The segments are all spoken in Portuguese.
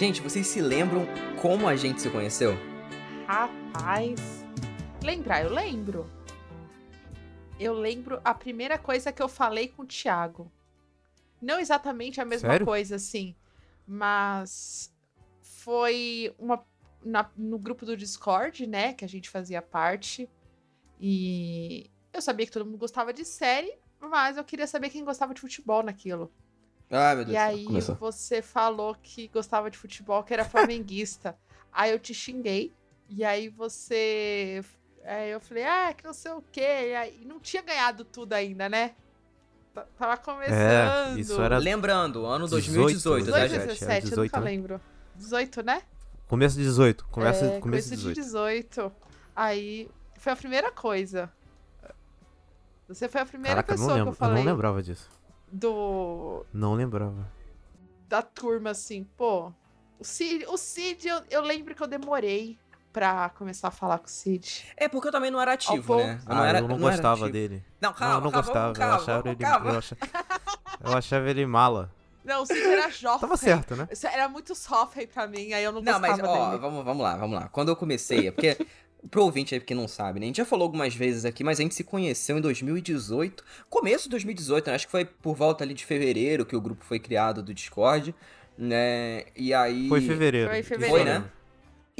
Gente, vocês se lembram como a gente se conheceu? Rapaz. Lembrar, eu lembro. Eu lembro a primeira coisa que eu falei com o Thiago. Não exatamente a mesma Sério? coisa, assim. Mas foi uma. na- no grupo do Discord, né? Que a gente fazia parte. E eu sabia que todo mundo gostava de série, mas eu queria saber quem gostava de futebol naquilo. Ah, meu Deus. E aí Começou. você falou que gostava de futebol, que era flamenguista. aí eu te xinguei. E aí você. Aí eu falei, ah, que não sei o quê. E aí não tinha ganhado tudo ainda, né? T- Tava começando. É, isso era Lembrando, ano 18, 2018, tá, 18 ou gente? 17, eu 18, nunca né? lembro. 18, né? começo de 18. Começa, é, começo de de 18. 18. Aí foi a primeira coisa. Você foi a primeira Caraca, eu pessoa lembro, que eu eu falei não lembrava disso. Do Não lembrava. da turma, assim, pô. O Cid, o Cid eu, eu lembro que eu demorei pra começar a falar com o Cid. É porque eu também não era ativo, Ao né? Eu não, ah, era, eu não, era gostava ativo. dele. Não, Não, calma, eu não calma, gostava. calma, eu, achava ele, calma. eu, achava, eu achava ele mala. Não, o Cid era jovem. Tava certo, né? Era muito jovem pra mim, aí eu não, Não, mas gostava ó, dele. vamos, vamos lá, vamos lá. Quando eu comecei, é porque pro ouvinte aí que não sabe, né? A gente já falou algumas vezes aqui, mas a gente se conheceu em 2018, começo de 2018, né? Acho que foi por volta ali de fevereiro que o grupo foi criado do Discord, né? E aí Foi em fevereiro. Foi fevereiro. Foi, né?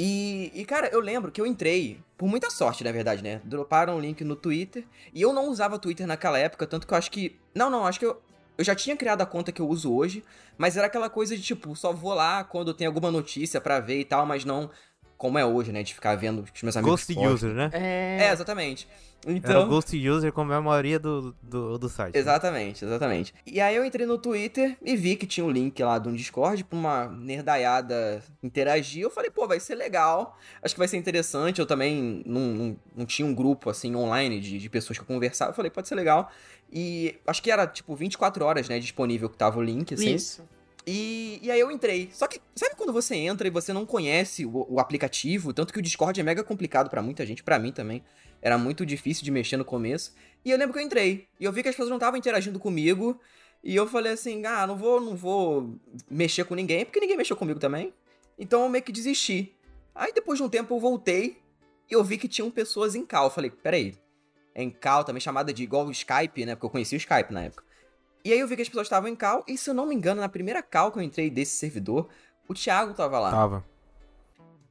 E, e, cara, eu lembro que eu entrei, por muita sorte, na verdade, né? Droparam o link no Twitter. E eu não usava Twitter naquela época, tanto que eu acho que. Não, não, acho que eu. Eu já tinha criado a conta que eu uso hoje, mas era aquela coisa de tipo, só vou lá quando tem alguma notícia pra ver e tal, mas não como é hoje, né? De ficar vendo os meus amigos. Ghost postam. User, né? É, É, exatamente. Era o Então. Ghost User como é a maioria do, do, do site. né? Exatamente, exatamente. E aí eu entrei no Twitter e vi que tinha um link lá de um Discord pra uma nerdaiada interagir. Eu falei, pô, vai ser legal. Acho que vai ser interessante. Eu também não, não, não tinha um grupo, assim, online de, de pessoas que eu conversava. Eu falei, pode ser legal. E acho que era, tipo, 24 horas, né, disponível que tava o link, assim. Isso. E, e aí eu entrei. Só que, sabe quando você entra e você não conhece o, o aplicativo? Tanto que o Discord é mega complicado pra muita gente, pra mim também. Era muito difícil de mexer no começo. E eu lembro que eu entrei. E eu vi que as pessoas não estavam interagindo comigo. E eu falei assim, ah, não vou, não vou mexer com ninguém, porque ninguém mexeu comigo também. Então eu meio que desisti. Aí depois de um tempo eu voltei e eu vi que tinham pessoas em cal. Eu falei, peraí. É em cal, também chamada de igual o Skype, né? Porque eu conhecia o Skype na época. E aí eu vi que as pessoas estavam em cal, e se eu não me engano, na primeira cal que eu entrei desse servidor, o Thiago tava lá. Tava.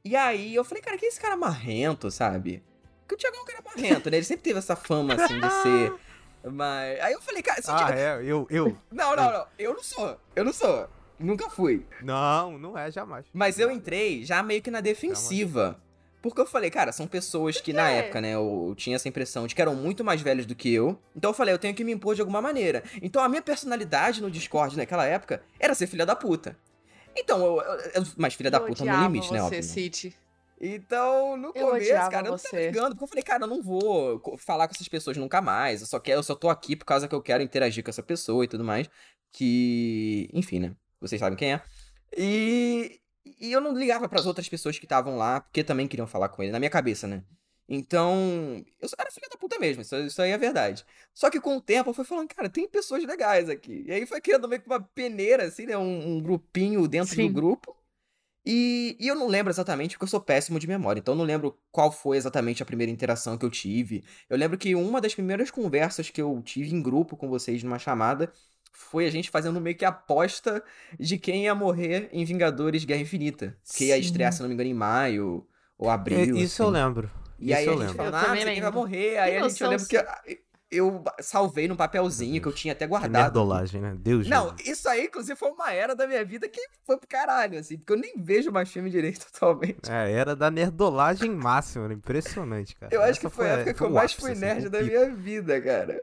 E aí eu falei, cara, que é esse cara marrento, sabe? Porque o Thiago é um cara marrento, né? Ele sempre teve essa fama, assim, de ser. Mas. Aí eu falei, cara, se o Ah, Thiago. é, eu, eu. Não, não, não. Eu não sou. Eu não sou. Nunca fui. Não, não é jamais. Mas eu entrei já meio que na defensiva. Porque eu falei, cara, são pessoas que na época, né, eu tinha essa impressão de que eram muito mais velhos do que eu. Então eu falei, eu tenho que me impor de alguma maneira. Então a minha personalidade no Discord naquela época era ser filha da puta. Então, eu, eu- eu- mas filha da Eu puta no limite, né, você, óbvio. né? Cid. Então, no Eu começo, cara, eu não tava você. ligando, porque eu falei, cara, eu não vou falar com essas pessoas nunca mais. Eu só quero, eu só tô aqui por causa que eu quero interagir com essa pessoa e tudo mais. Que, enfim, né? Vocês sabem quem é. E, e eu não ligava pras outras pessoas que estavam lá, porque também queriam falar com ele, na minha cabeça, né? Então, eu era filha da puta mesmo, isso, isso aí é verdade. Só que com o tempo eu fui falando, cara, tem pessoas legais aqui. E aí foi criando meio que uma peneira, assim, né? Um, um grupinho dentro Sim. do grupo. E, e eu não lembro exatamente, porque eu sou péssimo de memória, então eu não lembro qual foi exatamente a primeira interação que eu tive. Eu lembro que uma das primeiras conversas que eu tive em grupo com vocês numa chamada foi a gente fazendo meio que aposta de quem ia morrer em Vingadores Guerra Infinita. Que ia estrear, se não me engano, em maio ou É, abril. isso eu assim. lembro. E isso aí eu a gente Eu ah, quem vai lembro. morrer. Aí a gente, eu lembro que eu salvei num papelzinho que eu tinha até guardado. Nerdolagem, né? Deus Não, Jesus. isso aí, inclusive, foi uma era da minha vida que foi pro caralho, assim, porque eu nem vejo mais filme direito atualmente. É, era da nerdolagem máxima, era impressionante, cara. Eu acho Essa que foi a época que eu o mais fui assim, nerd da minha vida, cara.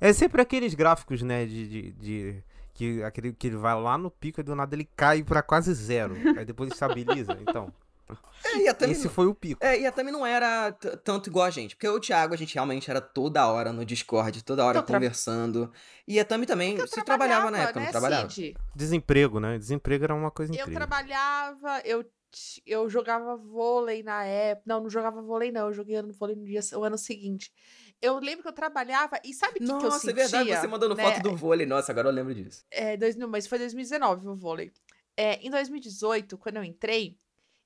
É sempre aqueles gráficos, né, de... de, de- que, aquele, que ele vai lá no pico e do nada ele cai pra quase zero. aí depois estabiliza, então. É, e Esse não- foi o pico. É, e a Tami não era tanto igual a gente. Porque eu e o Thiago, a gente realmente era toda hora no Discord, toda hora Eu conversando. E a Tami também, Eu você trabalhava na trabalhava, época, não né, trabalhava? Cid? Desemprego, né? Desemprego era uma coisa Eu incrível. trabalhava, eu, eu jogava vôlei na época. Não, não jogava vôlei, não. Eu joguei no vôlei no dia, o ano seguinte. Eu lembro que eu trabalhava e sabe o que, que eu Nossa, sentia? é verdade, você mandando né? foto do vôlei. Nossa, agora eu lembro disso. É, dois, mas foi 2019 o vôlei. É, em 2018, quando eu entrei,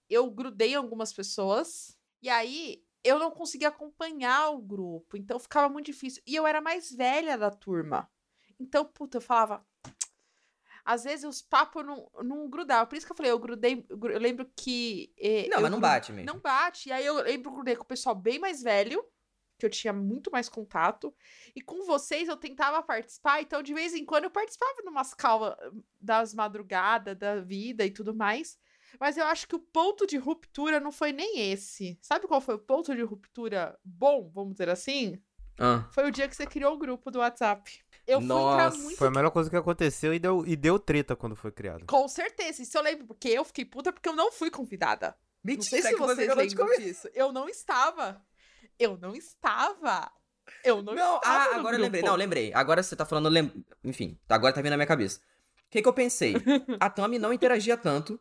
eu grudei algumas pessoas. E aí eu não conseguia acompanhar o grupo. Então ficava muito difícil. E eu era mais velha da turma. Então, puta, eu falava. Às vezes os papos não, não grudavam. Por isso que eu falei, eu grudei. Eu lembro que. Eh, Não, mas não bate mesmo. Não bate. E aí eu lembro grudei com o pessoal bem mais velho, que eu tinha muito mais contato. E com vocês eu tentava participar, então de vez em quando eu participava numas calmas das madrugadas, da vida e tudo mais. Mas eu acho que o ponto de ruptura não foi nem esse. Sabe qual foi o ponto de ruptura bom, vamos dizer assim? Ah. Foi o dia que você criou o grupo do WhatsApp. Eu fui Nossa, entrar muito Foi a melhor coisa que aconteceu e deu, e deu treta quando foi criado. com certeza, isso eu lembro, porque eu fiquei puta porque eu não fui convidada. não sei Mentira se que você vocês de lembram disso. Eu não estava. Eu não estava. Eu não, Não, estava. ah, agora eu lembrei. Não, lembrei. Agora você tá falando. lem- Enfim, agora tá vindo na minha cabeça. O que, que eu pensei? A Tami não interagia tanto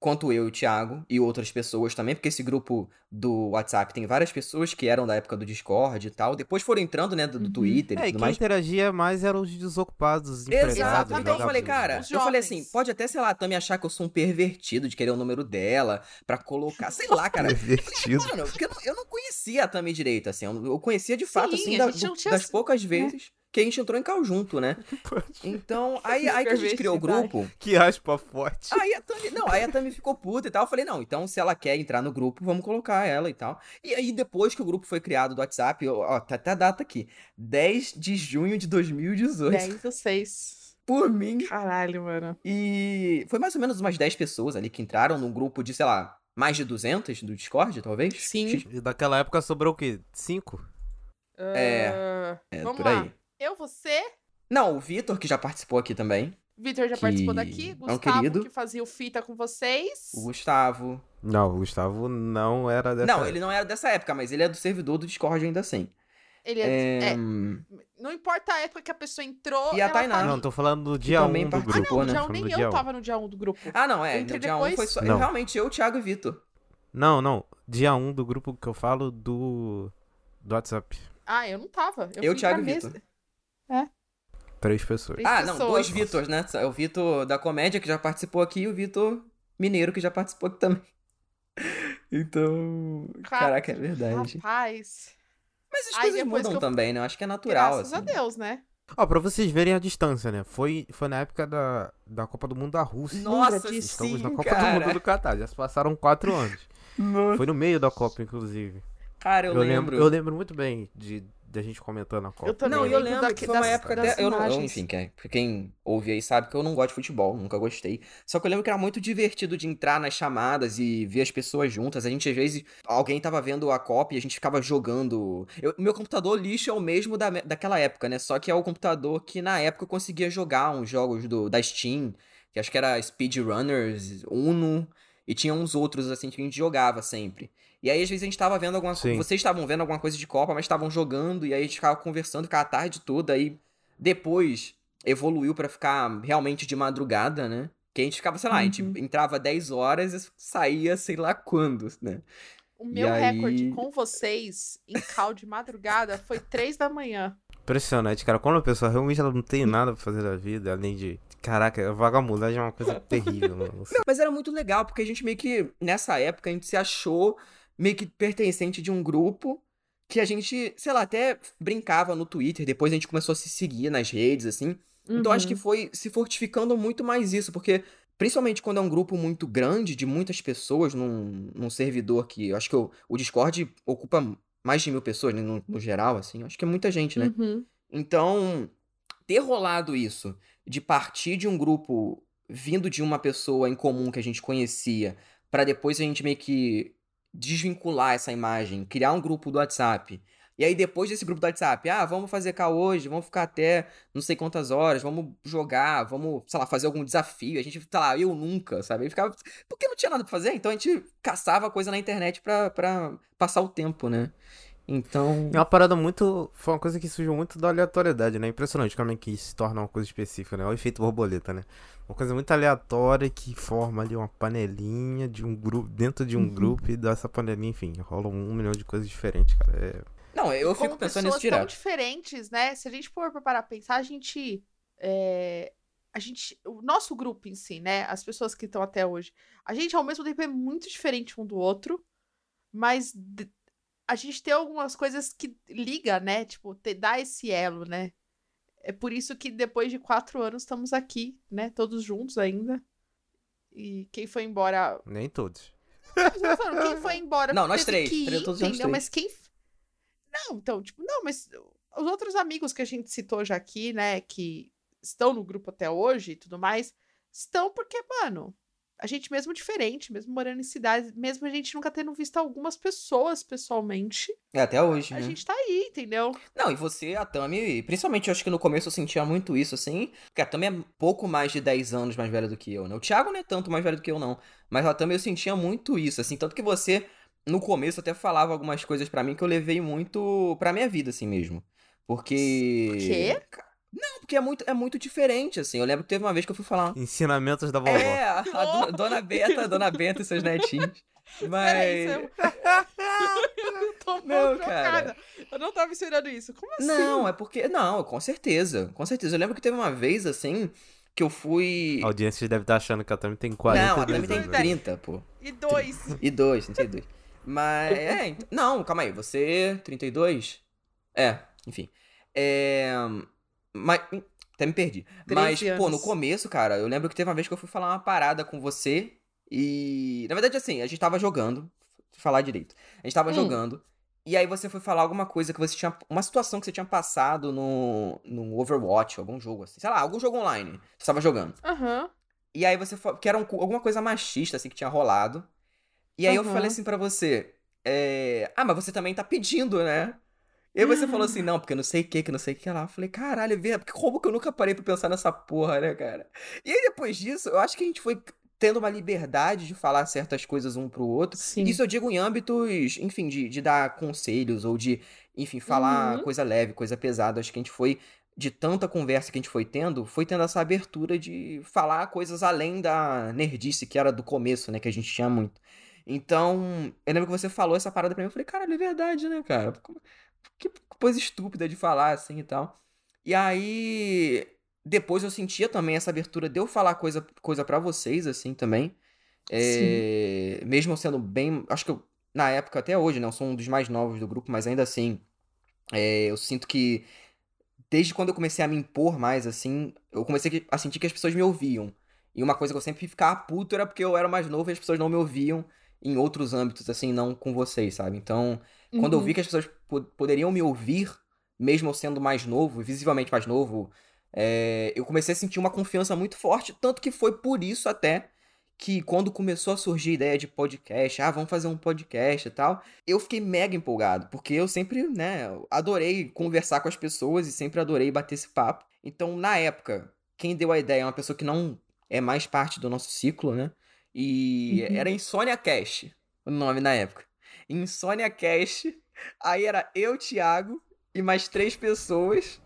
quanto eu e o Thiago e outras pessoas também, porque esse grupo do WhatsApp tem várias pessoas que eram da época do Discord e tal. Depois foram entrando, né, do, do Uhum. Twitter e É, e tudo quem mais. interagia mais eram os desocupados, os empregados. Exato, então eu falei, né? cara, eu falei assim, pode até, sei lá, a Tami achar que eu sou um pervertido de querer o número dela pra colocar, sei lá, cara. Divertido. Mano, porque eu não, eu não conhecia a Tami direito, assim. Eu, conhecia de fato, Sim, assim, da- tinha das poucas vezes que a gente entrou em cal junto, né? Então, aí, aí que a gente criou o grupo. Que aspa forte. Aí a Tami, não, aí a Tami ficou puta e tal. Eu falei, não, então se ela quer entrar no grupo, vamos colocar ela e tal. E aí, depois que o grupo foi criado do WhatsApp, ó, tá até a data aqui: 10 de junho de 2018. 10 ou 6. Por mim. Caralho, mano. E foi mais ou menos umas 10 pessoas ali que entraram num grupo de, sei lá, mais de 200 do Discord, talvez? Sim. E daquela época sobrou o quê? Cinco? É, Ah, É, Vamos por lá. aí. Eu, você, Não, o Vitor, que já participou aqui também. Vitor já Que participou daqui, é um Gustavo, querido. que fazia o fita com vocês. O Gustavo. Não, o Gustavo não era dessa Não, ele não era dessa época, mas ele é do servidor do Discord ainda assim. Ele é, É, é, Não importa a época que a pessoa entrou. E a Tainá. tá. Não, tô falando do dia 1 também um do grupo. Ah, não, no né? dia 1 Falando nem do eu dia um. tava no dia 1 do grupo. Ah, não, é. Eu entrei No dia 1 foi depois. só. Não. Realmente eu, Thiago e Vitor. Não, não. Dia 1 um do grupo que eu falo do. Do WhatsApp. Ah, eu não tava. Eu, Eu, Thiago e mesa. Vitor. Três pessoas. Três Ah, não, pessoas. dois Vitors, né? É o Vitor da comédia que já participou aqui e o Vitor Mineiro que já participou aqui também. Então. Caraca, é verdade. Rapaz. Mas as coisas depois mudam eu- também, né? Eu acho que é natural. Graças a assim. Deus, né? Ó, pra vocês verem a distância, né? Foi, foi na época da, da Copa do Mundo da Rússia. Nossa? Estamos sim, na Copa cara. do Mundo do Catar. Já se passaram quatro anos. Nossa. Foi no meio da Copa, inclusive. Cara, eu, lembro. Eu lembro muito bem de, de a gente comentando a Copa. Eu também Não, eu lembro da- que foi uma das- época das até. Eu não, eu, enfim, que é- quem ouve aí sabe que eu não gosto de futebol, nunca gostei. Só que eu lembro que era muito divertido de entrar nas chamadas e ver as pessoas juntas. A gente, às vezes, alguém tava vendo a Copa e a gente ficava jogando. Eu- O meu computador lixo é o mesmo da, daquela época, né? Só que é o computador que na época eu conseguia jogar uns jogos do, da Steam, que acho que era Speedrunners, Uno, e tinha uns outros assim que a gente jogava sempre. E aí, às vezes, a gente tava vendo alguma coisa. Vocês estavam vendo alguma coisa de Copa, mas estavam jogando, e aí a gente ficava conversando, ficava a tarde toda. Aí depois evoluiu pra ficar realmente de madrugada, né? Que a gente ficava, sei lá, a gente Uhum. entrava 10 horas e saía sei lá quando, né? O meu aí- recorde com vocês em cal de madrugada foi 3 da manhã. Impressionante, cara. Quando a pessoa realmente ela não tem nada pra fazer da vida, além de. Caraca, vagabundagem é uma coisa terrível, mano. Não, mas era muito legal, porque a gente meio que, nessa época, a gente se achou meio que pertencente de um grupo que a gente, sei lá, até brincava no Twitter, depois a gente começou a se seguir nas redes, assim. Então acho que Uhum. foi se fortificando muito mais isso, porque principalmente quando é um grupo muito grande, de muitas pessoas num, num servidor que eu acho que o, o Discord ocupa mais de mil pessoas, né, no, no geral, assim, acho que é muita gente, né? Uhum. Então, ter rolado isso, de partir de um grupo vindo de uma pessoa em comum que a gente conhecia, pra depois a gente meio que desvincular essa imagem, criar um grupo do WhatsApp. E aí, depois desse grupo do WhatsApp, ah, vamos fazer cá hoje, vamos ficar até não sei quantas horas, vamos jogar, vamos, sei lá, fazer algum desafio. A gente, sei lá, eu nunca, sabe? Ficava. Porque não tinha nada pra fazer, então a gente caçava coisa na internet pra, pra passar o tempo, né? Então. É uma parada muito. Foi uma coisa que surgiu muito da aleatoriedade, né? Impressionante como é que isso se torna uma coisa específica, né? O efeito borboleta, né? Uma coisa muito aleatória que forma ali uma panelinha de um grupo, dentro de um Uhum. grupo e dessa panelinha, enfim, rola um milhão de coisas diferentes, cara. É... Não, eu fico pensando pessoas nisso tão direto. diferentes, né? Se a gente for parar pra pensar, a gente. é, a gente, o nosso grupo em si, né, as pessoas que estão até hoje, a gente ao mesmo tempo é muito diferente um do outro, mas a gente tem algumas coisas que liga, né, tipo, te, dá esse elo, né. É por isso que depois de quatro anos estamos aqui, né, todos juntos ainda. E quem foi embora. Nem todos. Falando, quem foi embora. Não, nós três. Que ir, todos entendeu? Mas quem. Não, então, tipo, não, mas os outros amigos que a gente citou já aqui, né, que estão no grupo até hoje e tudo mais, estão porque, mano, a gente mesmo diferente, mesmo morando em cidades, mesmo a gente nunca tendo visto algumas pessoas pessoalmente. É, até hoje, A né? gente tá aí, entendeu? Não, e você, a Tami, principalmente eu acho que no começo eu sentia muito isso, assim, porque a Tami é pouco mais de 10 anos mais velha do que eu, né? O Thiago não é tanto mais velho do que eu, não. Mas a Tami eu sentia muito isso, assim, tanto que você, no começo, até falava algumas coisas para mim que eu levei muito pra minha vida, assim mesmo. Porque. Por quê? Não, porque é muito, é muito diferente, assim. Eu lembro que teve uma vez que eu fui falar. Ensinamentos da vovó. É, a, a dona, dona Beta, a dona Beta e seus netinhos. Mas. Peraí, é... eu tô Não, cara. Eu não tava esperando isso. Como assim? Não, é porque. Não, com certeza. Com certeza. Eu lembro que teve uma vez, assim, que eu fui. A audiência deve estar achando que a Tami tem 40 Não, a. Tami tem velho. 30, pô. E dois. E dois, 32. Mas. É, ent- não, calma aí. Você. 32? É, enfim. É. Mas. Até me perdi. Mas, 13 pô, no anos. começo, cara, eu lembro que teve uma vez que eu fui falar uma parada com você. E. Na verdade, assim, a gente tava jogando. Falar direito. A gente tava Hum. jogando. E aí você foi falar alguma coisa que você tinha. Uma situação que você tinha passado no, no Overwatch, algum jogo assim. Sei lá, algum jogo online. Você tava jogando. Aham. E aí você que era um alguma coisa machista, assim, que tinha rolado. E aí eu Aham. falei assim pra você, é... Ah, mas você também tá pedindo, né? E aí você falou assim, não, porque não sei o que, que não sei o que lá. Eu falei, caralho, vê, porque como que eu nunca parei pra pensar nessa porra, né, cara? E aí depois disso, eu acho que a gente foi tendo uma liberdade de falar certas coisas um pro outro. Sim. Isso eu digo em âmbitos, enfim, de, de dar conselhos ou de, enfim, falar Uhum. coisa leve, coisa pesada. Acho que a gente foi, de tanta conversa que a gente foi tendo, foi tendo essa abertura de falar coisas além da nerdice que era do começo, né, que a gente tinha muito. Então, eu lembro que você falou essa parada pra mim, eu falei, caralho, é verdade, né, cara? Que coisa estúpida de falar assim e tal. E aí, depois eu sentia também essa abertura de eu falar coisa, coisa para vocês, assim, também. É, mesmo sendo bem. Acho que eu, na época, até hoje, né? Eu sou um dos mais novos do grupo, mas ainda assim, é, eu sinto que. Desde quando eu comecei a me impor mais, assim, eu comecei a sentir que as pessoas me ouviam. E uma coisa que eu sempre ficava puto era porque eu era mais novo e as pessoas não me ouviam em outros âmbitos, assim, não com vocês, sabe? Então, quando eu Uhum. vi que as pessoas po- poderiam me ouvir, mesmo eu sendo mais novo, visivelmente mais novo, é, eu comecei a sentir uma confiança muito forte, tanto que foi por isso até que quando começou a surgir a ideia de podcast, ah, vamos fazer um podcast e tal, eu fiquei mega empolgado, porque eu sempre, né, adorei conversar com as pessoas e sempre adorei bater esse papo. Então, na época, quem deu a ideia é uma pessoa que não é mais parte do nosso ciclo, né? E Uhum. era Insônia Cash, o nome na época. Insônia Cash, aí era eu, Thiago e mais três pessoas.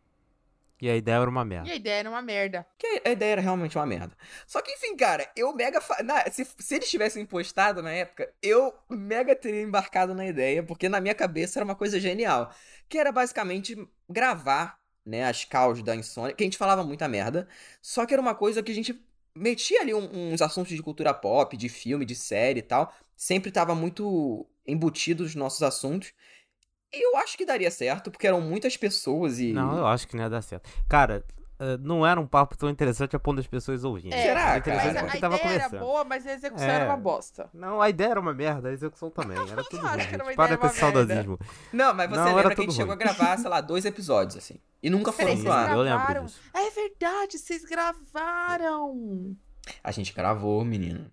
E a ideia era uma merda. E a ideia era uma merda. Que a ideia era realmente uma merda. Só que, enfim, cara, eu mega. fa- na- se, se eles tivessem postado na época, eu mega teria embarcado na ideia, porque na minha cabeça era uma coisa genial. Que era basicamente gravar, né, as caos da insônia, que a gente falava muita merda. Só que era uma coisa que a gente metia ali um- uns assuntos de cultura pop, de filme, de série e tal. Sempre tava muito embutido nos nossos assuntos. E eu acho que daria certo, porque eram muitas pessoas e. Não, eu acho que não ia dar certo. Cara, não era um papo tão interessante a ponto das pessoas ouvirem. É, Será, Era cara? interessante Mas porque a tava ideia era começando. boa, mas a execução É. era uma bosta. Não, a ideia era uma merda, a execução também. Era tudo ruim. era uma. Para com esse saudosismo. Não, mas você Não, lembra que a gente chegou a gravar, sei lá, dois episódios, assim. E nunca foram Peraí, pro ar. eu lembro disso. É verdade, vocês gravaram. A gente gravou, menino.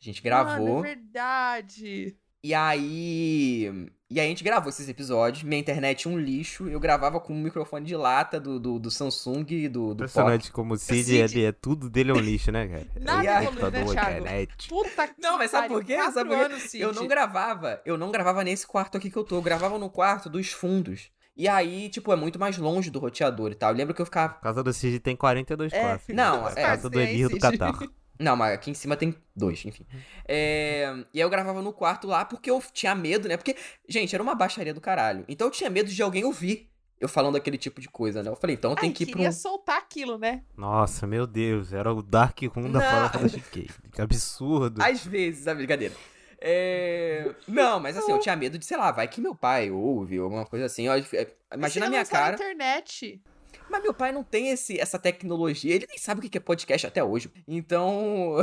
A gente Mano, gravou. é verdade. E aí. E aí a gente gravou esses episódios. Minha internet um lixo. Eu gravava com um microfone de lata do, do, do Samsung e do, do. Impressionante como o Cid, Cid- ele é tudo dele é um lixo, né, cara? Nada né, Thiago? internet. Puta que Não, mas sabe por quê? Sabe por quê? anos, Cid. Eu não gravava. Eu não gravava nesse quarto aqui que eu tô. Eu gravava no quarto dos fundos. E aí, tipo, é muito mais longe do roteador e tal. Eu lembro que eu ficava. A casa do Cid tem 42 É, quartos. não, a é. casa do Emir do Cid. Catar. Não, mas aqui em cima tem dois, enfim. É, E aí eu gravava no quarto lá porque eu tinha medo, né? Porque, gente, era uma baixaria do caralho. Então eu tinha medo de alguém ouvir eu falando aquele tipo de coisa, né? Eu falei, então Ai, que ir pra queria um. soltar aquilo, né? Nossa, meu Deus, era o Dark Room da da Chiquei. Que absurdo. Às vezes, a brincadeira. É... Não, mas assim, eu tinha medo de, sei lá, vai que meu pai ouve, ou alguma coisa assim. Eu- é, Imagina a minha lançou na cara. internet. Mas meu pai não tem esse, essa tecnologia, ele nem sabe o que é podcast até hoje. Então.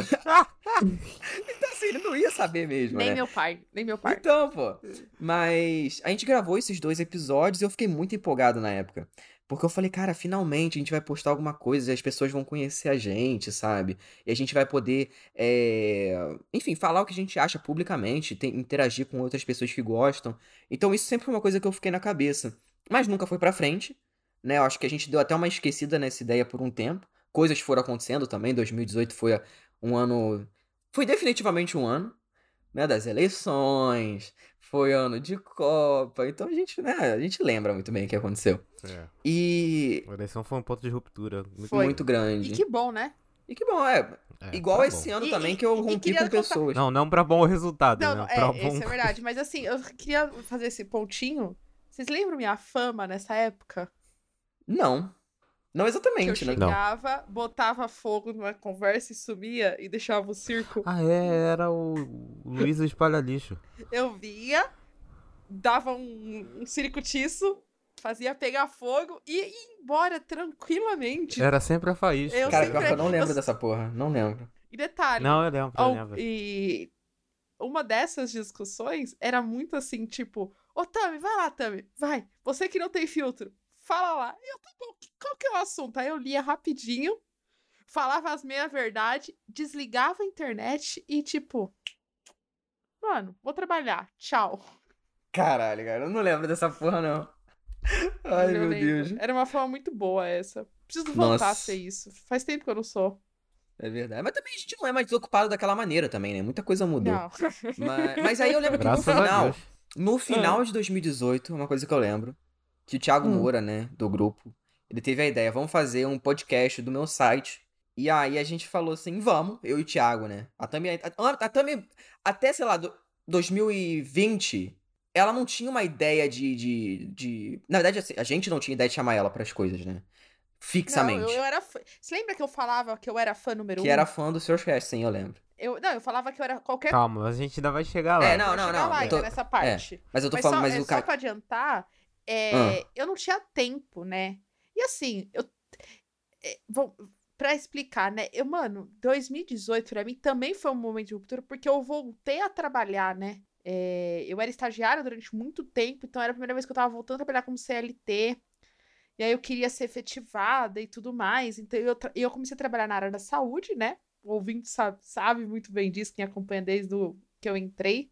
então, assim, ele não ia saber mesmo, Nem né? meu pai, nem meu pai. Então, pô. Mas a gente gravou esses dois episódios e eu fiquei muito empolgado na época. Porque eu falei, cara, finalmente a gente vai postar alguma coisa e as pessoas vão conhecer a gente, sabe? E a gente vai poder, é... enfim, falar o que a gente acha publicamente, ter- interagir com outras pessoas que gostam. Então isso sempre foi uma coisa que eu fiquei na cabeça. Mas nunca foi pra frente, né? Eu acho que a gente deu até uma esquecida nessa ideia por um tempo. Coisas foram acontecendo também. 2018 foi um ano. Foi definitivamente um ano, né? Das eleições. Foi ano de Copa. Então a gente, né? A gente lembra muito bem o que aconteceu. É. E. A eleição foi um ponto de ruptura. Muito, Foi. Muito grande. E que bom, né? E que bom, é. é, Igual tá esse bom. ano E- também e- que eu rompi com contar- pessoas. Não, não pra bom resultado, Não, né? não, pra é, bom... isso é verdade. Mas assim, eu queria fazer esse pontinho. Vocês lembram minha fama nessa época? Não. Não Que eu exatamente, né? Não. chegava, botava fogo numa conversa e sumia e deixava o circo. Ah, é, era o Luiz o Espalha Lixo. Eu via, dava um, um ciricutiço, fazia pegar fogo e ia embora tranquilamente. Era sempre a faísca. Eu Cara, sempre- eu não lembro eu- dessa porra. Não lembro. E detalhe, Não, eu lembro, eu lembro. E uma dessas discussões era muito assim, tipo, ô Tami, vai lá, Tami, vai. Você que não tem filtro, fala lá. Eu, tá bom, que- qual que é o assunto? Aí eu lia rapidinho, falava as meia-verdade, desligava a internet e tipo, mano, vou trabalhar, tchau. Caralho, cara. Eu não lembro dessa porra, não. Ai, Eu meu lembro. Deus. Era uma forma muito boa essa. Preciso voltar a Nossa. ser isso. Faz tempo que eu não sou. É verdade. Mas também a gente não é mais desocupado daquela maneira também, né? Muita coisa mudou. Mas, mas aí eu lembro que no Graças a final, no final de 2018, uma coisa que eu lembro, que o Thiago Hum. Moura, né, do grupo, ele teve a ideia, vamos fazer um podcast do meu site. E aí a gente falou assim, vamos, eu e o Thiago, né? A Tami, a, a Tami até, sei lá, do, 2020, ela não tinha uma ideia de, de, de... Na verdade, assim, a gente não tinha ideia de chamar ela pras coisas, né? Não, Fixamente. eu, eu era fã. Você lembra que eu falava que eu era fã número Que um? era fã do Seus Cast, sim, eu lembro. Eu, não, eu falava que eu era qualquer Calma, a gente ainda vai chegar lá. É, não, não, chegar não. lá tô- nessa parte. Mas eu tô Mas, falando, só, mas é, o só cara... pra adiantar, é, Ah. eu não tinha tempo, né? E assim, eu. É, pra explicar, né? Eu, mano, 2018 pra mim também foi um momento de ruptura, porque eu voltei a trabalhar, né? É, eu era estagiária durante muito tempo, então era a primeira vez que eu tava voltando a trabalhar como CLT. E aí eu queria ser efetivada e tudo mais. Então eu, eu comecei a trabalhar na área da saúde, né? O ouvinte sabe, sabe muito bem disso, quem acompanha desde o, que eu entrei.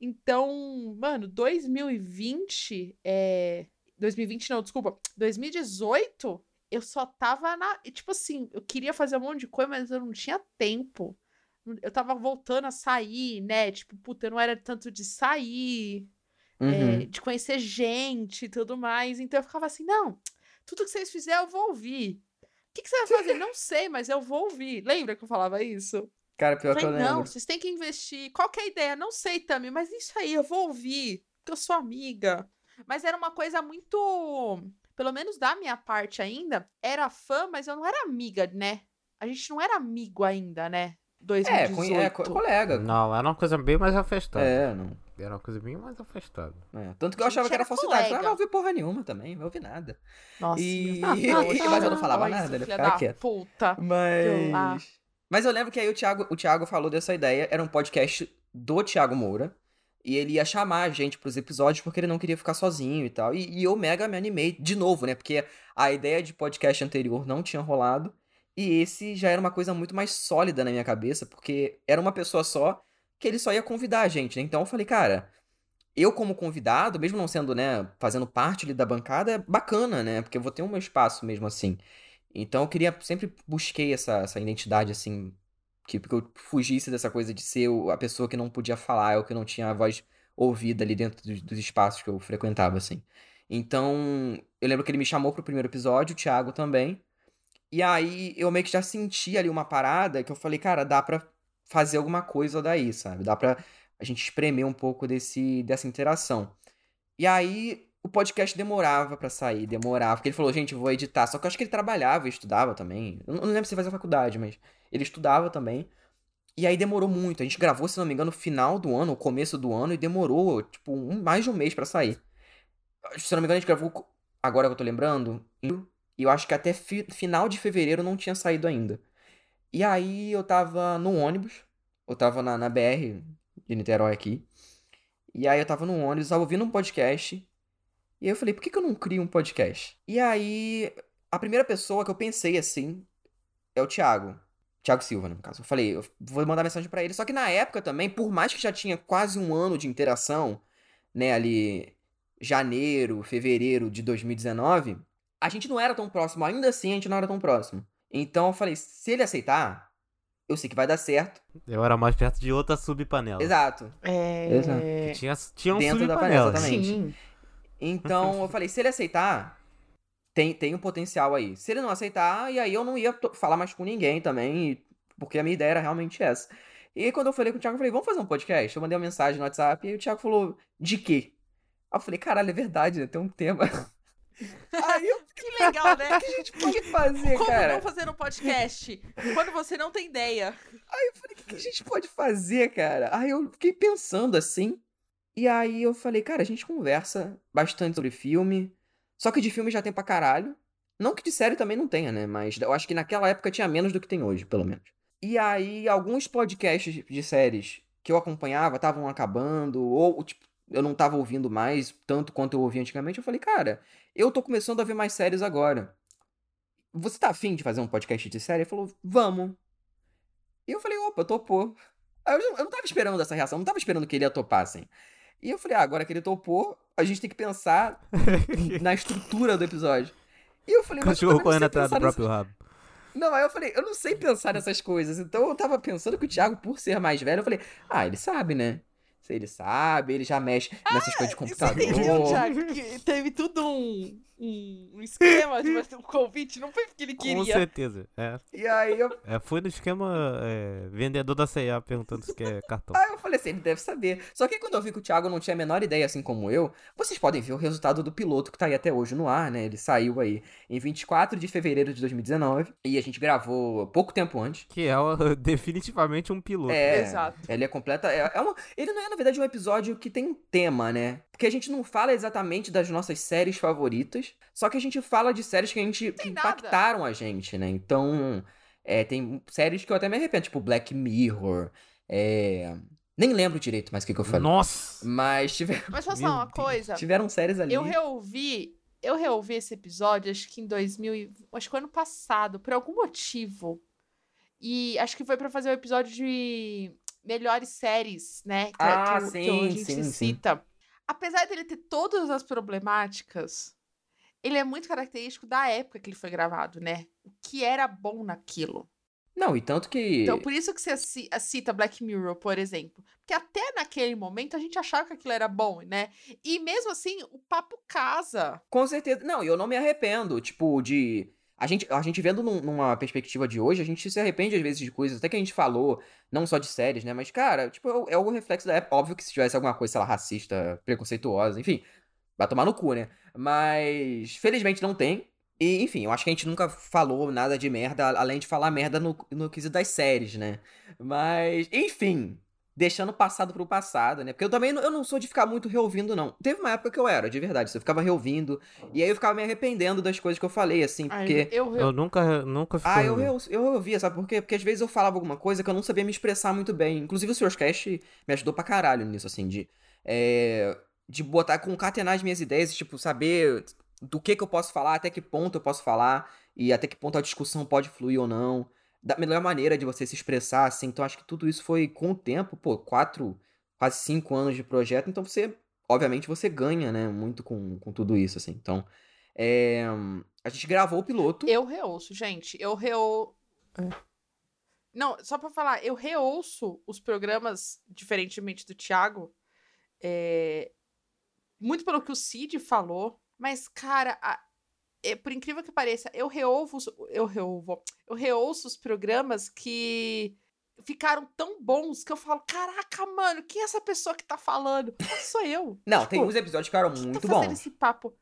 Então, mano, 2020, é... 2020 não, desculpa, 2018, eu só tava na... e, Tipo assim, eu queria fazer um monte de coisa, mas eu não tinha tempo. Eu tava voltando a sair, né? Tipo, puta, eu não era tanto de sair, Uhum. é, de conhecer gente e tudo mais. Então eu ficava assim, não, tudo que vocês fizerem eu vou ouvir. O que, que você vai fazer? não sei, mas eu vou ouvir. Lembra que eu falava isso? Cara, pior que eu Falei, lembro. não, vocês têm que investir. Qual que é a ideia? Não sei também, mas isso aí, eu vou ouvir, porque eu sou amiga. Mas era uma coisa muito. Pelo menos da minha parte ainda, era fã, mas eu não era amiga, né? A gente não era amigo ainda, né? É, 2018. conhe- é, co- colega. Não, era uma coisa bem mais afastada. É, não. Era uma coisa bem mais afastada. é. Tanto que eu achava que era era falsidade. Eu colega. não vai ouvir porra nenhuma também, não vai ouvir nada. Nossa. E- mas eu não falava nada, ele ficava quieto. Puta. Mas. Mas eu lembro que aí o Thiago, o Thiago falou dessa ideia, era um podcast do Thiago Moura. E ele ia chamar a gente pros episódios porque ele não queria ficar sozinho e tal. E, e eu mega me animei de novo, né? Porque a ideia de podcast anterior não tinha rolado. E esse já era uma coisa muito mais sólida na minha cabeça, porque era uma pessoa só que ele só ia convidar a gente, né? Então eu falei, cara, eu como convidado, mesmo não sendo, né, fazendo parte ali da bancada, é bacana, né? Porque eu vou ter um meu espaço mesmo assim. Então eu queria, sempre busquei essa, essa identidade, assim, que, que eu fugisse dessa coisa de ser a pessoa que não podia falar, ou que não tinha a voz ouvida ali dentro dos, dos espaços que eu frequentava, assim. Então, eu lembro que ele me chamou pro primeiro episódio, o Thiago também. E aí eu meio que já senti ali uma parada que eu falei, cara, dá pra fazer alguma coisa daí, sabe? Dá pra a gente espremer um pouco desse, dessa interação. E aí o podcast demorava pra sair, demorava. Porque ele falou, gente, vou editar. Só que eu acho que ele trabalhava e estudava também. Eu não lembro se ele fazia faculdade, mas ele estudava também. E aí demorou muito. A gente gravou, se não me engano, no final do ano, o começo do ano, e demorou, tipo, um, mais de um mês para sair. Se não me engano, a gente gravou, agora que eu tô lembrando, e eu acho que até fi final de fevereiro não tinha saído ainda. E aí eu tava no ônibus, eu tava na, na BR de Niterói aqui. E aí eu tava no ônibus, tava ouvindo um podcast. E aí eu falei, por que, que eu não crio um podcast? E aí, a primeira pessoa que eu pensei assim é o Thiago. Thiago Silva, no caso. Eu falei, eu vou mandar mensagem para ele. Só que na época também, por mais que já tinha quase um ano de interação, né, ali, janeiro, fevereiro de 2019, a gente não era tão próximo. Ainda assim, a gente não era tão próximo. Então eu falei, se ele aceitar, eu sei que vai dar certo. Eu era mais perto de outra subpanela. Exato. É. Exato. Tinha, tinha um Dentro da subpanela. panela, exatamente. Sim. Então eu falei, se ele aceitar, tem, tem um potencial aí. Se ele não aceitar, e aí eu não ia falar mais com ninguém também, porque a minha ideia era realmente essa. E aí, quando eu falei com o Thiago, eu falei, vamos fazer um podcast? Eu mandei uma mensagem no WhatsApp e aí o Thiago falou, de quê? Aí eu falei, caralho, é verdade, né? Tem um tema. aí eu, Que legal, né? o que a gente pode fazer, Como cara? não fazer um podcast quando você não tem ideia? O que que a gente pode fazer, cara? Aí eu fiquei pensando assim. E aí eu falei, cara, a gente conversa bastante sobre filme. Só que de filme já tem pra caralho. Não que de série também não tenha, né? Mas eu acho que naquela época tinha menos do que tem hoje, pelo menos. E aí, alguns podcasts de séries que eu acompanhava estavam acabando, ou, tipo, eu não tava ouvindo mais tanto quanto eu ouvia antigamente. Eu falei, cara, eu tô começando a ver mais séries agora. Você tá afim de fazer um podcast de série? Ele falou, vamos. E eu falei, opa, topou. Eu, eu não tava esperando essa reação, não tava esperando que ele ia topar, assim. E eu falei, ah, agora que ele topou, a gente tem que pensar na estrutura do episódio. E eu falei, mas eu Cachorro não correndo sei atrás do pensar próprio rabo. nessas- Não, aí eu falei, eu não sei pensar nessas coisas. Então eu tava pensando que o Thiago, por ser mais velho, eu falei, ah, ele sabe, né? Se ele sabe, ele já mexe nessas coisas de Você computador. entendeu, Thiago? Que teve tudo um, um, um esquema de fazer um convite, não foi porque ele Com queria. certeza. É, E aí eu, é, foi no esquema é, vendedor da C&A perguntando se quer cartão. Aí eu falei assim, ele deve saber. Só que quando eu vi que o Thiago não tinha a menor ideia, assim como eu, vocês podem ver o resultado do piloto que tá aí até hoje no ar, né? Ele saiu aí em 24 de fevereiro de 2019 e a gente gravou pouco tempo antes. Que é definitivamente um piloto. É, Exato. ele é completa. É, é uma, ele não é, na verdade, um episódio que tem um tema, né? Porque a gente não fala exatamente das nossas séries favoritas, só que a gente fala de séries que a gente que impactaram a gente, né? Então, é, tem séries que eu até me arrependo, tipo Black Mirror. É... Nem lembro direito mais o que, que eu falei. Nossa! Mas tiver- Mas falar uma Deus. coisa? tiveram séries ali. Eu reouvi, eu reouvi esse episódio, acho que em 2000, e- acho que ano passado, por algum motivo. E acho que foi pra fazer o episódio de melhores séries, né? Que, Ah, que, o- que sim, a gente sim, sim. Apesar dele ter todas as problemáticas, ele é muito característico da época que ele foi gravado, né? O que era bom naquilo. Não, e tanto que. Então, por isso que você ci- cita Black Mirror, por exemplo. Porque até naquele momento a gente achava que aquilo era bom, né? E mesmo assim, o papo casa. Com certeza. Não, e eu não me arrependo, tipo, de. A gente, a gente vendo num- numa perspectiva de hoje, a gente se arrepende às vezes de coisas, até que a gente falou, não só de séries, né? Mas, cara, tipo, é o- é o reflexo da época. Óbvio que se tivesse alguma coisa, sei lá, racista, preconceituosa, enfim, vai tomar no cu, né? Mas, felizmente não tem. E, enfim, eu acho que a gente nunca falou nada de merda, além de falar merda no, no quesito das séries, né? Mas, enfim, deixando o passado pro passado, né? Porque eu também não, eu não sou de ficar muito reouvindo, não. Teve uma época que eu era, de verdade. Eu ficava reouvindo. E aí eu ficava me arrependendo das coisas que eu falei, assim, Ai, porque. eu, eu, Eu nunca, nunca fico. Ah, eu, eu, eu ouvia, sabe por quê? Porque às vezes eu falava alguma coisa que eu não sabia me expressar muito bem. Inclusive o Sr. Cast me ajudou pra caralho nisso, assim, de. é, de botar, concatenar as minhas ideias, tipo, saber do que que eu posso falar, até que ponto eu posso falar, e até que ponto a discussão pode fluir ou não. Da melhor maneira de você se expressar, assim. Então acho que tudo isso foi com o tempo, pô, quatro, quase cinco anos de projeto, então você. Obviamente você ganha, né? Muito com, com tudo isso, assim. Então. é, a gente gravou o piloto. eu reouço, gente. Eu reou... Não, só pra falar, eu reouço os programas, diferentemente do Thiago, é, muito pelo que o Cid falou, mas, cara, a- é, por incrível que pareça, eu reouvo, eu reouvo, eu reouço os programas que ficaram tão bons que eu falo, caraca, mano, quem é essa pessoa que tá falando? Sou eu. Não, Tipo, tem uns episódios que ficaram muito tá fazendo bons. esse papo?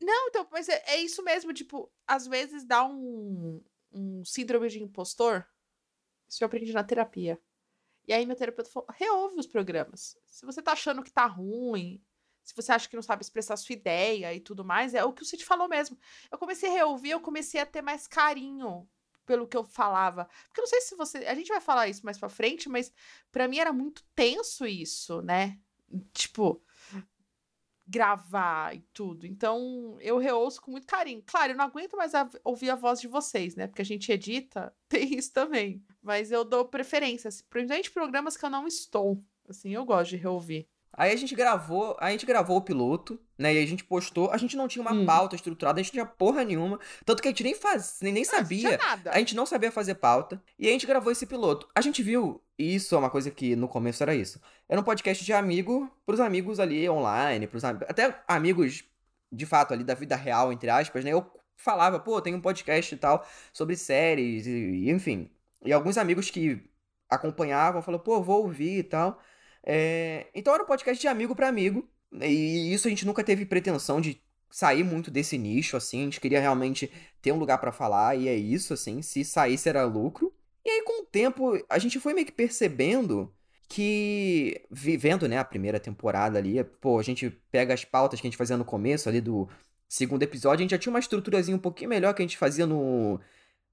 Não, então, mas é, é isso mesmo, tipo, às vezes dá um, um síndrome de impostor. Isso eu aprendi na terapia. E aí meu terapeuta falou, reouve os programas. Se você tá achando que tá ruim, se você acha que não sabe expressar sua ideia e tudo mais, é o que o Cid falou mesmo. Eu comecei a reouvir, eu comecei a ter mais carinho pelo que eu falava. Porque eu não sei se você. A gente vai falar isso mais pra frente, mas pra mim era muito tenso isso, né? Tipo, gravar e tudo. Então, eu reouço com muito carinho. Claro, eu não aguento mais a- ouvir a voz de vocês, né? Porque a gente edita, tem isso também. Mas eu dou preferências, principalmente programas que eu não estou. Assim, eu gosto de reouvir. Aí a gente gravou, a gente gravou o piloto, né? E a gente postou. A gente não tinha uma Hum. pauta estruturada, a gente não tinha porra nenhuma. Tanto que a gente nem faz, nem, nem Ah, sabia. A gente não sabia fazer pauta. E a gente gravou esse piloto. A gente viu, e isso é uma coisa que no começo era isso. Era um podcast de amigo pros amigos ali online, pros até amigos de fato ali da vida real, entre aspas, né? Eu falava, pô, tem um podcast e tal sobre séries, e, e enfim. E alguns amigos que acompanhavam falaram, pô, vou ouvir e tal. É, Então era um podcast de amigo pra amigo. E isso a gente nunca teve pretensão de sair muito desse nicho, assim. A gente queria realmente ter um lugar pra falar, e é isso, assim. Se saísse era lucro. E aí, com o tempo, a gente foi meio que percebendo que, vivendo, né, a primeira temporada ali, pô, a gente pega as pautas que a gente fazia no começo ali do segundo episódio, a gente já tinha uma estruturazinha um pouquinho melhor que a gente fazia no.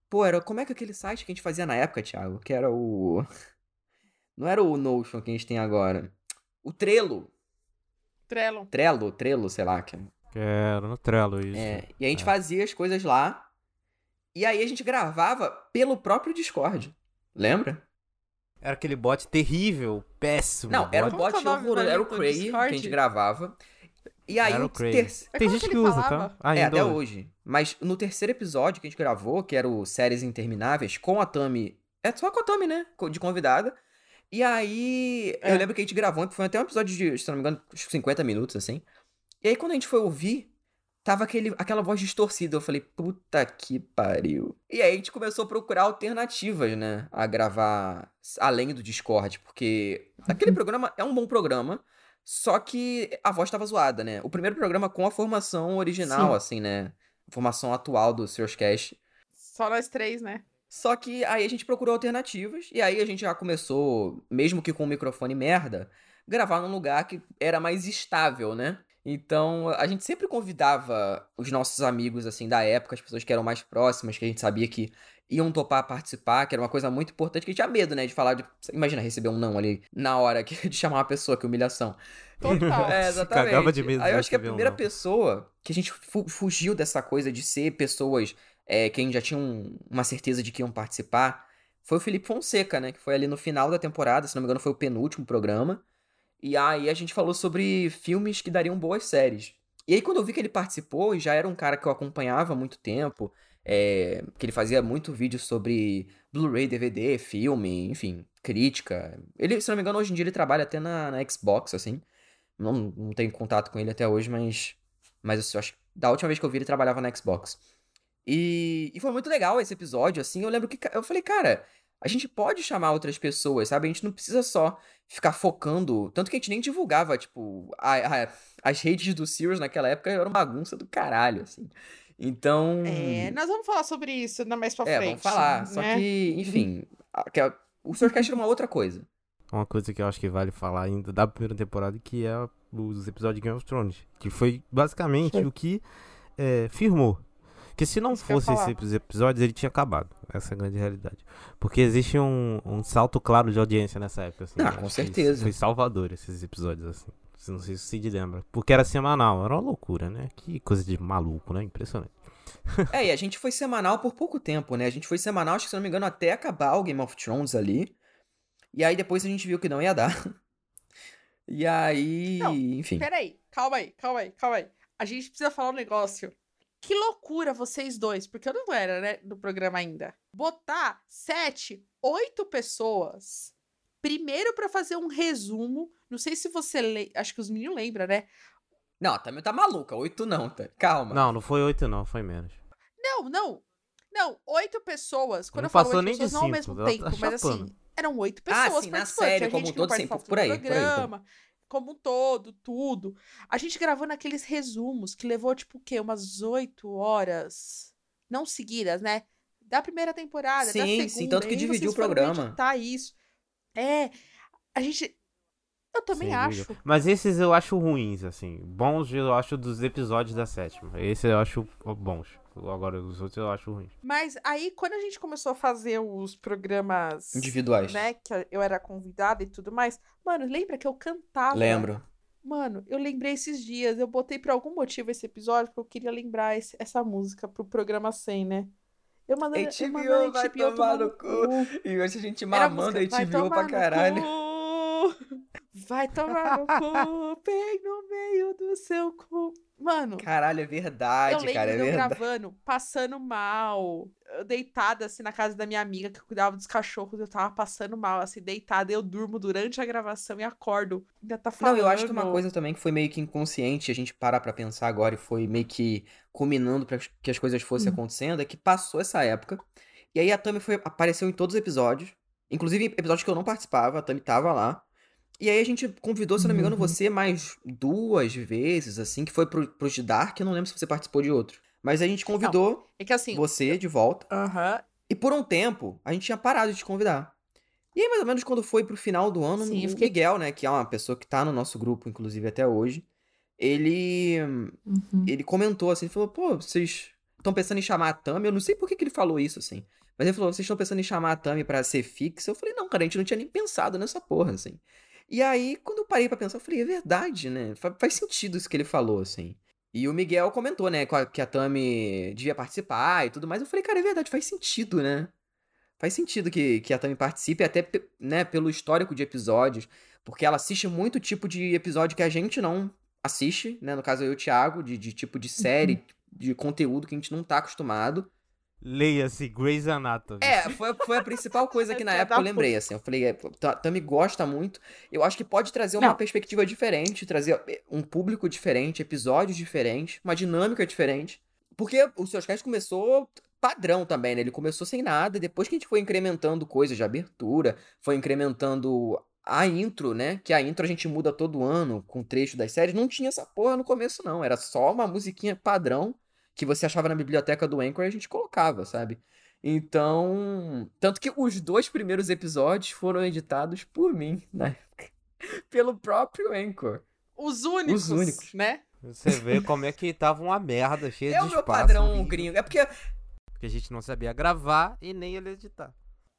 Pô, era. Como é que aquele site que a gente fazia na época, Thiago? Que era o. Não era o Notion que a gente tem agora. O Trello. Trello. Trello, Trello, sei lá. Que... Era no Trello isso. É, e a gente É. fazia as coisas lá. E aí a gente gravava pelo próprio Discord. Lembra? Era aquele bot terrível, péssimo. Não, era um é bot o nome horroroso. Era o Cray que a gente gravava. E aí Era o Cray. ter... Mas Tem gente que que usa, falava? tá? É, Ainda até hoje. hoje. Mas no terceiro episódio que a gente gravou, que era o Séries Intermináveis, com a Tami. É só com a Tami, né? De convidada. E aí. É. Eu lembro que a gente gravou, que foi até um episódio de, se não me engano, uns 50 minutos, assim. E aí, quando a gente foi ouvir, tava aquele, aquela voz distorcida. Eu falei, puta que pariu. E aí a gente começou a procurar alternativas, né? A gravar além do Discord, porque aquele programa é um bom programa. Só que a voz tava zoada, né? O primeiro programa com a formação original, Sim. assim, né? A formação atual do Seus Cast. Só nós três, né? Só que aí a gente procurou alternativas, e aí a gente já começou, mesmo que com um microfone merda, gravar num lugar que era mais estável, né? Então a gente sempre convidava os nossos amigos, assim, da época, as pessoas que eram mais próximas, que a gente sabia que iam topar participar, que era uma coisa muito importante, que a gente tinha medo, né? De falar de. Imagina receber um não ali na hora que, de chamar uma pessoa, que humilhação. Total. É, exatamente. cagava de medo Aí eu acho que a um primeira não. pessoa que a gente fu- fugiu dessa coisa de ser pessoas é, que a gente já tinha um- uma certeza de que iam participar foi o Felipe Fonseca, né? Que foi ali no final da temporada, se não me engano, foi o penúltimo programa. E aí a gente falou sobre filmes que dariam boas séries. E aí, quando eu vi que ele participou, e já era um cara que eu acompanhava há muito tempo, é, que ele fazia muito vídeo sobre Blu-ray, DVD, filme, enfim, crítica. Ele, se não me engano, hoje em dia ele trabalha até na, na Xbox, assim. Não, não tenho contato com ele até hoje, mas. Mas eu acho que da última vez que eu vi ele trabalhava na Xbox. E, e foi muito legal esse episódio, assim. Eu lembro que eu falei, cara, a gente pode chamar outras pessoas, sabe? A gente não precisa só ficar focando. Tanto que a gente nem divulgava, tipo, a- a- as redes do Sirius naquela época era uma bagunça do caralho, assim. Então. É, nós vamos falar sobre isso na mais pra É, frente. vamos falar. Só né? que, enfim, a- que a- o Swordcast era uma outra coisa. Uma coisa que eu acho que vale falar ainda da primeira temporada, que é os episódios de Game of Thrones. Que foi basicamente o que é, firmou. Que se não Isso fosse esses episódios, ele tinha acabado. Essa é a grande realidade. Porque existe um, um salto claro de audiência nessa época. Assim, Ah, Eu com certeza. Foi salvador esses episódios, assim. Não sei se o Cid lembra. Porque era semanal, era uma loucura, né? Que coisa de maluco, né? Impressionante. É, e a gente foi semanal por pouco tempo, né? A gente foi semanal, acho que se não me engano, até acabar o Game of Thrones ali. E aí depois a gente viu que não ia dar. E aí, Não, enfim. Peraí, calma aí, calma aí, calma aí. A gente precisa falar um negócio. Que loucura vocês dois, porque eu não era, né, do programa ainda. Botar sete, oito pessoas. Primeiro pra fazer um resumo. Não sei se você lembra. Acho que os meninos lembram, né? Não, também tá maluca. Oito não, tá? Calma. Não, não foi oito, não, foi menos. Não, não. Não, oito pessoas. Quando Não eu falo oito nem de pessoas, não ao mesmo tá tempo, mas assim. eram oito Ah, pessoas sim, na participantes. série a como gente um todo, participava por do aí, por aí, por aí. programa, como um todo, tudo. A gente gravando aqueles resumos que levou, tipo, o quê? Umas oito horas. Não seguidas, né? Da primeira temporada, da Sim, segunda. sim, tanto que dividiu o programa. editar isso. É, a gente... Eu também Sim, acho. dividiu. Mas esses eu acho ruins, assim. Bons eu acho dos episódios da sétima. Esse eu acho bons. Agora os outros eu acho ruins. Mas aí, quando a gente começou a fazer os programas... Individuais. Né, que eu era convidada e tudo mais. Mano, lembra que eu cantava? Lembro. Mano, eu lembrei esses dias. Eu botei por algum motivo esse episódio porque eu queria lembrar esse- essa música pro programa 100, né? Eu mandando, eu HBO mandando vai HBO tomar tomar no cu. E hoje a gente mamando a música, HBO pra caralho. cu, Vai tomar no cu, bem no meio do seu cu. Mano, Caralho, é eu verdade, lembro cara, é eu verdade. gravando, passando mal, eu deitada assim na casa da minha amiga que cuidava dos cachorros, eu tava passando mal, assim, deitada, eu durmo durante a gravação e acordo. Ainda tá Não, falando. eu acho que uma coisa também que foi meio que inconsciente, a gente parar pra pensar agora e foi meio que culminando pra que as coisas fossem Hum. acontecendo, é que passou essa época. E aí a Tami foi, apareceu em todos os episódios. Inclusive episódios que eu não participava, a Tami tava lá. E aí a gente convidou, se não me engano, Uhum. você mais duas vezes, assim, que foi pro, pros de Dark, eu não lembro se você participou de outro. Mas a gente convidou É que assim. você de volta. Aham. E por um tempo, a gente tinha parado de te convidar. E aí, mais ou menos, quando foi pro final do ano, Sim, o fiquei- Miguel, né, que é uma pessoa que tá no nosso grupo, inclusive, até hoje, ele Uhum. ele comentou assim, ele falou, pô, vocês estão pensando em chamar a Tami? Eu não sei por que, que ele falou isso, assim. Mas ele falou, vocês estão pensando em chamar a Tami pra ser fixa? Eu falei, não, cara, a gente não tinha nem pensado nessa porra, assim. E aí, quando eu parei pra pensar, eu falei, é verdade, né? Fa- Faz sentido isso que ele falou, assim. E o Miguel comentou, né, que a Tami devia participar e tudo mais. Eu falei, cara, é verdade, faz sentido, né? Faz sentido que, que a Tami participe, até né, pelo histórico de episódios, porque ela assiste muito tipo de episódio que a gente não assiste, né? No caso, eu e o Thiago, de, de tipo de série, de conteúdo que a gente não tá acostumado. Leia-se Grey's Anatomy. É, foi, foi a principal coisa que na época eu lembrei, assim. Eu falei, é, a Tami gosta muito. Eu acho que pode trazer uma Não. perspectiva diferente, trazer é, um público diferente, episódios diferentes, uma dinâmica diferente. Porque o Seus Cast começou padrão também, né? Ele começou sem nada, e depois que a gente foi incrementando coisas de abertura, foi incrementando a intro, né? Que a intro a gente muda todo ano com trecho das séries. Não tinha essa porra no começo, não. Era só uma musiquinha padrão que você achava na biblioteca do Anchor e a gente colocava, sabe? Então. Tanto que os dois primeiros episódios foram editados por mim, na época. Pelo próprio Anchor. Os únicos, Os únicos. né? Você vê como é que tava uma merda, cheia É de o meu espaço. padrão horrível, gringo. É porque. Porque a gente não sabia gravar e nem ele editar.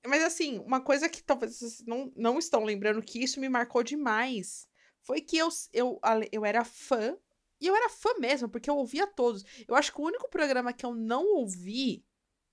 Mas assim, uma coisa que talvez vocês não, não estão lembrando que isso me marcou demais foi que eu, eu, eu era fã, e eu era fã mesmo, porque eu ouvia todos. Eu acho que o único programa que eu não ouvi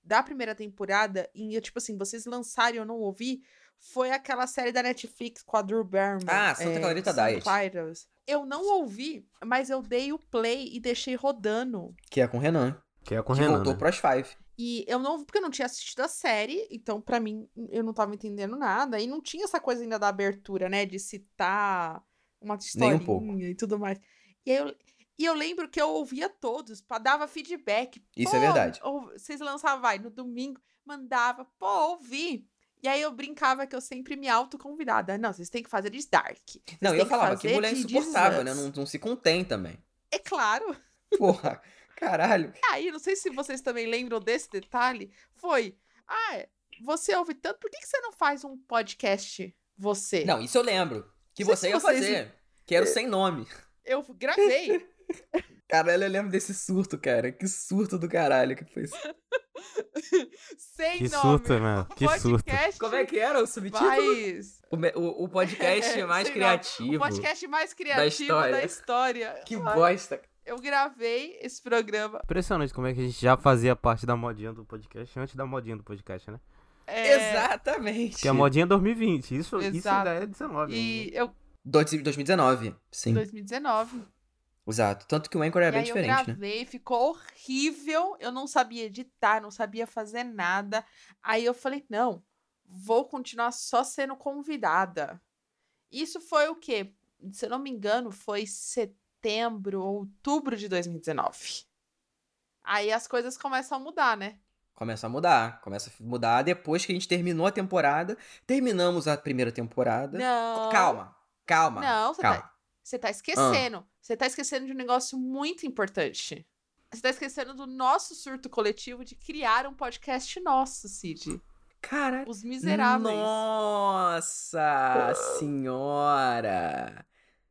da primeira temporada, e eu, tipo assim, vocês lançaram e eu não ouvi, foi aquela série da Netflix com a Drew Barrymore. Ah, Santa Clarita St. Diet. Eu não ouvi, mas eu dei o play e deixei rodando. Que é com o Renan. Que é com o Renan. voltou né? pro As Five. E eu não, porque eu não tinha assistido a série, então pra mim eu não tava entendendo nada. E não tinha essa coisa ainda da abertura, né? De citar uma um historinha pouco. e tudo mais. E, aí eu, e eu lembro que eu ouvia todos, dava feedback. Isso é verdade. ou- vocês lançavam, vai, no domingo, mandava, pô, ouvi. E aí eu brincava que eu sempre me autoconvidava. Não, vocês têm que fazer de Dark. Vocês Não, eu que falava que mulher de insuportável, né? Não, não se contém também. É claro. Porra, caralho. Aí, não sei se vocês também lembram desse detalhe, foi, ah, você ouve tanto, por que, que você não faz um podcast, você? Não, isso eu lembro. Que você ia vocês- fazer. Que era o sem nome. Eu gravei. Caralho, eu lembro desse surto, cara. Que surto do caralho que foi isso. sem Que nome. surto, né? Que surto. Como é que era o subtítulo? mais... O, o- o podcast É, mais sem nome. criativo. O podcast mais criativo da história. história. Que bosta. Eu gravei esse programa. Impressionante como é que a gente já fazia parte da modinha do podcast antes da modinha do podcast, né? é, Exatamente. Que a modinha é 2020. Isso, isso Exato. ainda é 19. E ainda. eu, Dois- 2019, sim. 2019. Exato. Tanto que o Anchor é e bem aí eu diferente, né? gravei, ficou horrível. Eu não sabia editar, não sabia fazer nada. Aí eu falei, não, vou continuar só sendo convidada. Isso foi o quê? Se eu não me engano, foi setembro, outubro de 2019. Aí as coisas começam a mudar, né? Começa a mudar. Começa a mudar depois que a gente terminou a temporada. Terminamos a primeira temporada. Não. Calma, calma. Não, você calma. tá, você tá esquecendo. Você tá esquecendo de um negócio muito importante. Você tá esquecendo do nosso surto coletivo de criar um podcast nosso, Cid. Cara, Os Miseráveis. Nossa senhora!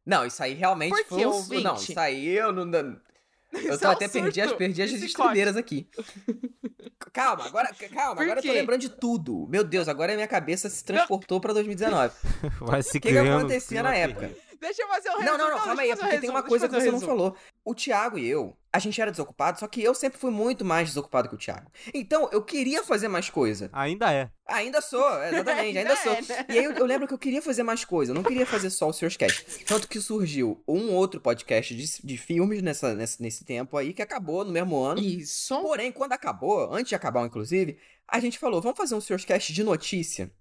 Não, isso aí realmente Por foi um... ouvinte? Não, isso aí eu não... Eu Isso tô é um até perdi as, perdi as estribeiras aqui. Calma, agora, calma, Por agora eu tô lembrando de tudo. Meu Deus, agora a minha cabeça se transportou pra 2019. Vai se O que, que acontecia na época? Deixa eu fazer um resumo. Não, não, não, calma aí, porque tem uma resumo, coisa que você não resumo. falou. O Thiago e eu, a gente era desocupado, só que eu sempre fui muito mais desocupado que o Thiago. Então, eu queria fazer mais coisa. Ainda é. Ainda sou, exatamente, ainda sou. é, né? E aí eu, eu lembro que eu queria fazer mais coisa, eu não queria fazer só o Seus Cast. Tanto que surgiu um outro podcast de, de filmes nessa, nesse, nesse tempo aí, que acabou no mesmo ano. Isso. Porém, quando acabou, antes de acabar, inclusive, a gente falou, vamos fazer um Seus Cast de notícia.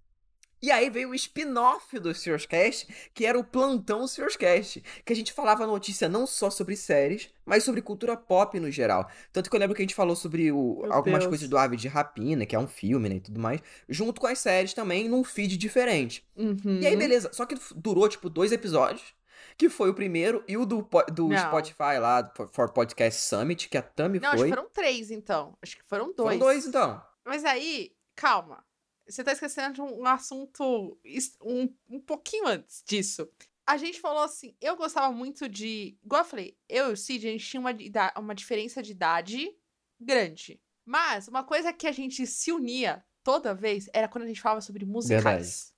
E aí veio o spin-off do Seus Cast, que era o Plantão Seus Cast, que a gente falava notícia não só sobre séries, mas sobre cultura pop no geral. Tanto que eu lembro que a gente falou sobre o- algumas Deus. coisas do Ave de Rapina, que é um filme, né, e tudo mais, junto com as séries também, num feed diferente. Uhum. E aí, beleza. Só que durou, tipo, dois episódios. Que foi o primeiro e o do, do Não. Spotify lá, do For Podcast Summit, que a Tami Não, acho foi. que foram três, então. Acho que foram dois. Foram dois, então. Mas aí, calma. Você tá esquecendo de um assunto um, um pouquinho antes disso. A gente falou assim, eu gostava muito de. Igual eu falei, eu e o Cid, a gente tinha uma, uma diferença de idade grande. Mas uma coisa que a gente se unia toda vez era quando a gente falava sobre musicais.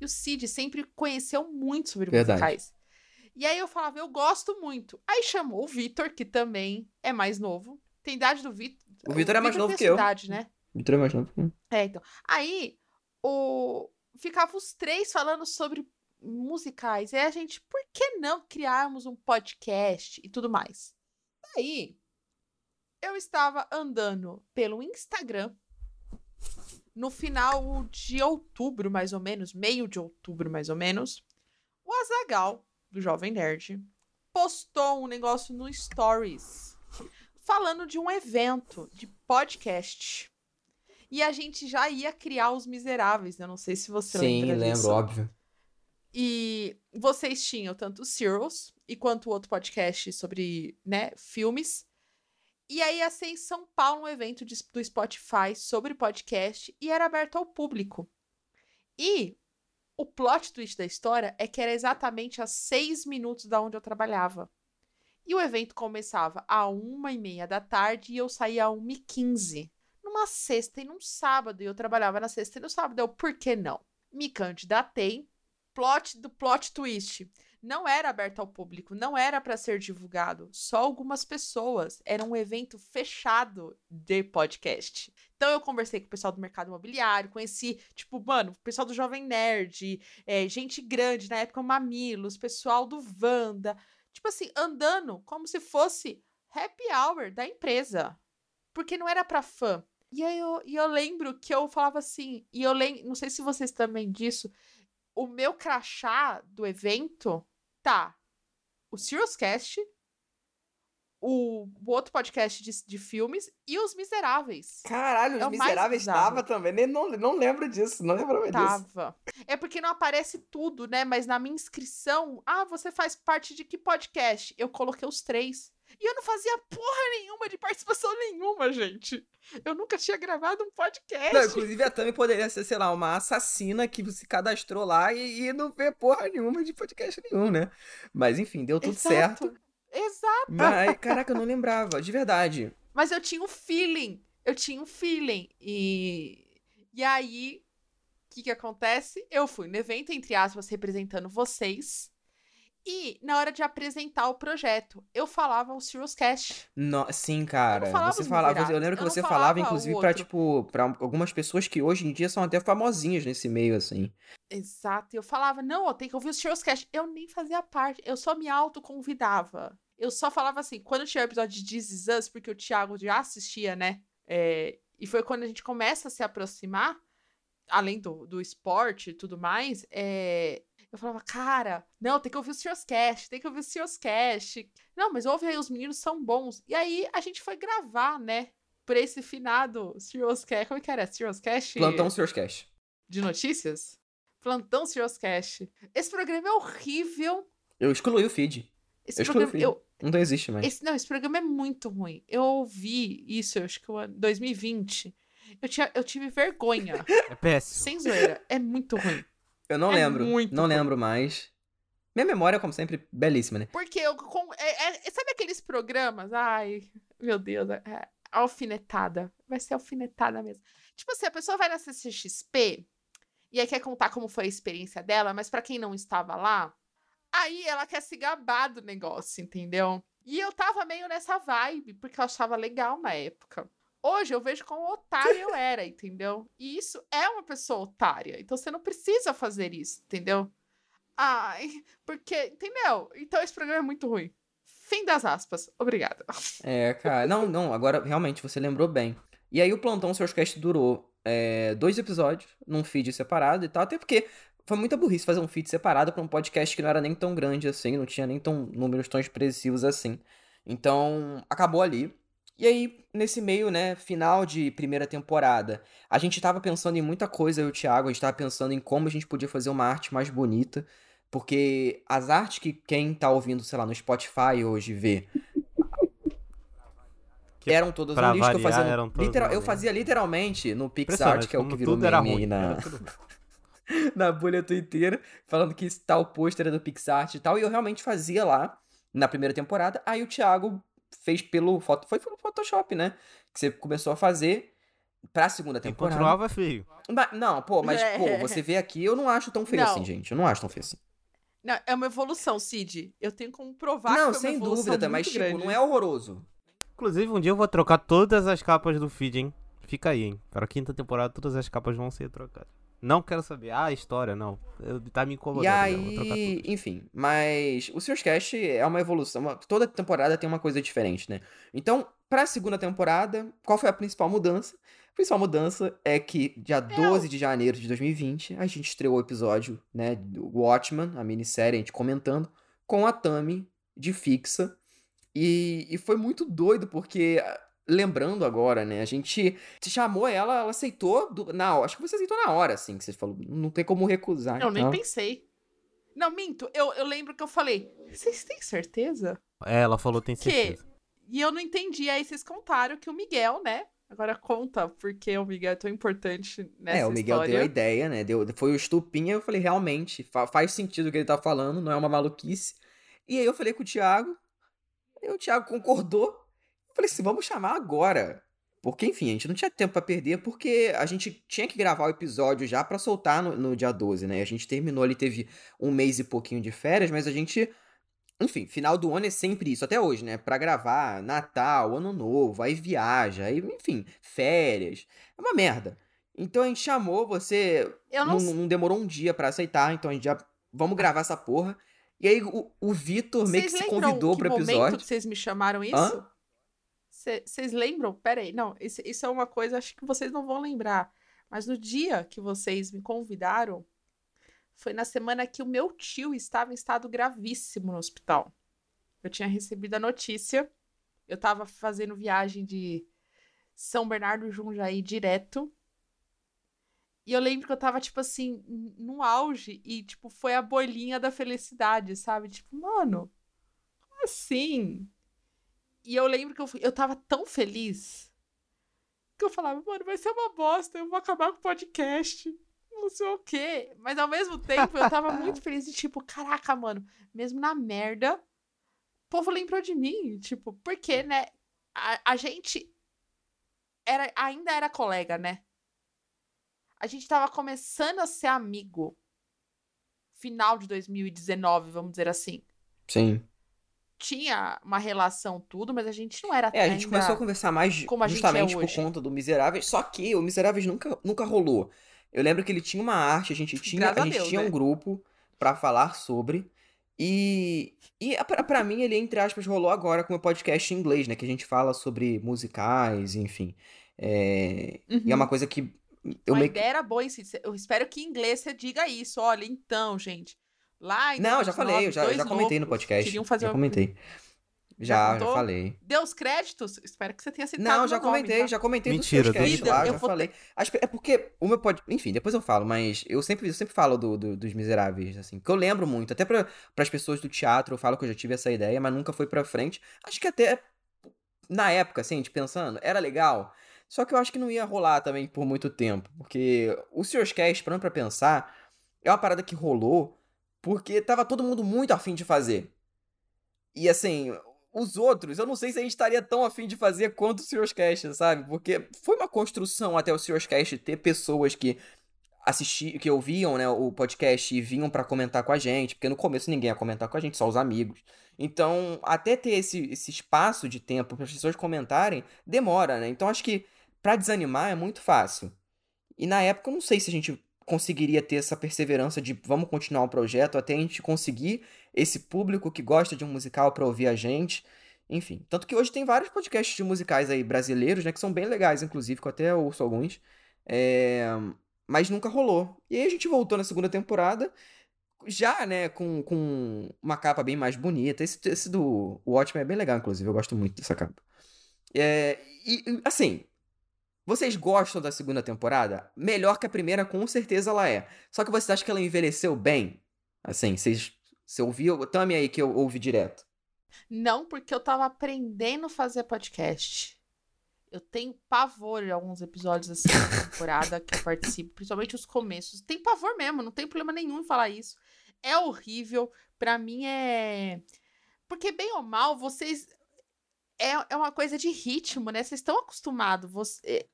E o Cid sempre conheceu muito sobre Verdade. musicais. E aí eu falava, eu gosto muito. Aí chamou o Vitor, que também é mais novo. Tem idade do Vitor. O Vitor é mais novo que eu. idade, né? Vitor é mais novo. É, então. Aí, o... ficava os três falando sobre musicais. Aí a gente, por que não criarmos um podcast e tudo mais? Aí, eu estava andando pelo Instagram no final de outubro, mais ou menos, meio de outubro, mais ou menos. O Azagal, do Jovem Nerd, postou um negócio no Stories falando de um evento de podcast. E a gente já ia criar os Miseráveis, né? Não sei se você Sim, lembra lembro, disso. óbvio. E vocês tinham tanto o Serials e quanto o outro podcast sobre, né, filmes. E aí ia ser em São Paulo um evento de- do Spotify sobre podcast e era aberto ao público. E o plot twist da história é que era exatamente a seis minutos da onde eu trabalhava. E o evento começava a uma e meia da tarde e eu saía a uma e quinze. Numa sexta e num sábado. E eu trabalhava na sexta e no sábado. Eu, por que não? Me candidatei. Plot do plot twist. Não era aberto ao público, não era para ser divulgado. Só algumas pessoas. Era um evento fechado de podcast. Então eu conversei com o pessoal do mercado imobiliário, conheci, tipo, mano, o pessoal do Jovem Nerd, é, gente grande, na época Mamilos, pessoal do Wanda. Tipo assim, andando como se fosse happy hour da empresa. Porque não era pra fã. E aí eu, e eu lembro que eu falava assim, e eu lembro, não sei se vocês também disso, o meu crachá do evento tá o Cast, o, o outro podcast de, de filmes e os Miseráveis. Caralho, os É Miseráveis tava também. Nem, não, não lembro disso, não lembrava disso. Tava. É porque não aparece tudo, né? Mas na minha inscrição, ah, você faz parte de que podcast? Eu coloquei os três. E eu não fazia porra nenhuma de participação nenhuma, gente. Eu nunca tinha gravado um podcast. Não, inclusive a Tami poderia ser, sei lá, uma assassina que se cadastrou lá e, e não vê porra nenhuma de podcast nenhum, né? Mas enfim, deu tudo Exato. certo. Exato. Mas, caraca, eu não lembrava, de verdade. Mas eu tinha um feeling. Eu tinha um feeling. E, e aí, o que, que acontece? Eu fui no evento, entre aspas, representando vocês. E na hora de apresentar o projeto, eu falava o Serious Cash. No- sim, cara. falava Você falava, eu lembro que eu você falava falava, inclusive, pra, outro. tipo, pra algumas pessoas que hoje em dia são até famosinhas nesse meio, assim. Exato. E eu falava, não, eu tenho que ouvir o Serious Cash. Eu nem fazia parte, eu só me autoconvidava. Eu só falava assim, quando tinha o episódio de This Is Us, porque o Thiago já assistia, né? É, e foi quando a gente começa a se aproximar, além do, do esporte e tudo mais, é, eu falava, cara, não, tem que ouvir o Serious Cash, tem que ouvir o Serious Cash. Não, mas ouve aí, os meninos são bons. E aí a gente foi gravar, né? por esse finado Serious Cash. Como é que era? Serious Cash? Plantão Serious Cash. De notícias? Plantão Serious Cash. Esse programa é horrível. Eu excluí o feed. Esse eu excluí programa, o feed. eu, Não existe mais. esse, não, esse programa é muito ruim. Eu ouvi isso, eu acho que em 2020. Eu, tinha, eu tive vergonha. É péssimo. sem zoeira. É muito ruim. Eu não É lembro. muito não bom. lembro mais. Minha memória, como sempre, belíssima, né? Porque eu. Com, é- é- sabe aqueles programas? Ai, meu Deus. É, é alfinetada. Vai ser alfinetada mesmo. Tipo assim, a pessoa vai na CCXP e aí quer contar como foi a experiência dela, mas pra quem não estava lá, aí ela quer se gabar do negócio, entendeu? E eu tava meio nessa vibe, porque eu achava legal na época. Hoje eu vejo como otária eu era, entendeu? E isso é uma pessoa otária. Então você não precisa fazer isso, entendeu? Ai, porque, entendeu? Então esse programa é muito ruim. Fim das aspas. Obrigada. É, cara. Não, não, agora realmente você lembrou bem. E aí o Plantão Sourcecast durou é, dois episódios num feed separado e tal, até porque foi muita burrice fazer um feed separado pra um podcast que não era nem tão grande assim, não tinha nem tão números tão expressivos assim. Então, acabou ali. E aí, nesse meio, né, final de primeira temporada, a gente tava pensando em muita coisa, eu e o Thiago, a gente tava pensando em como a gente podia fazer uma arte mais bonita, porque as artes que quem tá ouvindo, sei lá, no Spotify hoje vê, Que eram todas pra um lixo que eu fazia. eram todas literal- eu fazia literalmente no PixArt, que é o que virou meme ruim. aí na, tudo- na bolha twitteira, falando que tal pôster era do PixArt e tal, e eu realmente fazia lá na primeira temporada. Aí o Thiago fez pelo foto, foi pelo Photoshop, né? Que você começou a fazer pra segunda E temporada. continuava feio. Mas- não, pô, mas É. pô, você vê aqui, eu não acho tão feio Não. assim, gente. Eu não acho tão feio assim. Não, é uma evolução, Cid. Eu tenho como provar não, que foi sem uma evolução dúvida, mas tipo, grande. não é horroroso. Inclusive, um dia eu vou trocar todas as capas do feed, hein? Fica aí, hein? Para a quinta temporada, todas as capas vão ser trocadas. Não quero saber. Ah, a história, não. Eu, tá me incomodando. E trocar aí, enfim, mas o Sears Cast é uma evolução. uma- toda temporada tem uma coisa diferente, né? Então, pra segunda temporada, qual foi a principal mudança? A principal mudança é que dia 12 de janeiro de 2020, a gente estreou o episódio, né, do Watchmen, a minissérie, a gente comentando, com a Tami de fixa. E, e foi muito doido, porque, lembrando agora, né, a gente te chamou ela, ela aceitou do- na hora. Acho que você aceitou na hora, assim, que você falou. Não tem como recusar. Eu nem então. pensei. Não, minto. Eu, eu lembro que eu falei, vocês têm certeza? É, ela falou, tem Que? certeza. E eu não entendi. Aí vocês contaram que o Miguel, né? Agora conta porque o Miguel é tão importante nessa É, o Miguel história. deu a ideia, né? Deu, foi o estupinha, eu falei, realmente, fa- faz sentido o que ele tá falando, não é uma maluquice. E aí eu falei com o Thiago, e o Thiago concordou. Eu falei assim, vamos chamar agora. Porque, enfim, a gente não tinha tempo pra perder, porque a gente tinha que gravar o episódio já pra soltar no, no dia 12, né? A gente terminou ali, teve um mês e pouquinho de férias, mas a gente. Enfim, final do ano é sempre isso, até hoje, né? Pra gravar Natal, Ano Novo, aí viaja, aí, enfim, férias. É uma merda. Então a gente chamou, você Eu não, não, não demorou um dia pra aceitar, então a gente já. Vamos gravar essa porra. E aí o, o Vitor meio que se convidou pro episódio. vocês me chamaram isso? Hã? Vocês lembram? Pera aí, não, isso, isso é uma coisa, acho que vocês não vão lembrar. Mas no dia que vocês me convidaram, foi na semana que o meu tio estava em estado gravíssimo no hospital. Eu tinha recebido a notícia, eu tava fazendo viagem de São Bernardo Jundiaí direto. E eu lembro que eu tava, tipo assim, no auge, e, tipo, foi a bolinha da felicidade, sabe? Tipo, mano, como assim? E eu lembro que eu, fui- eu tava tão feliz que eu falava, mano, vai ser uma bosta, eu vou acabar com o podcast. Não sei o quê. Mas ao mesmo tempo eu tava muito feliz de tipo, caraca, mano, mesmo na merda, o povo lembrou de mim. Tipo, porque, né? A, a gente era, ainda era colega, né? A gente tava começando a ser amigo. Final de 2019, vamos dizer assim Sim. Tinha uma relação tudo, mas a gente não era É, a gente começou a conversar mais como a gente justamente é por conta do Miseráveis, só que o Miseráveis nunca, nunca rolou. Eu lembro que ele tinha uma arte, a gente tinha, Graças a gente Deus, tinha né? um grupo pra falar sobre. E, e a- pra, pra mim ele, entre aspas, rolou agora com o meu podcast em inglês, né? Que a gente fala sobre musicais, enfim. É, E é Uhum. uma coisa que eu meio ideia era boa. Eu espero que em inglês você diga isso. Olha, então, gente. Lá em Não, já 2019, falei, eu já, já comentei no podcast. Queriam fazer já uma- comentei. Já, já, contou? falei. Deu os créditos? Espero que você tenha citado Não, já nome, comentei, tá? já comentei Mentira, dos seus casts duvido. lá, Eu já vou- falei. É porque o meu pode, enfim, depois eu falo, mas eu sempre, eu sempre falo do, do- dos miseráveis, assim, que eu lembro muito, até para as pessoas do teatro, eu falo que eu já tive essa ideia, mas nunca foi pra frente. Acho que até na época, assim, a gente pensando, era legal. Só que eu acho que não ia rolar também por muito tempo, porque o Srs. Cast, parando pra pensar, é uma parada que rolou porque tava todo mundo muito afim de fazer. E assim, os outros, eu não sei se a gente estaria tão afim de fazer quanto o Srs. Cast, sabe? Porque foi uma construção até o Srs. Cast ter pessoas que assistiam, que ouviam, né, o podcast e vinham pra comentar com a gente, porque no começo ninguém ia comentar com a gente, só os amigos. Então, até ter esse, esse espaço de tempo para as pessoas comentarem, demora, né? Então, acho que pra desanimar é muito fácil. E na época, eu não sei se a gente conseguiria ter essa perseverança de vamos continuar o projeto até a gente conseguir esse público que gosta de um musical pra ouvir a gente. Enfim, tanto que hoje tem vários podcasts de musicais aí brasileiros, né, que são bem legais, inclusive, que eu até ouço alguns. É, Mas nunca rolou. E aí a gente voltou na segunda temporada, já, né, com, com uma capa bem mais bonita. Esse, esse do Watchmen é bem legal, inclusive, eu gosto muito dessa capa. É, e, assim, vocês gostam da segunda temporada? Melhor que a primeira, com certeza ela é. Só que vocês acham que ela envelheceu bem? Assim, vocês. Você ouviu? Tame aí que eu ouvi direto. Não, porque eu tava aprendendo a fazer podcast. Eu tenho pavor em alguns episódios assim da temporada que eu participo, principalmente os começos. Tem pavor mesmo, não tem problema nenhum em falar isso. É horrível, pra mim é. Porque, bem ou mal, vocês. É, é uma coisa de ritmo, né? Vocês estão acostumados. Você,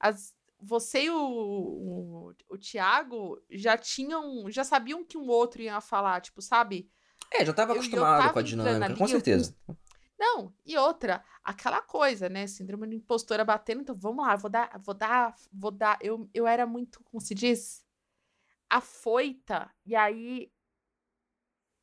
as, você e o, o, o Thiago já tinham. Já sabiam que um outro ia falar, tipo, sabe? É, já tava Eu- eu acostumado tava com a dinâmica, ali, com eu- certeza. Não, e outra, aquela coisa, né? Síndrome de impostora batendo, então vamos lá, vou dar, vou dar, vou dar. Eu, eu era muito, como se diz? Afoita, e aí.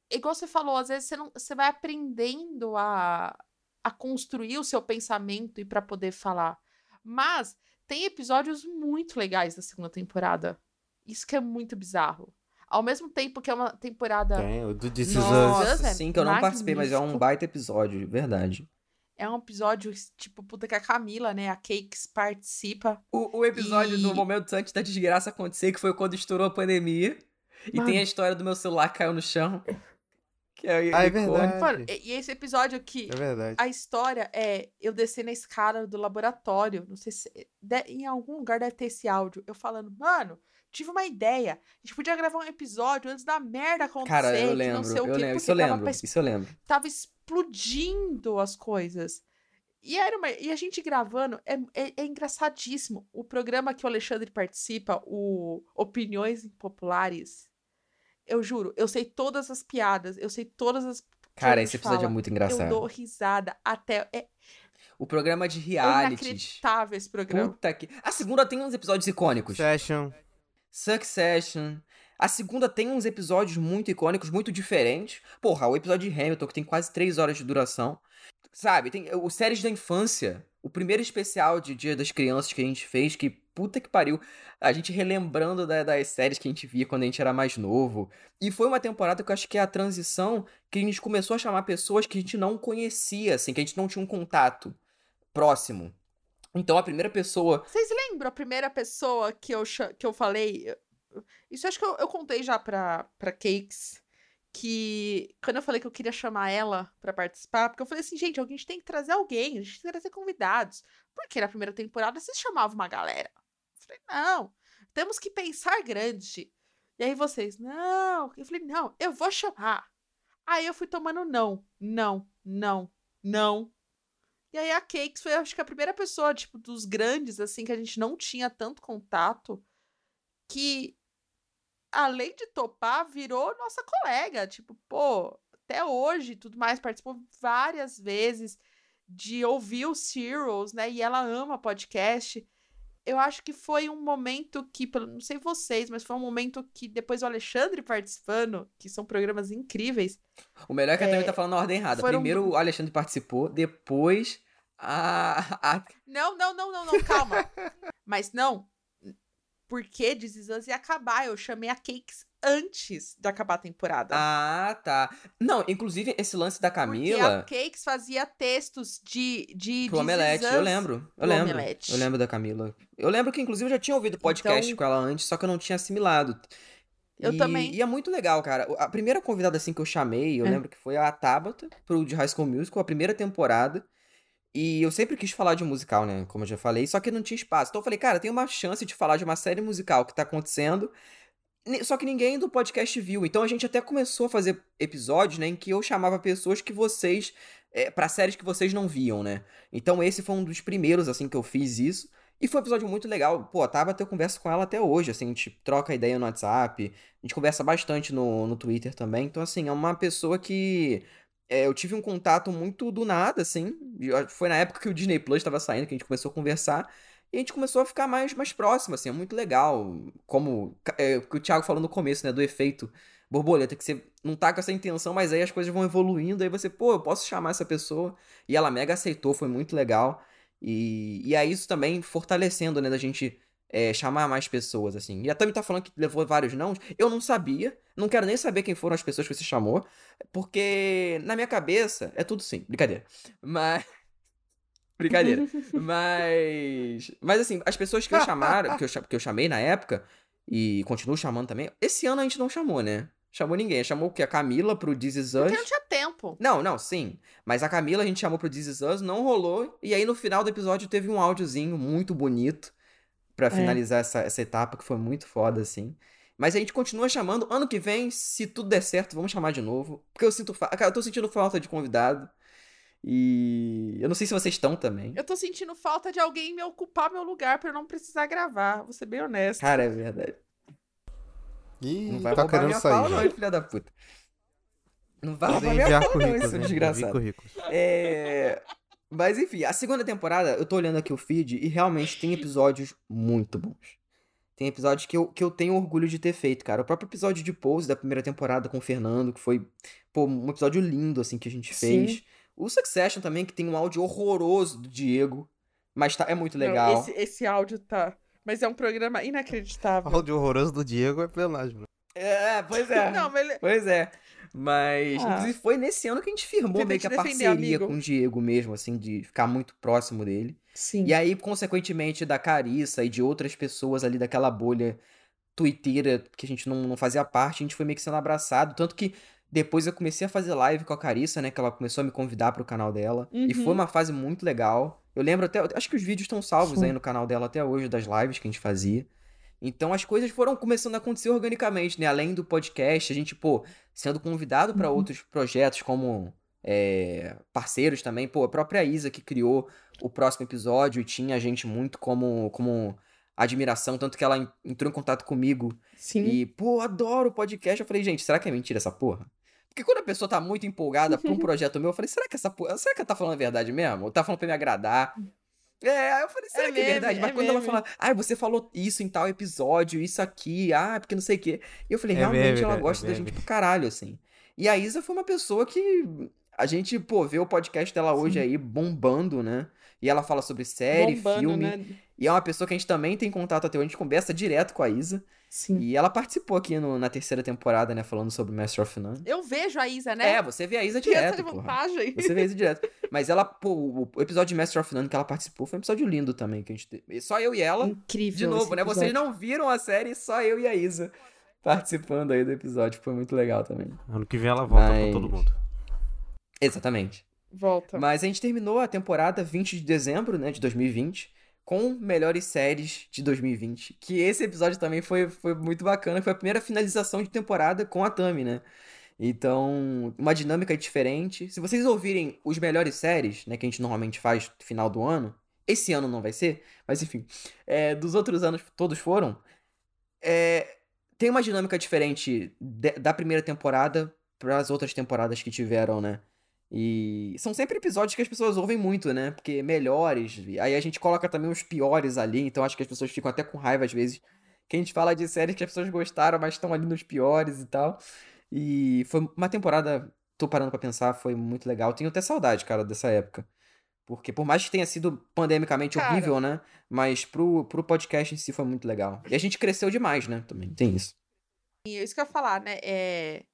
Igual você falou, às vezes você, não, você vai aprendendo a, a construir o seu pensamento e para poder falar. Mas tem episódios muito legais da segunda temporada. Isso que é muito bizarro. Ao mesmo tempo que é uma temporada. Tem, o do This Is Us. Nossa, Us é sim, que eu não participei, mas é um baita episódio, verdade. É um episódio, tipo, puta que a Camila, né? A Cakes participa. O, o episódio E- do momento antes da desgraça acontecer, que foi quando estourou a pandemia. E Mano. tem a história do meu celular que caiu no chão. Que é, Ah, é verdade. Mano, e, e esse episódio que É verdade. a história é eu descer na escada do laboratório. Não sei se. de- em algum lugar deve ter esse áudio. Eu falando, mano, tive uma ideia. A gente podia gravar um episódio antes da merda acontecer. Cara, eu que lembro, não sei o eu quê, lembro, isso eu lembro, pra isso eu lembro. tava explodindo as coisas. E, era uma- e a gente gravando, é, é- é engraçadíssimo. O programa que o Alexandre participa, o Opiniões Impopulares, eu juro, eu sei todas as piadas, eu sei todas as. Cara, esse episódio é fala. muito Eu engraçado. dou risada até. É, O programa de é realities. inacreditável esse programa. Puta que. A segunda tem uns episódios icônicos. Session. Succession. A segunda tem uns episódios muito icônicos, muito diferentes. Porra, o episódio de Hamilton, que tem quase 3 horas de duração. Sabe, tem o Séries da Infância. O primeiro especial de Dia das Crianças que a gente fez, que puta que pariu. A gente relembrando da- das séries que a gente via quando a gente era mais novo. E foi uma temporada que eu acho que é a transição que a gente começou a chamar pessoas que a gente não conhecia, assim, que a gente não tinha um contato próximo. Então a primeira pessoa Vocês lembram a primeira pessoa que eu, que eu falei? Isso acho que eu, eu contei já pra, pra Cakes. Que quando eu falei que eu queria chamar ela pra participar, porque eu falei assim, gente, a gente tem que trazer alguém, a gente tem que trazer convidados. Porque na primeira temporada vocês chamavam uma galera. Eu falei, não, temos que pensar grande. E aí vocês, não. Eu falei, não, eu vou chamar. Aí eu fui tomando não, não, não, não. E aí a Cakes foi, acho que a primeira pessoa, tipo, dos grandes, assim, que a gente não tinha tanto contato, que, além de topar, virou nossa colega. Tipo, pô, até hoje, e tudo mais, participou várias vezes de ouvir os Heroes, né? E ela ama podcast. Eu acho que foi um momento que, não sei vocês, mas foi um momento que depois o Alexandre participando, que são programas incríveis, O melhor é que a É, Tami tá falando na ordem errada. foram- Primeiro o Alexandre participou, depois a. a... Não, não, não, não, não, calma. Mas não, porque This Is Us ia acabar. Eu chamei a Cakes antes de acabar a temporada. Ah, tá. Não, inclusive esse lance da Camila. Porque a Cakes fazia textos de. de Pro Omelete, eu lembro. Eu lembro. Omelete. Eu lembro da Camila. Eu lembro que, inclusive, eu já tinha ouvido podcast Então- com ela antes, só que eu não tinha assimilado. Eu E- também. E é muito legal, cara. A primeira convidada, assim, que eu chamei, eu É. lembro que foi a Tabata, pro de High School Musical, a primeira temporada. E eu sempre quis falar de musical, né? Como eu já falei, só que não tinha espaço. Então eu falei, cara, tem uma chance de falar de uma série musical que tá acontecendo. Só que ninguém do podcast viu. Então a gente até começou a fazer episódios, né? Em que eu chamava pessoas que vocês. É, para séries que vocês não viam, né? Então esse foi um dos primeiros, assim, que eu fiz isso. E foi um episódio muito legal. Pô, a Tabata eu converso com ela até hoje, assim, a gente troca ideia no WhatsApp, a gente conversa bastante no, no Twitter também. Então, assim, é uma pessoa que é, eu tive um contato muito do nada, assim. Foi na época que o Disney Plus estava saindo que a gente começou a conversar. E a gente começou a ficar mais, mais próximo, assim, é muito legal. Como é, o que o Thiago falou no começo, né, do efeito borboleta, que você não tá com essa intenção, mas aí as coisas vão evoluindo, aí você, pô, eu posso chamar essa pessoa. E ela mega aceitou, foi muito legal. E, e é isso também fortalecendo, né, da gente é, chamar mais pessoas, assim. E a Tami tá falando que levou vários não. Eu não sabia, não quero nem saber quem foram as pessoas que você chamou, porque na minha cabeça é tudo sim, brincadeira. Mas. Brincadeira. Mas. Mas assim, as pessoas que eu chamaram, que eu, que eu chamei na época, e continuo chamando também, esse ano a gente não chamou, né? Chamou ninguém. Chamou o quê? A Camila pro This Is Us. Porque não tinha tempo. Não, não, sim. Mas a Camila a gente chamou pro This Is Us, não rolou. E aí no final do episódio teve um áudiozinho muito bonito pra finalizar essa, essa etapa, que foi muito foda, assim. Mas a gente continua chamando. Ano que vem, se tudo der certo, vamos chamar de novo. Porque eu sinto. Fa... Cara, eu tô sentindo falta de convidado. E eu não sei se vocês estão também. Eu tô sentindo falta de alguém me ocupar meu lugar pra eu não precisar gravar. Vou ser bem honesta. Cara, é verdade. Ih, Não vai tá querendo minha sair. fala, não, filha da puta. Não vai roubar minha enviar fala, não, esse hein? desgraçado. É... Mas enfim, a segunda temporada, eu tô olhando aqui o feed e realmente tem episódios muito bons. Tem episódios que eu, que eu tenho orgulho de ter feito, cara. O próprio episódio de Pose da primeira temporada com o Fernando, que foi, pô, um episódio lindo, assim, que a gente Sim. fez. O Succession também, que tem um áudio horroroso do Diego, mas tá, é muito Não, legal. esse, esse áudio tá. Mas é um programa inacreditável. O áudio horroroso do Diego é plenagem, né? É, pois é. Não, mas ele... Pois é. Mas, Ah. inclusive, foi nesse ano que a gente firmou meio que a parceria amigo. com o Diego mesmo, assim, de ficar muito próximo dele. Sim. E aí, consequentemente, da Carissa e de outras pessoas ali daquela bolha twitteira que a gente não, não fazia parte, a gente foi meio que sendo abraçado. Tanto que depois eu comecei a fazer live com a Carissa, né? Que ela começou a me convidar pro canal dela. E Uhum. foi uma fase muito legal. Eu lembro até. Acho que os vídeos estão salvos Sim. aí no canal dela até hoje, das lives que a gente fazia. Então as coisas foram começando a acontecer organicamente, né? Além do podcast, a gente, pô, sendo convidado pra Uhum. outros projetos como é, parceiros também. Pô, a própria Isa que criou o próximo episódio e tinha a gente muito como, como admiração, tanto que ela en- entrou em contato comigo Sim. e, pô, adoro o podcast. Eu falei, gente, será que é mentira essa porra? Porque quando a pessoa tá muito empolgada pra um projeto meu, eu falei, será que essa porra, será que ela tá falando a verdade mesmo? Ou tá falando pra me agradar? É, aí eu falei, será É que é meme, verdade? Mas é quando ela meme. fala, ah, você falou isso em tal episódio, isso aqui, ah, porque não sei o quê. E eu falei, É realmente meme, ela né? gosta É da gente pra caralho, assim. E a Isa foi uma pessoa que a gente, pô, vê o podcast dela hoje Sim. aí bombando, né? E ela fala sobre série, Bombando, filme. né? E é uma pessoa que a gente também tem contato até hoje, a gente conversa direto com a Isa. Sim. E ela participou aqui no- na terceira temporada, né? Falando sobre Master of None. Eu vejo a Isa, né? É, você vê a Isa direto, porra. vantagem. Você vê a Isa direto. Mas ela, pô, o episódio de Master of None que ela participou foi um episódio lindo também. Que a gente teve. Só eu e ela. Incrível. De novo, esse né? Vocês não viram a série, só eu e a Isa participando aí do episódio. Foi muito legal também. Ano que vem ela volta Mas- pra todo mundo. Exatamente. Volta. Mas a gente terminou a temporada 20 de dezembro, né, de 2020, com melhores séries de 2020. Que esse episódio também foi, foi muito bacana, foi a primeira finalização de temporada com a Tami, né? Então, uma dinâmica diferente. Se vocês ouvirem os melhores séries, né, que a gente normalmente faz no final do ano, esse ano não vai ser, mas enfim, é, dos outros anos todos foram, é, tem uma dinâmica diferente de- da primeira temporada para as outras temporadas que tiveram, né? E são sempre episódios que as pessoas ouvem muito, né? Porque melhores. Aí a gente coloca também os piores ali, então acho que as pessoas ficam até com raiva às vezes. Que a gente fala de séries que as pessoas gostaram, mas estão ali nos piores e tal. E foi uma temporada, tô parando pra pensar, foi muito legal. Tenho até saudade, cara, dessa época. Porque por mais que tenha sido pandemicamente Cara. horrível, né? Mas pro, pro podcast em si foi muito legal. E a gente cresceu demais, né? Também tem isso. E é isso que eu ia falar, né? É...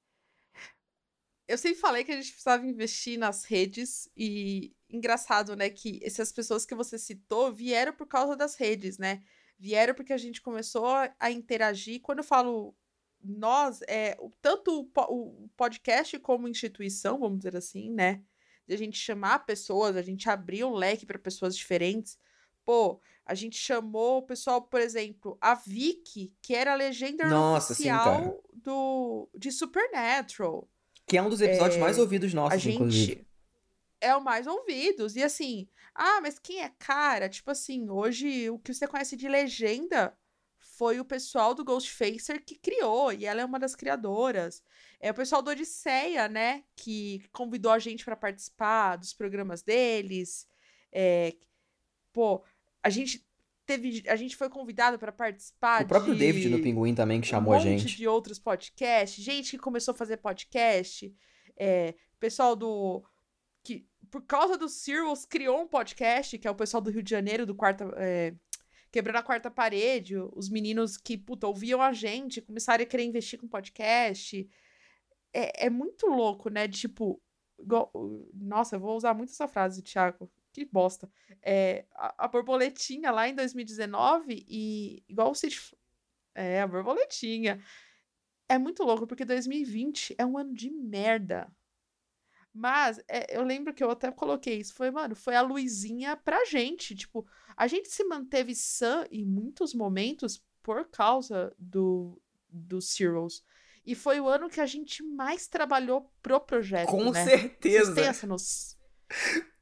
Eu sempre falei que a gente precisava investir nas redes e engraçado, né, que essas pessoas que você citou vieram por causa das redes, né? Vieram porque a gente começou a interagir. Quando eu falo nós, é, tanto o podcast como instituição, vamos dizer assim, né? De a gente chamar pessoas, a gente abrir um leque para pessoas diferentes. Pô, a gente chamou o pessoal, por exemplo, a Vicky, que era a legenda Nossa, oficial sim, do, de Supernatural. Que é um dos episódios é, mais ouvidos nossos, a gente inclusive. É o mais ouvidos. E assim, ah, mas quem é cara? Tipo assim, hoje o que você conhece de legenda foi o pessoal do Ghostfacer que criou, e ela é uma das criadoras. É o pessoal do Odisseia, né, que convidou a gente para participar dos programas deles. É, pô, a gente teve, a gente foi convidado para participar. O próprio de David no Pinguim também que chamou um a gente. de outros podcasts, gente que começou a fazer podcast, é, pessoal do que por causa do Cirrus criou um podcast que é o pessoal do Rio de Janeiro do quarta é, quebrando a quarta parede, os meninos que, puta, ouviam a gente, começaram a querer investir com podcast. É, é muito louco, né? Tipo, igual, nossa, eu vou usar muito essa frase, Thiago. Que bosta. É, a, a borboletinha lá em 2019 e igual o Cid. É, a borboletinha. É muito louco, porque 2020 é um ano de merda. Mas é, eu lembro que eu até coloquei isso. Foi, mano, foi a luzinha pra gente. Tipo, a gente se manteve sã em muitos momentos por causa do, do Zeros. E foi o ano que a gente mais trabalhou pro projeto. Com né? certeza. Vocês têm essa noção.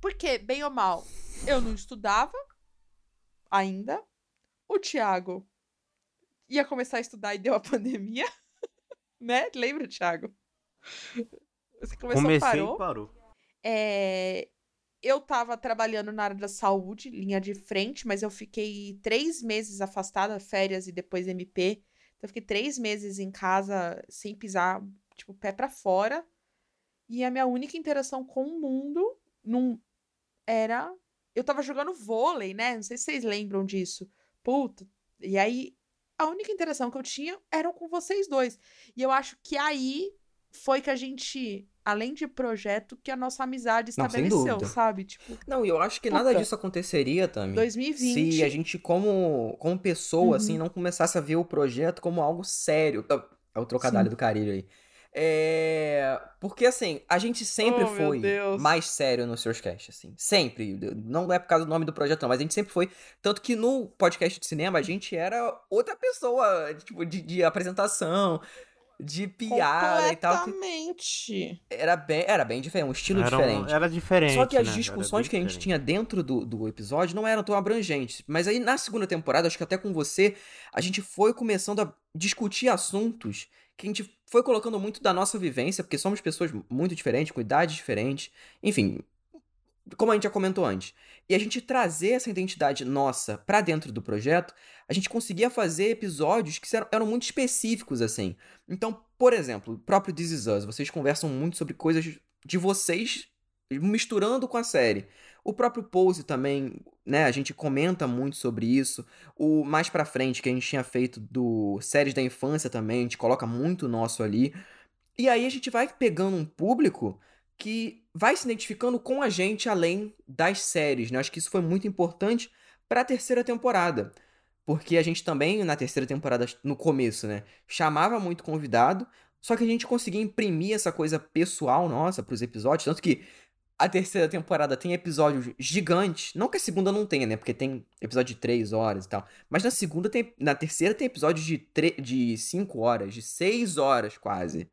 Porque, bem ou mal, eu não estudava ainda. O Thiago ia começar a estudar e deu a pandemia. né? Lembra, Thiago? Você começou Comecei parou. e parou. É, eu tava trabalhando na área da saúde, linha de frente, mas eu fiquei três meses afastada, férias e depois MP. Então eu fiquei três meses em casa sem pisar, tipo, pé para fora. E a minha única interação com o mundo não era. Eu tava jogando vôlei, né? Não sei se vocês lembram disso. Puta. E aí, a única interação que eu tinha eram com vocês dois. E eu acho que aí foi que a gente, além de projeto, que a nossa amizade estabeleceu, Não, sabe? Tipo, Não, e eu acho que puta, nada disso aconteceria também. 2020. Se a gente, como, como pessoa, assim, uhum. assim, não começasse a ver o projeto como algo sério. É o trocadilho Sim. do carilho aí. É... Porque, assim, a gente sempre oh, foi mais sério nos seus casts, assim. Sempre. Não é por causa do nome do projeto, não, mas a gente sempre foi. Tanto que no podcast de cinema a gente era outra pessoa, tipo, de, de apresentação de piada e tal. Completamente. Era bem, era bem diferente, um estilo era diferente. Um, era diferente. Só que as né? discussões que a gente tinha dentro do, do episódio não eram tão abrangentes. Mas aí na segunda temporada, acho que até com você, a gente foi começando a discutir assuntos que a gente foi colocando muito da nossa vivência, porque somos pessoas muito diferentes, com idades diferentes. Enfim, como a gente já comentou antes, e a gente trazer essa identidade nossa para dentro do projeto, a gente conseguia fazer episódios que eram, muito específicos, assim. Então, por exemplo, o próprio This Is Us, vocês conversam muito sobre coisas de vocês misturando com a série. O próprio Pose também, né, a gente comenta muito sobre isso. O mais pra frente, que a gente tinha feito do séries da infância também, a gente coloca muito nosso ali. E aí a gente vai pegando um público que vai se identificando com a gente além das séries, né? Acho que isso foi muito importante para a terceira temporada. Porque a gente também, na terceira temporada, no começo, né? Chamava muito convidado, só que a gente conseguia imprimir essa coisa pessoal nossa para os episódios. Tanto que a terceira temporada tem episódios gigantes. Não que a segunda não tenha, né? Porque tem episódio de 3 horas e tal. Mas na segunda tem. Na terceira tem episódios de, tre... de 5 horas, de 6 horas quase.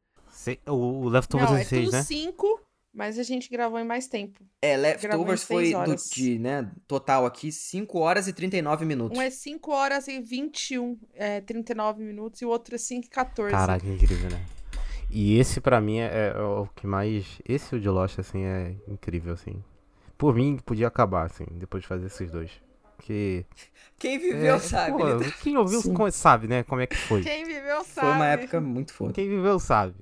O Leftovers não, é 6, né? 5 mas a gente gravou em mais tempo. É, Leftovers foi do, de, né, total aqui 5 horas e 39 minutos. Um é 5 horas e 21, é, 39 minutos, e o outro é 5 e 14. Caraca, incrível, né? E esse para mim é, é, o que mais. Esse o de Lost, assim, é incrível, assim. Por mim, podia acabar, assim, depois de fazer esses dois. Que. Quem viveu é, sabe. Pô, né? Quem ouviu sabe, né? Como é que foi. Quem viveu sabe. Foi uma época muito foda. Quem viveu sabe.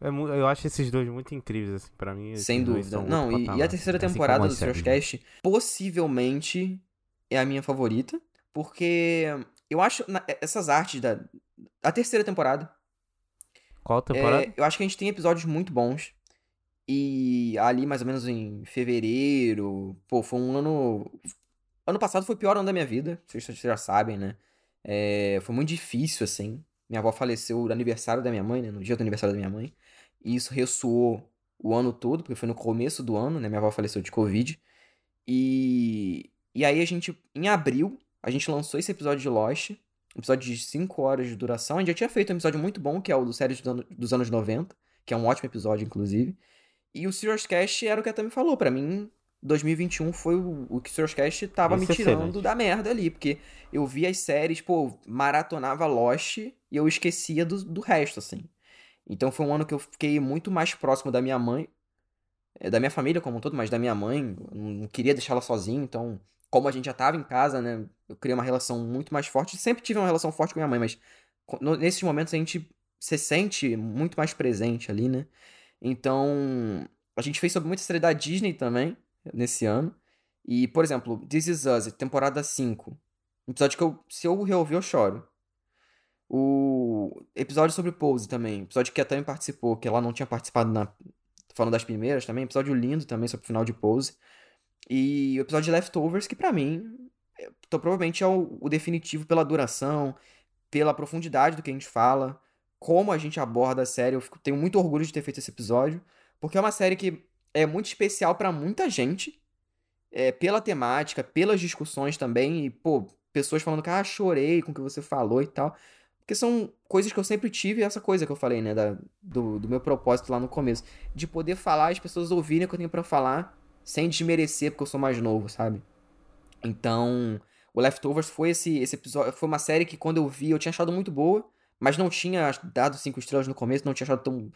É, eu acho esses dois muito incríveis, assim, pra mim. Sem dúvida. Não, e, e, a terceira assim temporada do Cast possivelmente é a minha favorita, porque eu acho essas artes da, A terceira temporada. Qual temporada? É, eu acho que a gente tem episódios muito bons. E ali, mais ou menos em fevereiro. Pô, foi um ano. Ano passado foi o pior ano da minha vida. Vocês já sabem, né? É, foi muito difícil, assim. Minha avó faleceu no aniversário da minha mãe, né? No dia do aniversário da minha mãe. E isso ressoou o ano todo, porque foi no começo do ano, né? Minha avó faleceu de Covid. E. E aí a gente, em abril, a gente lançou esse episódio de Lost. Um episódio de 5 horas de duração. A gente já tinha feito um episódio muito bom, que é o do série dos anos 90, que é um ótimo episódio, inclusive. E o Serious Cast era o que a Tami falou. para mim, 2021 foi o, o que o Serious Cast tava Esse me tirando é da merda ali. Porque eu via as séries, pô, maratonava Lost e eu esquecia do, do resto, assim. Então foi um ano que eu fiquei muito mais próximo da minha mãe. Eh, da minha família como um todo, mas da minha mãe. Não queria deixá-la sozinha, então... Como a gente já tava em casa, né? Eu criei uma relação muito mais forte. Sempre tive uma relação forte com minha mãe, mas nesses momentos a gente se sente muito mais presente ali, né? Então, a gente fez sobre muita série da Disney também, nesse ano. E, por exemplo, This Is Us, temporada 5. Um episódio que eu, se eu reouvir, eu choro. O episódio sobre Pose também. Episódio que a Tami participou, que ela não tinha participado na. Falando das primeiras também. Episódio lindo também sobre o final de Pose. E o episódio de Leftovers, que para mim. Então, provavelmente é o, o definitivo pela duração, pela profundidade do que a gente fala como a gente aborda a série. Eu fico, tenho muito orgulho de ter feito esse episódio, porque é uma série que é muito especial para muita gente, é, pela temática, pelas discussões também, e, pô, pessoas falando que, ah, chorei com o que você falou e tal. Porque são coisas que eu sempre tive, essa coisa que eu falei, né, da, do, do meu propósito lá no começo, de poder falar, as pessoas ouvirem o que eu tenho para falar, sem desmerecer porque eu sou mais novo, sabe? Então, o Leftovers foi esse, esse episódio, foi uma série que quando eu vi eu tinha achado muito boa, mas não tinha dado cinco estrelas no começo, não tinha achado tão,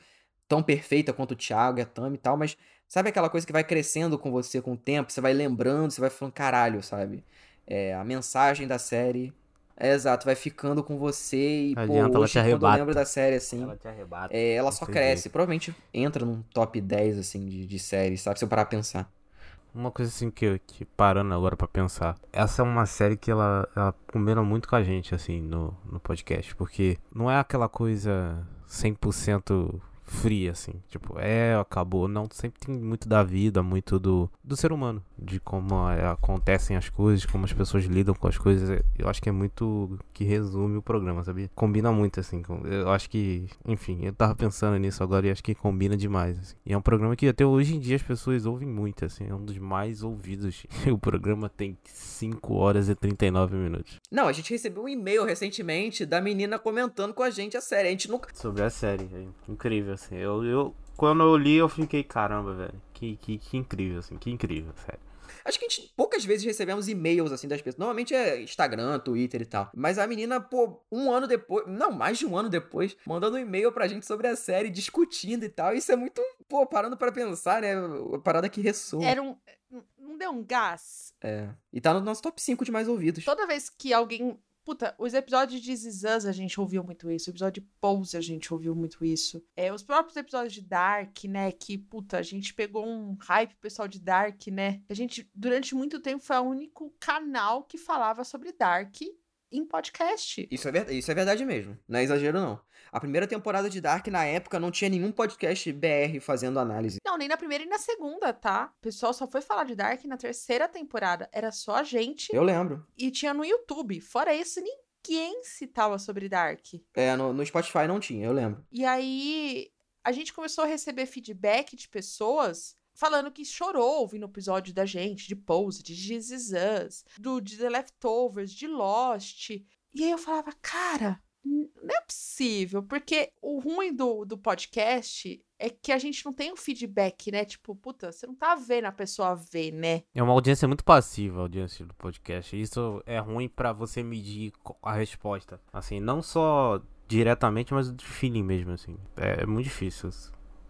tão perfeita quanto o Thiago e a Tami e tal, mas sabe aquela coisa que vai crescendo com você com o tempo, você vai lembrando, você vai falando, caralho, sabe? É, a mensagem da série. É, exato, vai ficando com você e, Adianta, pô, hoje, quando eu lembro da série, assim, ela, te arrebata, é, ela só cresce. Jeito. Provavelmente entra num top 10, assim, de, de séries, sabe? Se eu parar a pensar. Uma coisa assim que, que parando agora para pensar. Essa é uma série que ela, ela combina muito com a gente, assim, no, no podcast. Porque não é aquela coisa 100% fria, assim. Tipo, é, acabou. Não, sempre tem muito da vida, muito do, do ser humano. De como é, acontecem as coisas, como as pessoas lidam com as coisas. Eu acho que é muito que resume o programa, sabia? Combina muito, assim. Eu acho que, enfim, eu tava pensando nisso agora e acho que combina demais. Assim. E é um programa que até hoje em dia as pessoas ouvem muito, assim. É um dos mais ouvidos. o programa tem 5 horas e 39 minutos. Não, a gente recebeu um e-mail recentemente da menina comentando com a gente a série. A gente nunca. Sobre a série, é incrível assim. Eu, eu, quando eu li, eu fiquei, caramba, velho. Que, que, que incrível, assim, que incrível, sério. Acho que a gente poucas vezes recebemos e-mails assim das pessoas. Normalmente é Instagram, Twitter e tal. Mas a menina, pô, um ano depois, não, mais de um ano depois, mandando um e-mail pra gente sobre a série, discutindo e tal. Isso é muito, pô, parando para pensar, né? A parada que ressoa. Era um. Não deu um gás. É. E tá no nosso top 5 de mais ouvidos. Toda vez que alguém Puta, os episódios de Zizans a gente ouviu muito isso. O episódio de Pose a gente ouviu muito isso. É, os próprios episódios de Dark, né? Que, puta, a gente pegou um hype pessoal de Dark, né? A gente, durante muito tempo, foi o único canal que falava sobre Dark em podcast. Isso é, verdade, isso é verdade mesmo. Não é exagero, não. A primeira temporada de Dark, na época, não tinha nenhum podcast BR fazendo análise. Não, nem na primeira e na segunda, tá? O pessoal só foi falar de Dark na terceira temporada. Era só a gente. Eu lembro. E tinha no YouTube. Fora isso, ninguém citava sobre Dark. É, no, no Spotify não tinha, eu lembro. E aí, a gente começou a receber feedback de pessoas falando que chorou ouvindo o episódio da gente, de Pose, de Jesus Us, do de The Leftovers, de Lost. E aí eu falava, cara, não é possível, porque o ruim do, do podcast é que a gente não tem um feedback, né? Tipo, puta, você não tá vendo a pessoa ver, né? É uma audiência muito passiva, a audiência do podcast. Isso é ruim para você medir a resposta. Assim, não só diretamente, mas de feeling mesmo, assim. É, é muito difícil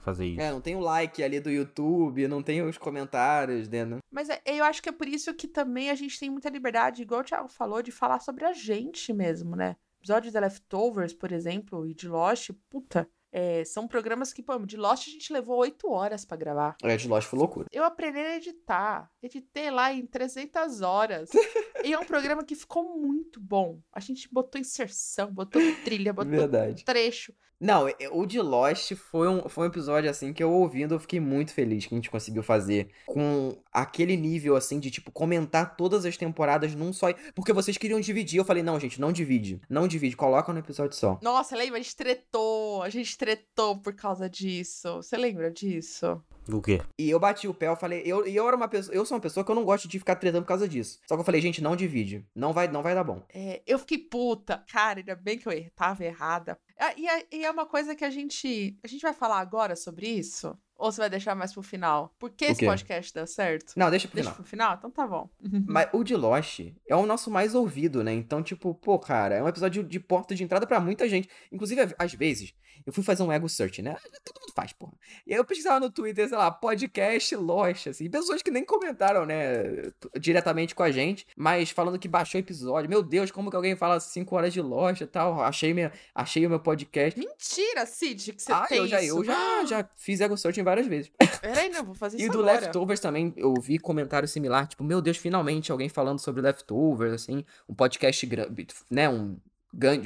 fazer isso. É, não tem o like ali do YouTube, não tem os comentários, né? Mas é, eu acho que é por isso que também a gente tem muita liberdade, igual o Thiago falou, de falar sobre a gente mesmo, né? Episódio de Leftovers, por exemplo, e de Lost, puta, É, são programas que, pô, de Lost a gente levou oito horas para gravar. É, de Lost foi loucura. Eu aprendi a editar. Editei lá em 300 horas. e é um programa que ficou muito bom. A gente botou inserção, botou trilha, botou Verdade. trecho. Não, o de Lost foi um, foi um episódio assim que eu ouvindo eu fiquei muito feliz que a gente conseguiu fazer. Com aquele nível assim de tipo comentar todas as temporadas num só. Porque vocês queriam dividir. Eu falei, não, gente, não divide. Não divide, coloca no episódio só. Nossa, lembra? A gente tretou. A gente tretou por causa disso. Você lembra disso? Do quê? E eu bati o pé, eu falei, eu, e eu era uma pessoa, eu sou uma pessoa que eu não gosto de ficar tretando por causa disso. Só que eu falei, gente, não divide. Não vai, não vai dar bom. É, eu fiquei puta. Cara, ainda bem que eu tava errada. Ah, E é, e é uma coisa que a gente. A gente vai falar agora sobre isso? Ou você vai deixar mais pro final? Por que O esse quê? podcast deu certo? Não, deixa pro Deixa final. pro final? Então tá bom. Mas o de Lost é o nosso mais ouvido, né? Então, tipo, pô, cara, é um episódio de porta de entrada pra muita gente. Inclusive, às vezes, eu fui fazer um ego search, né? Todo mundo faz, porra. E aí eu pesquisava no Twitter, sei lá, podcast Lost, assim. Pessoas que nem comentaram, né, diretamente com a gente, mas falando que baixou o episódio. Meu Deus, como que alguém fala 5 horas de Lost e tal? Achei, minha, achei o meu podcast. Mentira, Cid, que você ah, tem eu já, isso. eu já, já fiz ego searching várias vezes. Peraí, não, vou fazer E isso do agora. Leftovers também, eu vi comentário similar, tipo, meu Deus, finalmente alguém falando sobre Leftovers, assim, um podcast grande, né, um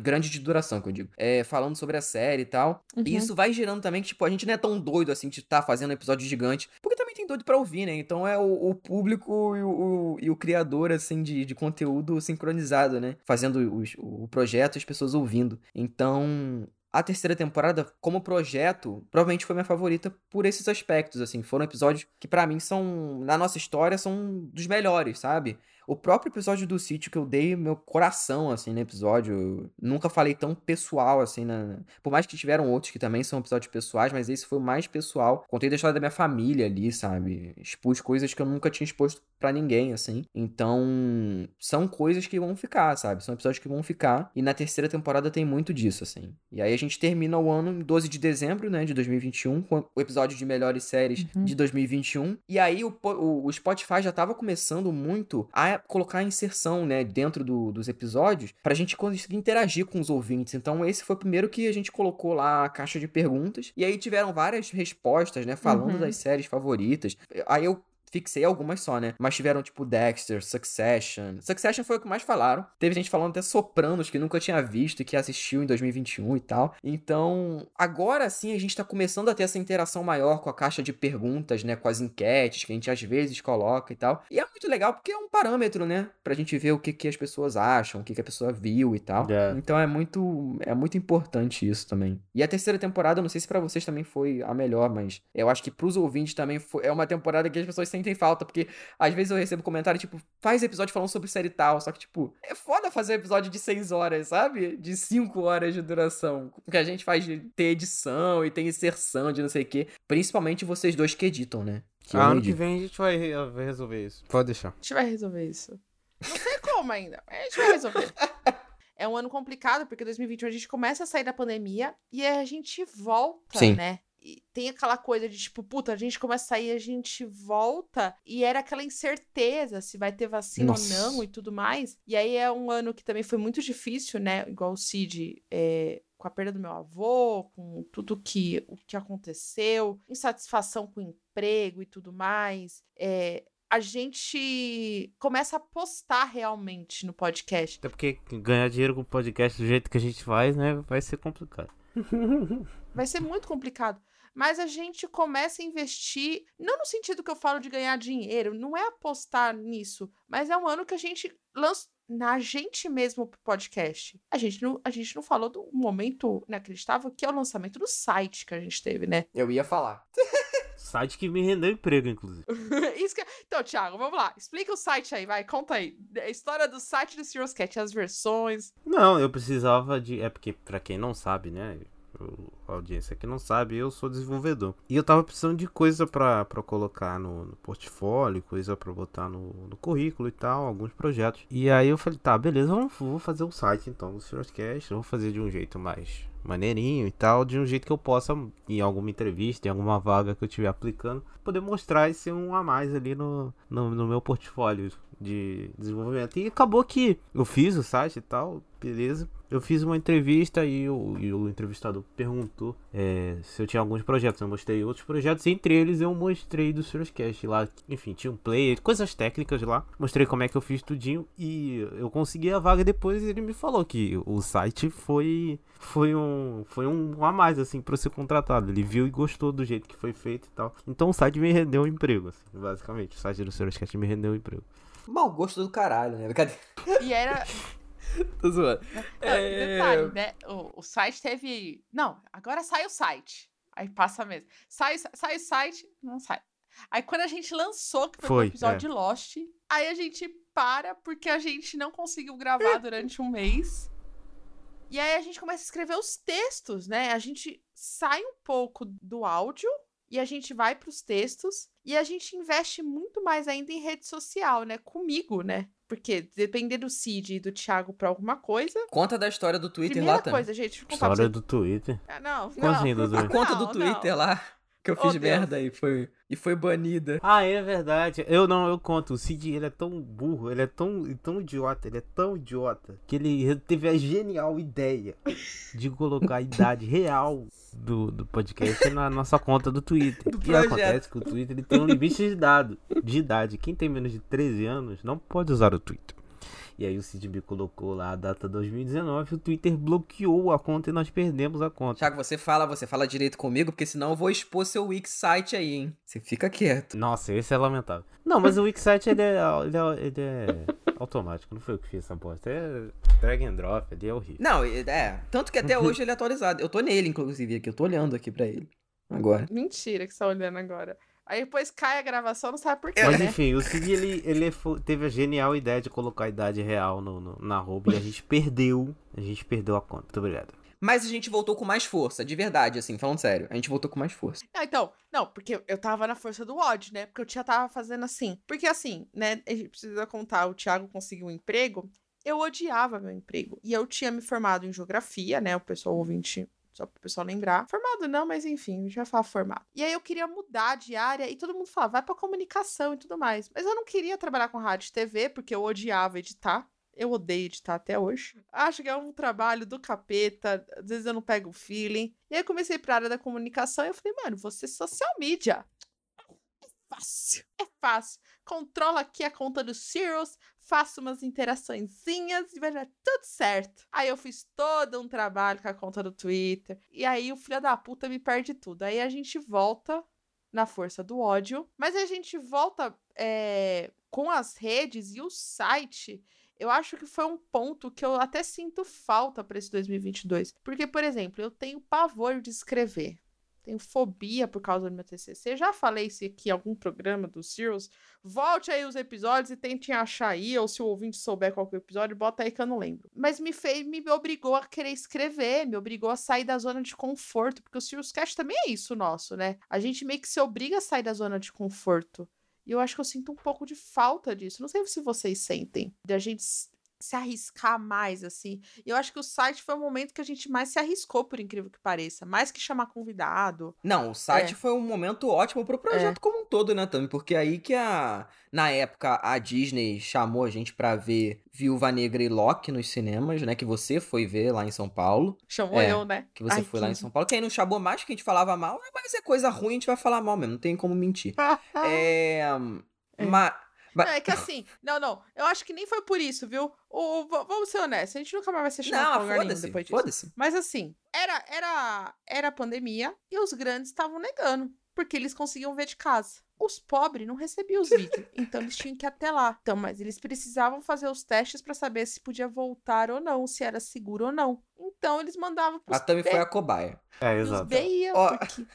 grande de duração, que eu digo, é, falando sobre a série e tal. Uhum. E isso vai gerando também que, tipo, a gente não é tão doido, assim, de estar fazendo um episódio gigante, porque também tem doido pra ouvir, né, então é o, o público e o, o- e o criador, assim, de, de conteúdo sincronizado, né, fazendo os- o projeto e as pessoas ouvindo. Então... A terceira temporada, como projeto, provavelmente foi minha favorita por esses aspectos, assim. Foram episódios que pra mim são, na nossa história, são dos melhores, sabe? O próprio episódio do sítio que eu dei meu coração, assim, no episódio. nunca falei tão pessoal, assim, na... Por mais que tiveram outros que também são episódios pessoais, mas esse foi o mais pessoal. Contei da história da minha família ali, sabe? Expus coisas que eu nunca tinha exposto pra ninguém, assim. Então, são coisas que vão ficar, sabe? São episódios que vão ficar. E na terceira temporada tem muito disso, assim. E aí a gente termina o ano em 12 de dezembro, né, de 2021, com o episódio de melhores séries Uhum. de 2021. E aí o, o, o Spotify já tava começando muito a colocar a inserção, né, dentro do- dos episódios, pra gente conseguir interagir com os ouvintes. Então esse foi o primeiro que a gente colocou lá a caixa de perguntas. E aí tiveram várias respostas, né, falando Uhum. das séries favoritas. Aí eu fixei algumas só, né? Mas tiveram, tipo, Dexter, Succession. Succession foi o que mais falaram. Teve gente falando até Sopranos, que nunca tinha visto e que assistiu em 2021 e tal. Então, agora sim a gente tá começando a ter essa interação maior com a caixa de perguntas, né? Com as enquetes que a gente às vezes coloca e tal. E é muito legal porque é um parâmetro, né? Pra gente ver o que, que as pessoas acham, o que, que a pessoa viu e tal. É. Então é muito, é muito importante isso também. E a terceira temporada, eu não sei se pra vocês também foi a melhor, mas eu acho que pros ouvintes também foi, é uma temporada que as pessoas sentem falta, porque às vezes eu recebo comentário tipo, faz episódio falando sobre série tal, só que tipo, é foda fazer um episódio de 6 horas, sabe? De 5 horas de duração. Porque a gente faz de ter edição e tem inserção de não sei o quê. Principalmente vocês dois que editam, né? Que Ah, ano que vem a gente vai re- vai resolver isso. Pode deixar. A gente vai resolver isso. Não sei como ainda, mas a gente vai resolver. É um ano complicado, porque 2021 a gente começa a sair da pandemia e a gente volta, Sim. né? E tem aquela coisa de tipo, puta, a gente começa a sair, a gente volta, e era aquela incerteza se vai ter vacina Nossa. ou não e tudo mais. E aí é um ano que também foi muito difícil, né? Igual o Cid, é, com a perda do meu avô, com tudo que, o que aconteceu, insatisfação com o emprego e tudo mais. É, a gente começa a postar realmente no podcast. Até porque ganhar dinheiro com podcast do jeito que a gente faz, né, vai ser complicado. Vai ser muito complicado. Mas a gente começa a investir, não no sentido que eu falo de ganhar dinheiro, não é apostar nisso, mas é um ano que a gente lança na gente mesmo pro podcast. A gente não, a gente não falou do momento inacreditável que é o lançamento do site que a gente teve, né? Eu ia falar. Site que me rendeu emprego, inclusive. Isso que... Então, Thiago, vamos lá. Explica o site aí, vai. Conta aí. A história do site do Serious Cat, as versões. Não, eu precisava de. É porque, pra quem não sabe, né? Audiência que não sabe, eu sou desenvolvedor. E eu tava precisando de coisa pra colocar no, no portfólio, coisa pra botar no, no currículo e tal, alguns projetos. E aí eu falei, tá, beleza, vamos, vou fazer o site então do Serioscast. Vou fazer de um jeito mais maneirinho e tal, de um jeito que eu possa, em alguma entrevista, em alguma vaga que eu estiver aplicando, poder mostrar e ser um a mais ali no, no, no meu portfólio. De desenvolvimento. E acabou que eu fiz o site e tal, beleza. Eu fiz uma entrevista e o, e o entrevistador perguntou é, se eu tinha alguns projetos. Eu mostrei outros projetos, entre eles eu mostrei do Cast lá. Enfim, tinha um player, coisas técnicas lá. Mostrei como é que eu fiz tudinho e eu consegui a vaga depois. ele me falou que o site foi foi um foi um a mais assim para ser contratado. Ele viu e gostou do jeito que foi feito e tal. Então o site me rendeu um emprego, assim, basicamente. O site do Cast me rendeu um emprego. Mau gosto do caralho, né? Cadê? E era, Tô zoando. Não, é... Detalhe, né? O, o site teve. Não, agora sai o site. Aí passa mesmo. Sai, sai o site, não sai. Aí quando a gente lançou, que foi, foi o episódio é. de Lost, aí a gente para porque a gente não conseguiu gravar durante um mês. E aí a gente começa a escrever os textos, né? A gente sai um pouco do áudio e a gente vai para os textos e a gente investe muito mais ainda em rede social, né? Comigo, né? Porque depender do Cid e do Thiago pra alguma coisa. Conta da história do Twitter Primeira lá também. coisa, gente. História do Twitter? Ah, não, não. Assim, do A conta do Twitter não. lá. Que eu fiz oh, merda e foi, e foi banida. Ah, é verdade. Eu não, eu conto. O Cid, ele é tão burro, ele é tão, tão idiota, ele é tão idiota, que ele teve a genial ideia de colocar a idade real do, do podcast na nossa conta do Twitter. Do e acontece que o Twitter ele tem um limite de, dado, de idade. Quem tem menos de 13 anos não pode usar o Twitter. E aí o CDB colocou lá a data 2019, o Twitter bloqueou a conta e nós perdemos a conta. Thiago, você fala, você fala direito comigo, porque senão eu vou expor seu Wix site aí, hein? Você fica quieto. Nossa, esse é lamentável. Não, mas o Wix site ele é, ele é, ele é automático, não foi eu que fiz essa bosta. É drag and drop, ele é horrível. Não, é. Tanto que até hoje ele é atualizado. Eu tô nele, inclusive, aqui. Eu tô olhando aqui pra ele. Agora. Mentira que você tá olhando agora. Aí depois cai a gravação, não sabe por quê. Mas né? enfim, o Cid ele, ele teve a genial ideia de colocar a idade real no, no, na roupa e a gente perdeu. A gente perdeu a conta. Muito obrigado. Mas a gente voltou com mais força, de verdade, assim, falando sério. A gente voltou com mais força. Não, então, não, porque eu tava na força do ódio, né? Porque eu já tava fazendo assim. Porque assim, né? A gente precisa contar, o Thiago conseguiu um emprego. Eu odiava meu emprego. E eu tinha me formado em geografia, né? O pessoal ouvinte só pro pessoal lembrar. Formado não, mas enfim, vai falar formado. E aí eu queria mudar de área e todo mundo falava, vai pra comunicação e tudo mais. Mas eu não queria trabalhar com rádio e TV, porque eu odiava editar. Eu odeio editar até hoje. Acho que é um trabalho do capeta. Às vezes eu não pego o feeling. E aí eu comecei pra área da comunicação e eu falei, mano, você social media. É fácil. É fácil. Controla aqui a conta do Cirrus, faço umas interaçõezinhas e vai dar tudo certo. Aí eu fiz todo um trabalho com a conta do Twitter. E aí o filho da puta me perde tudo. Aí a gente volta na força do ódio. Mas a gente volta é, com as redes e o site. Eu acho que foi um ponto que eu até sinto falta para esse 2022. Porque, por exemplo, eu tenho pavor de escrever tenho fobia por causa do meu TCC. Já falei isso aqui em algum programa do Sirius. Volte aí os episódios e tente achar aí, ou se o ouvinte souber qual é o episódio, bota aí que eu não lembro. Mas me fez, me obrigou a querer escrever, me obrigou a sair da zona de conforto, porque o Sirius Cast também é isso nosso, né? A gente meio que se obriga a sair da zona de conforto. E eu acho que eu sinto um pouco de falta disso. Não sei se vocês sentem. De a gente se arriscar mais, assim. Eu acho que o site foi o momento que a gente mais se arriscou, por incrível que pareça. Mais que chamar convidado. Não, o site é. foi um momento ótimo pro projeto é. como um todo, né, Tami? Porque aí que a. Na época, a Disney chamou a gente pra ver Viúva Negra e Loki nos cinemas, né? Que você foi ver lá em São Paulo. Chamou é, eu, né? Que você Ai, foi que... lá em São Paulo. Quem não chamou mais, que a gente falava mal, mas é coisa ruim, a gente vai falar mal mesmo. Não tem como mentir. é. é. Mas. Não, é que assim, não, não. Eu acho que nem foi por isso, viu? O, vamos ser honestos, a gente nunca mais vai ser chamado não, foda-se, depois disso. Foda-se. Mas assim, era, era, era pandemia e os grandes estavam negando, porque eles conseguiam ver de casa. Os pobres não recebiam os vídeos, então eles tinham que ir até lá. Então, mas eles precisavam fazer os testes para saber se podia voltar ou não, se era seguro ou não. Então eles mandavam pros A Tami foi a cobaia. É, exato. Os oh. porque...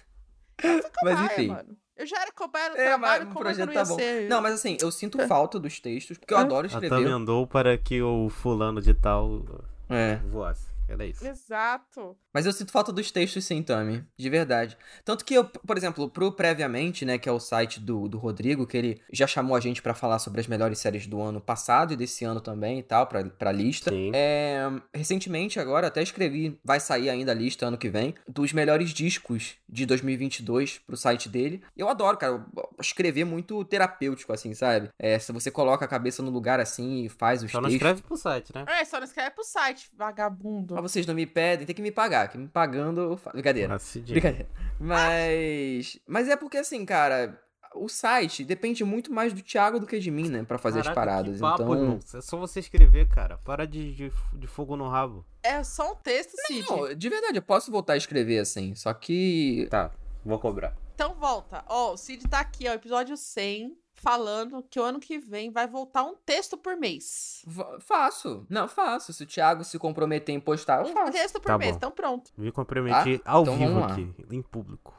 Cobaia, mas enfim. Mano. Eu já era cobaia no é, trabalho, mas o projeto tá bom. Ser... Não, mas assim, eu sinto falta dos textos, porque eu adoro escrever. A andou para que o fulano de tal é. voasse. Era isso. Exato. Mas eu sinto falta dos textos sim, Tami. De verdade. Tanto que eu, por exemplo, pro Previamente, né, que é o site do, do Rodrigo, que ele já chamou a gente pra falar sobre as melhores séries do ano passado e desse ano também e tal, pra, pra lista. Sim. É, recentemente, agora, até escrevi, vai sair ainda a lista ano que vem, dos melhores discos de 2022 pro site dele. Eu adoro, cara, escrever muito terapêutico, assim, sabe? É, se você coloca a cabeça no lugar assim e faz os Só não textos. escreve pro site, né? É, só não escreve pro site, vagabundo. Mas vocês não me pedem, tem que me pagar. Que me pagando, eu faço. Brincadeira. Acidinho. Brincadeira. Mas. Mas é porque assim, cara. O site depende muito mais do Thiago do que de mim, né? Pra fazer as Caraca, paradas. que papo, então. irmão. É só você escrever, cara. Para de, de, de fogo no rabo. É só um texto, Cid. Não, de verdade, eu posso voltar a escrever assim. Só que. Tá, vou cobrar. Então volta. Ó, o Cid tá aqui, ó, episódio 100, falando que o ano que vem vai voltar um texto por mês. va- Faço. Não, faço. Se o Thiago se comprometer em postar, eu Um faço. texto por Tá mês, bom. então pronto. Me comprometi ao Então vivo aqui, em público.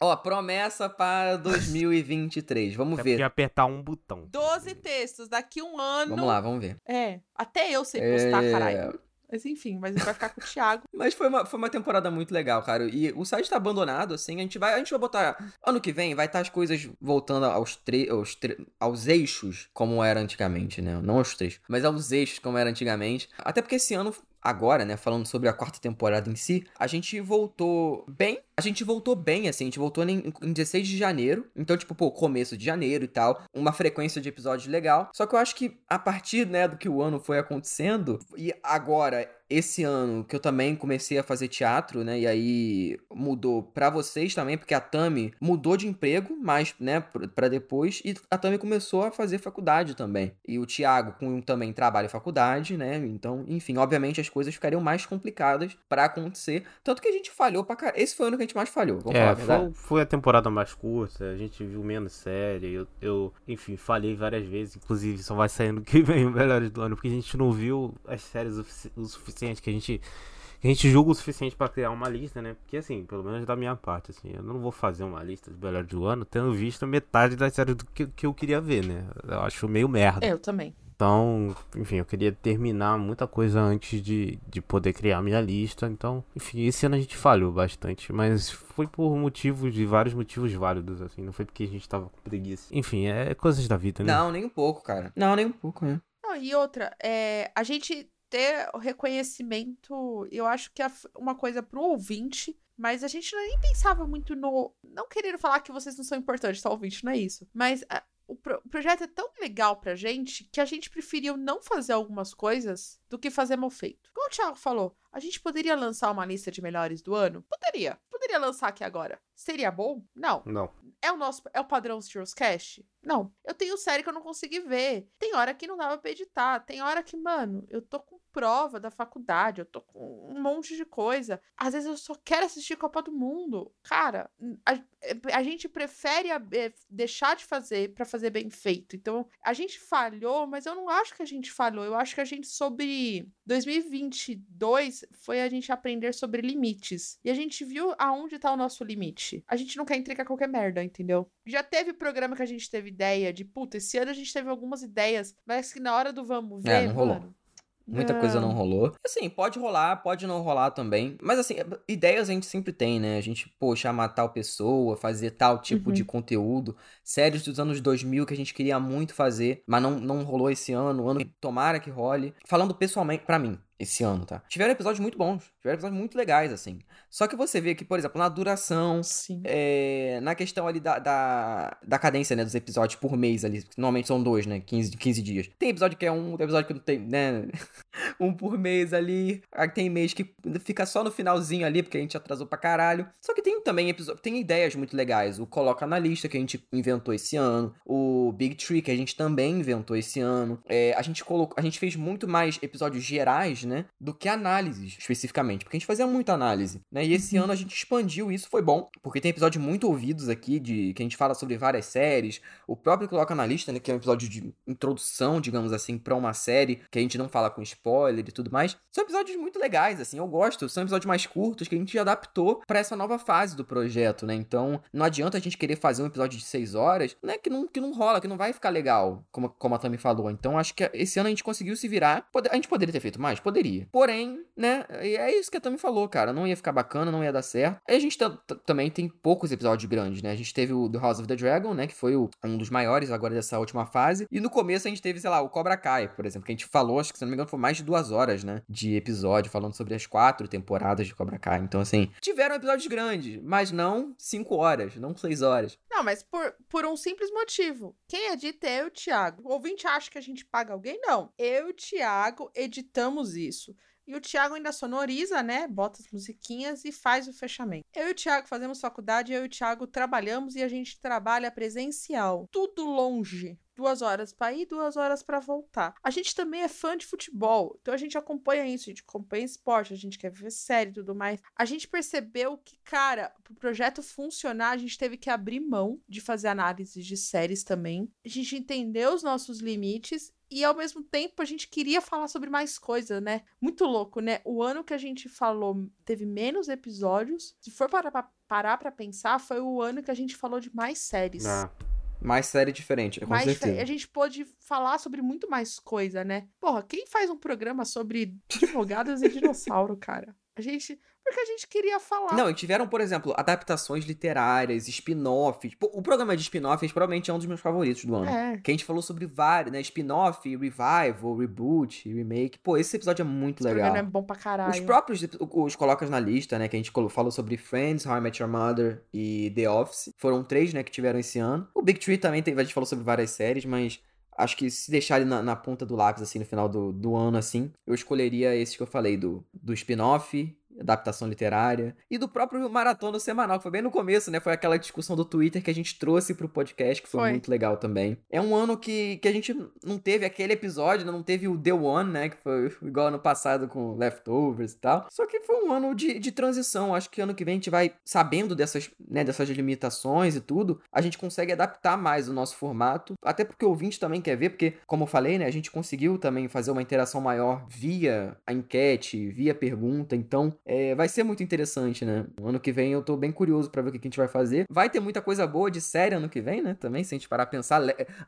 Ó, promessa para 2023. Vamos Até ver. apertar um botão. 12 textos, daqui um ano. Vamos lá, vamos ver. É, até eu sei postar, É, caralho. Mas enfim, mas ele vai ficar com o Thiago. Mas foi uma, foi uma temporada muito legal, cara. E o site tá abandonado, assim. A gente vai, a gente vai botar. Ano que vem vai estar as coisas voltando aos, tre, aos, tre, aos eixos, como era antigamente, né? Não aos trechos, mas aos eixos, como era antigamente. Até porque esse ano. Agora, né, falando sobre a quarta temporada em si, a gente voltou bem. A gente voltou bem, assim, a gente voltou em, em 16 de janeiro. Então, tipo, pô, começo de janeiro e tal. Uma frequência de episódios legal. Só que eu acho que a partir, né, do que o ano foi acontecendo, e agora esse ano que eu também comecei a fazer teatro, né? E aí mudou pra vocês também, porque a Tami mudou de emprego, mas, né, pra depois. E a Tami começou a fazer faculdade também. E o Thiago com também trabalha em faculdade, né? Então, enfim, obviamente as coisas ficariam mais complicadas pra acontecer. Tanto que a gente falhou pra caralho. Esse foi o ano que a gente mais falhou, vamos falar É, verdade. foi, foi a temporada mais curta, a gente viu menos série. Eu, eu, enfim, falei várias vezes, inclusive só vai sair no que vem o Melhores do Ano, porque a gente não viu as séries o, sufici- o suficiente, que a gente. que A gente julga o suficiente pra criar uma lista, né? Porque assim, pelo menos da minha parte, assim, eu não vou fazer uma lista de melhores do ano tendo visto metade das séries do que, que eu queria ver, né? Eu acho meio merda. Eu também. Então, enfim, eu queria terminar muita coisa antes de, de poder criar minha lista. Então, enfim, esse ano a gente falhou bastante, mas foi por motivos, de vários motivos válidos, assim. Não foi porque a gente tava com preguiça. Enfim, é coisas da vida, né? Não, nem um pouco, cara. Não, nem um pouco, né? Não, e outra, é, a gente ter o reconhecimento, eu acho que é uma coisa pro ouvinte, mas a gente nem pensava muito no. Não querendo falar que vocês não são importantes, tá, ouvinte? Não é isso. Mas a- o, pro- o projeto é tão legal pra gente que a gente preferiu não fazer algumas coisas do que fazer mal feito. Como o Thiago falou, a gente poderia lançar uma lista de melhores do ano? Poderia. Poderia lançar aqui agora. Seria bom? Não. Não. É o nosso é o padrão Steelers Cast? Não. Eu tenho série que eu não consegui ver. Tem hora que não dava pra editar. Tem hora que, mano, eu tô com prova da faculdade, eu tô com um monte de coisa. Às vezes eu só quero assistir Copa do Mundo. Cara, a, a gente prefere a- é, deixar de fazer pra fazer bem feito. Então, a gente falhou, mas eu não acho que a gente falhou. Eu acho que a gente sobre 2022 foi a gente aprender sobre limites. E a gente viu aonde tá o nosso limite. A gente não quer entregar qualquer merda, entendeu? Já teve programa que a gente teve ideia de, puta, esse ano a gente teve algumas ideias, mas que na hora do vamos ver, É, não rolou. mano, Muita coisa não rolou. Assim, pode rolar, pode não rolar também. Mas assim, ideias a gente sempre tem, né? A gente, pô, chamar tal pessoa, fazer tal tipo Uhum. de conteúdo. Séries dos anos 2000 que a gente queria muito fazer, mas não, não rolou esse ano. Ano tomara que role. Falando pessoalmente, pra mim, esse ano, tá? Tiveram episódios muito bons. Tiveram episódios muito legais, assim. Só que você vê que, por exemplo, na duração, Sim. é, na questão ali da, da, da cadência, né, dos episódios por mês ali, normalmente são dois, né, 15, 15 dias. Tem episódio que é um, tem episódio que não tem, né, um por mês ali. Aí tem mês que fica só no finalzinho ali, porque a gente atrasou pra caralho. Só que tem também episódio, tem ideias muito legais. O Coloca na Lista, que a gente inventou esse ano. O Big Tree, que a gente também inventou esse ano. É, a, gente colocou, a gente fez muito mais episódios gerais, né, do que análises, especificamente. Porque a gente fazia muita análise, né, e esse Uhum. ano a gente expandiu isso, foi bom. Porque tem episódios muito ouvidos aqui, de que a gente fala sobre várias séries. O próprio Coloca na Lista, né, que é um episódio de introdução, digamos assim, pra uma série, que a gente não fala com spoiler e tudo mais. São episódios muito legais, assim, eu gosto. São episódios mais curtos que a gente adaptou pra essa nova fase do projeto, né? Então, não adianta a gente querer fazer um episódio de seis horas, né? Que não, que não rola, que não vai ficar legal, como, como a Tami falou. Então, acho que esse ano a gente conseguiu se virar. A gente poderia ter feito mais? Poderia. Poderia. Porém, né, é isso que a Tami falou, cara. Não ia ficar bacana, não ia dar certo. Aí a gente também tem poucos episódios grandes, né? A gente teve o The House of the Dragon, né? Que foi o, um dos maiores agora dessa última fase. E no começo a gente teve, sei lá, o Cobra Kai, por exemplo, que a gente falou, acho que se não me engano, foi mais de duas horas, né? De episódio, falando sobre as quatro temporadas de Cobra Kai. Então, assim, tiveram episódios grandes, mas não cinco horas, não seis horas. Não, mas por, por um simples motivo. Quem edita é eu e Thiago. O ouvinte acha que a gente paga alguém? Não. Eu e Thiago editamos isso. E o Thiago ainda sonoriza, né? Bota as musiquinhas e faz o fechamento. Eu e o Thiago fazemos faculdade, eu e o Thiago trabalhamos e a gente trabalha presencial. Tudo longe. Duas horas para ir, duas horas para voltar. A gente também é fã de futebol, então a gente acompanha isso, a gente acompanha esporte, a gente quer ver série e tudo mais. A gente percebeu que, cara, pro projeto funcionar, a gente teve que abrir mão de fazer análises de séries também. A gente entendeu os nossos limites e ao mesmo tempo a gente queria falar sobre mais coisa, né? Muito louco, né? O ano que a gente falou teve menos episódios. Se for parar pra, parar pra pensar, foi o ano que a gente falou de mais séries. Ah. Mais série diferente, com mais certeza. A gente pôde falar sobre muito mais coisa, né? Porra, quem faz um programa sobre advogados e dinossauro, cara? A gente. Porque a gente queria falar. Não, e tiveram, por exemplo, adaptações literárias, spin-offs. O programa de spin-offs provavelmente é um dos meus favoritos do ano. É. Que a gente falou sobre vários, né? Spin-off, revival, reboot, remake. Pô, esse episódio é muito esse legal. é bom pra caralho. Os próprios, os colocas na lista, né? Que a gente falou sobre Friends, How I Met Your Mother e The Office. Foram três, né? Que tiveram esse ano. O Big Tree também, tem, a gente falou sobre várias séries, mas acho que se deixar ele na, na, ponta do lápis, assim, no final do, do ano, assim, eu escolheria esse que eu falei, do, do spin-off, adaptação literária, e do próprio maratona semanal, que foi bem no começo, né? Foi aquela discussão do Twitter que a gente trouxe pro podcast, que foi, foi. muito legal também. É um ano que, que a gente não teve aquele episódio, né? não teve o The One, né? Que foi igual ano passado com Leftovers e tal. Só que foi um ano de, de transição. Acho que ano que vem a gente vai sabendo dessas, né, dessas limitações e tudo, a gente consegue adaptar mais o nosso formato, até porque o ouvinte também quer ver, porque, como eu falei, né? A gente conseguiu também fazer uma interação maior via a enquete, via pergunta, então é, vai ser muito interessante, né? Ano que vem eu tô bem curioso para ver o que a gente vai fazer. Vai ter muita coisa boa de série ano que vem, né? Também, se a gente parar a pensar,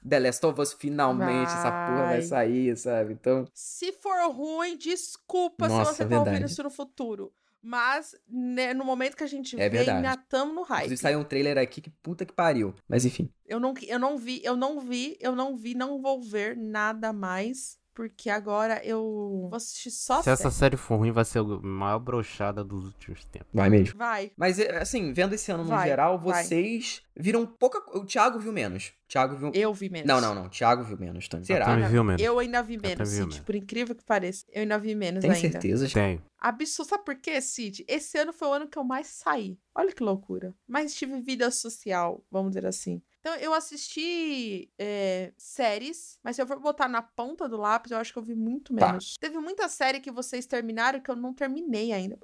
The Last of Us finalmente, vai. essa porra vai sair, sabe? Então. Se for ruim, desculpa Nossa, se você é tá ouvindo isso no futuro. Mas né, no momento que a gente é vê, verdade. ainda tamo no hype. Inclusive saiu um trailer aqui que puta que pariu. Mas enfim. Eu não, eu não vi, eu não vi, eu não vi, não vou ver nada mais porque agora eu vou assistir só Se série. essa série for ruim, vai ser a maior brochada dos últimos tempos. Vai mesmo. Vai. Mas, é, assim, vendo esse ano no vai, geral, vocês vai. viram pouca. O Thiago viu menos. Thiago viu. Eu vi menos. Não, não, não. Thiago viu menos também. Será? Eu, viu menos. eu ainda vi menos, Cid. Menos. Por incrível que pareça. Eu ainda vi menos Tem ainda. Tem certeza? Tenho. Absurdo. Sabe por quê, Cid? Esse ano foi o ano que eu mais saí. Olha que loucura. Mas tive vida social, vamos dizer assim. Então, eu assisti é, séries, mas se eu for botar na ponta do lápis, eu acho que eu vi muito tá. menos. Tá. Teve muita série que vocês terminaram que eu não terminei ainda.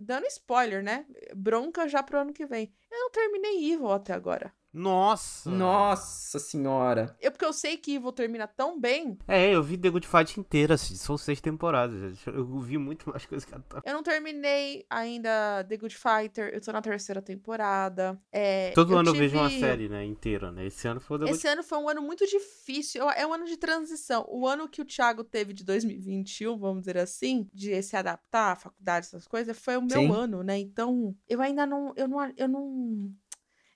Dando spoiler, né? Bronca já pro ano que vem. Eu não terminei Evil até agora. Nossa! Nossa senhora! Eu, porque eu sei que Evil termina tão bem. É, eu vi The Good Fight inteira, assim, são seis temporadas. Eu vi muito mais coisas que ela Eu não terminei ainda The Good Fighter, eu tô na terceira temporada. É, Todo eu ano tive... eu vejo uma série, né, inteira, né? Esse ano foi o The Esse Good... ano foi um ano muito difícil, é um ano de transição. O ano que o Thiago teve de 2021, vamos dizer assim, de se adaptar à faculdade, essas coisas, foi o meu Sim. ano, né? Então, eu ainda não. Eu não. Eu não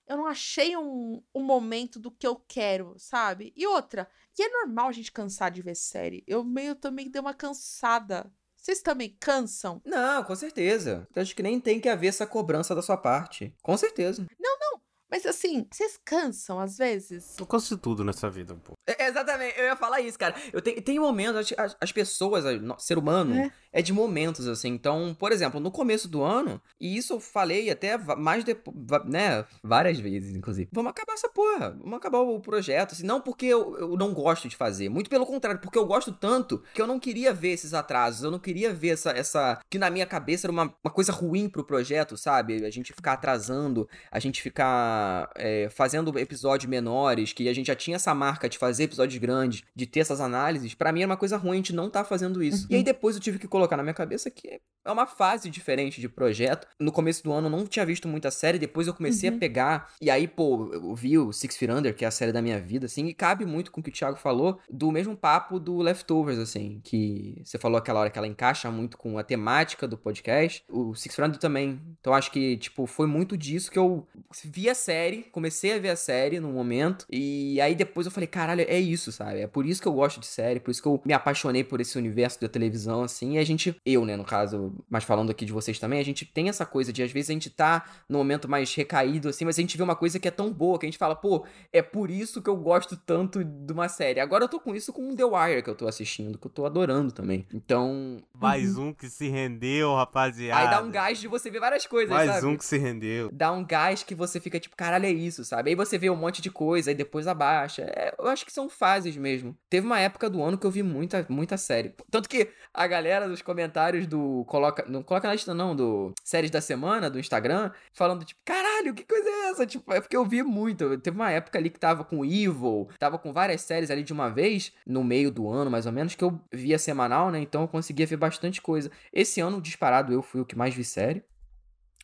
eu não achei um, um momento do que eu quero, sabe? E outra, e é normal a gente cansar de ver série. Eu meio também dei uma cansada. Vocês também cansam? Não, com certeza. Eu acho que nem tem que haver essa cobrança da sua parte. Com certeza. Não, não. Mas assim, vocês cansam às vezes? Eu canso de tudo nessa vida, pô. É, exatamente, eu ia falar isso, cara. Eu tenho, tem momentos, as, as pessoas, o ser humano, é. é. de momentos, assim. Então, por exemplo, no começo do ano, e isso eu falei até mais depois, né, várias vezes, inclusive. Vamos acabar essa porra, vamos acabar o projeto, assim. Não porque eu, eu não gosto de fazer, muito pelo contrário, porque eu gosto tanto que eu não queria ver esses atrasos, eu não queria ver essa, essa que na minha cabeça era uma, uma coisa ruim pro projeto, sabe? A gente ficar atrasando, a gente ficar é, fazendo episódios menores, que a gente já tinha essa marca de fazer episódios grandes, de ter essas análises, para mim era uma coisa ruim a gente não tá fazendo isso. Uhum. E aí depois eu tive que colocar na minha cabeça que é uma fase diferente de projeto. No começo do ano eu não tinha visto muita série, depois eu comecei uhum. a pegar, e aí, pô, eu vi o Six Feet Under, que é a série da minha vida, assim, e cabe muito com o que o Thiago falou, do mesmo papo do Leftovers, assim, que você falou aquela hora que ela encaixa muito com a temática do podcast. O Six Feet Under também. Então acho que, tipo, foi muito disso que eu vi a série, comecei a ver a série no momento, e aí depois eu falei, caralho, é isso, sabe? É por isso que eu gosto de série, por isso que eu me apaixonei por esse universo da televisão, assim, e a gente, eu, né, no caso, mas falando aqui de vocês também, a gente tem essa coisa de, às vezes, a gente tá no momento mais recaído, assim, mas a gente vê uma coisa que é tão boa, que a gente fala, pô, é por isso que eu gosto tanto de uma série. Agora eu tô com isso com The Wire, que eu tô assistindo, que eu tô adorando também. Então... Mais uhum. um que se rendeu, rapaziada. Aí dá um gás de você ver várias coisas, Mais sabe? um que se rendeu. Dá um gás que você fica tipo, caralho, é isso, sabe? Aí você vê um monte de coisa, aí depois abaixa. É, eu acho que são fases mesmo. Teve uma época do ano que eu vi muita, muita série. Tanto que a galera dos comentários do. Coloca, não coloca na lista, não, do Séries da Semana, do Instagram, falando, tipo, caralho, que coisa é essa? Tipo, é porque eu vi muito. Teve uma época ali que tava com Evil, tava com várias séries ali de uma vez, no meio do ano, mais ou menos, que eu via semanal, né? Então eu conseguia ver bastante coisa. Esse ano, disparado, eu fui o que mais vi série.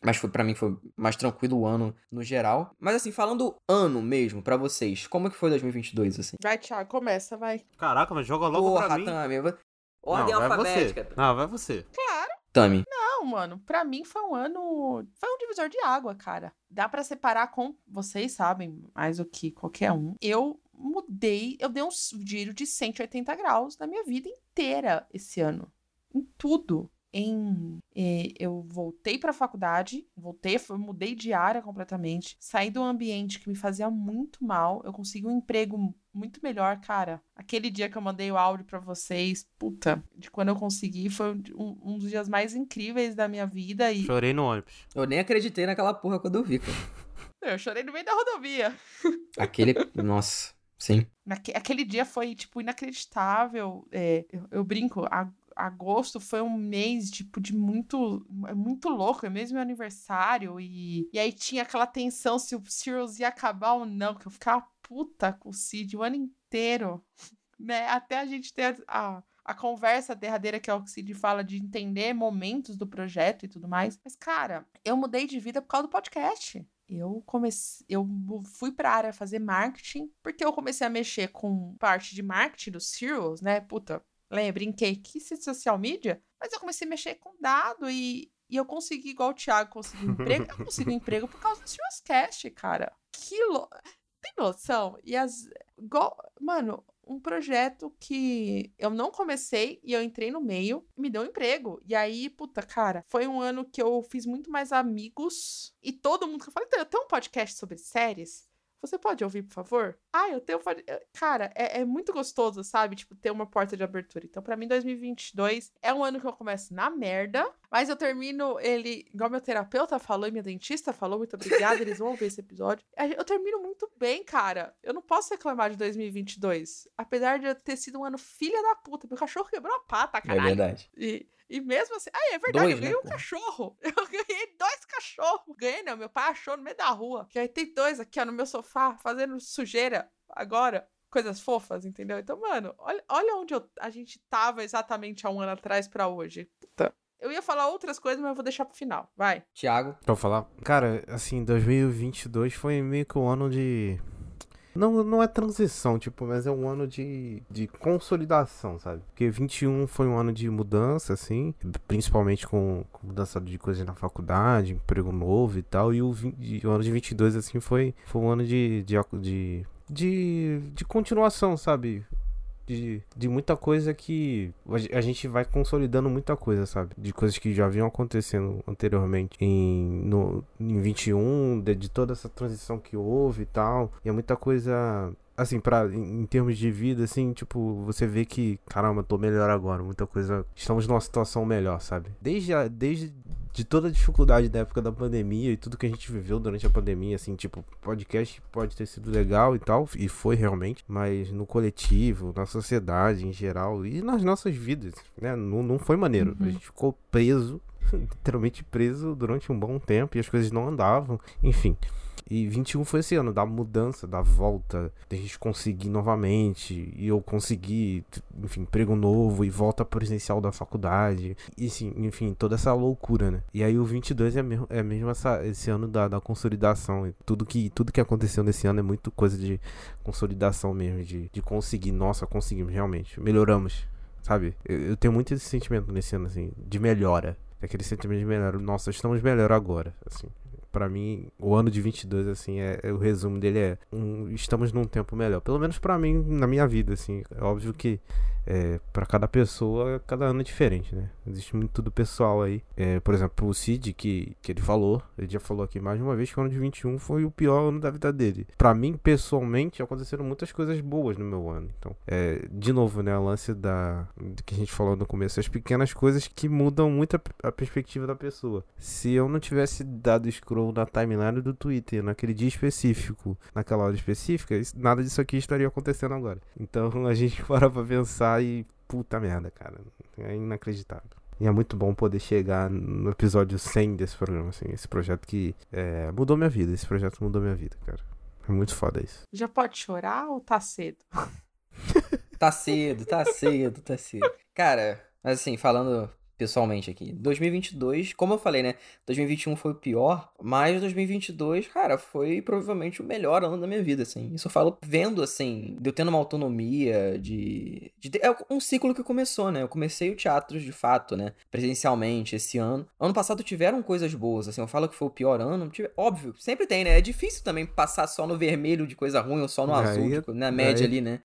Mas foi para mim foi mais tranquilo o ano no geral. Mas assim, falando ano mesmo para vocês, como é que foi 2022 assim? Vai, Thiago, começa, vai. Caraca, mas joga logo Porra, pra mim. Tami, ordem Não, alfabética. Vai Não, vai você. Claro. Tami. Não, mano, para mim foi um ano, foi um divisor de água, cara. Dá para separar com, vocês sabem, mais do que qualquer um. Eu mudei, eu dei um giro de 180 graus na minha vida inteira esse ano. Em tudo em eh, eu voltei para a faculdade, voltei, mudei de área completamente, saí do ambiente que me fazia muito mal, eu consegui um emprego muito melhor, cara. Aquele dia que eu mandei o áudio para vocês, puta, de quando eu consegui, foi um, um, dos dias mais incríveis da minha vida e chorei no ônibus. Eu nem acreditei naquela porra quando eu vi, cara. Eu chorei no meio da rodovia. Aquele, nossa. Sim. Naque, aquele dia foi, tipo, inacreditável. É, eu, eu, brinco, a, agosto foi um mês, tipo, de muito. É muito louco, é mesmo meu aniversário. E, e aí tinha aquela tensão se o Sirius ia acabar ou não, que eu ficava puta com o Cid o ano inteiro. Né? Até a gente ter a, a conversa derradeira que é o que o Cid fala de entender momentos do projeto e tudo mais. Mas, cara, eu mudei de vida por causa do podcast. Eu comecei, eu fui para a área fazer marketing, porque eu comecei a mexer com parte de marketing do Sirius, né? Puta, Lembra, brinquei, que social media? Mas eu comecei a mexer com dado e, e eu consegui, igual o Thiago, conseguir um emprego. eu consegui emprego por causa do Serious cara. Que lo... Tem noção? E as. Igual... Mano, um projeto que eu não comecei e eu entrei no meio, me deu um emprego. E aí, puta, cara, foi um ano que eu fiz muito mais amigos. E todo mundo que eu falei, então, eu tenho um podcast sobre séries. Você pode ouvir, por favor? Ah, eu tenho. Eh, cara, é, é muito gostoso, sabe? Tipo, ter uma porta de abertura. Então, para mim, 2022 é um ano que eu começo na merda, mas eu termino ele, igual meu terapeuta falou e minha dentista falou, muito obrigada, eles vão ver esse episódio. Eu termino muito bem, cara. Eu não posso reclamar de 2022. Apesar de eu ter sido um ano filha da puta. Meu cachorro quebrou a pata, cara. É verdade. E, e mesmo assim. Ah, é verdade, dois, eu ganhei né, um cachorro. Eu ganhei dois cachorros. Ganhei, não. Meu pai achou no meio da rua. Que aí tem dois aqui, ó, no meu sofá, fazendo sujeira agora. Coisas fofas, entendeu? Então, mano, olha, olha onde eu, a gente tava exatamente há um ano atrás para hoje. Puta. Eu ia falar outras coisas, mas eu vou deixar pro final. Vai. Tiago. Pra falar? Cara, assim, 2022 foi meio que um ano de não, não é transição, tipo, mas é um ano de, de consolidação, sabe? Porque 21 foi um ano de mudança, assim, principalmente com, com mudança de coisas na faculdade, emprego novo e tal. E o, 20, o ano de 22, assim, foi, foi um ano de, de, de, de, de continuação, sabe? de, de muita coisa que a gente vai consolidando muita coisa, sabe? De coisas que já vinham acontecendo anteriormente em, no, em 21, de, de toda essa transição que houve e tal. E é muita coisa assim, pra, em, termos de vida, assim, tipo, você vê que, caramba, tô melhor agora, muita coisa. Estamos numa situação melhor, sabe? Desde, a, desde de toda a dificuldade da época da pandemia e tudo que a gente viveu durante a pandemia, assim, tipo, podcast pode ter sido legal e tal, e foi realmente, mas no coletivo, na sociedade em geral e nas nossas vidas, né, não, não foi maneiro. Uhum. A gente ficou preso literalmente preso durante um bom tempo e as coisas não andavam. Enfim. E 21 foi esse ano da mudança, da volta, de a gente conseguir novamente, e eu conseguir, enfim, emprego novo e volta presencial da faculdade, e sim, enfim, toda essa loucura, né? E aí o 22 é mesmo, é mesmo essa, esse ano da, da consolidação, e tudo que, tudo que aconteceu nesse ano é muito coisa de consolidação mesmo, de, de conseguir, nossa, conseguimos realmente, melhoramos, sabe? Eu, eu tenho muito esse sentimento nesse ano, assim, de melhora, aquele sentimento de melhora, nossa, estamos melhor agora, assim para mim, o ano de 22, assim, é, é, o resumo dele é um, estamos num tempo melhor. Pelo menos para mim, na minha vida, assim. É óbvio que é, para cada pessoa, cada ano é diferente, né? Existe muito do pessoal aí. É, por exemplo, o Cid, que, que ele falou, ele já falou aqui mais de uma vez que o ano de 21 foi o pior ano da vida dele. Para mim, pessoalmente, aconteceram muitas coisas boas no meu ano. Então, é, de novo, né? O lance da que a gente falou no começo, as pequenas coisas que mudam muito a, a perspectiva da pessoa. Se eu não tivesse dado scroll na timeline do Twitter naquele dia específico, naquela hora específica, nada disso aqui estaria acontecendo agora. Então, a gente para pra pensar e puta merda, cara. É inacreditável. E é muito bom poder chegar no episódio 100 desse programa, assim. Esse projeto que é, mudou minha vida. Esse projeto mudou minha vida, cara. É muito foda isso. Já pode chorar ou tá cedo? tá cedo, tá cedo, tá cedo. Cara, mas assim, falando pessoalmente aqui. 2022, como eu falei, né? 2021 foi o pior, mas 2022, cara, foi provavelmente o melhor ano da minha vida, assim. Isso eu falo vendo, assim, de eu tendo uma autonomia, de, de. É um ciclo que começou, né? Eu comecei o teatro de fato, né? Presencialmente esse ano. Ano passado tiveram coisas boas, assim. Eu falo que foi o pior ano. Tive... Óbvio, sempre tem, né? É difícil também passar só no vermelho de coisa ruim ou só no azul, de, na média ali, né?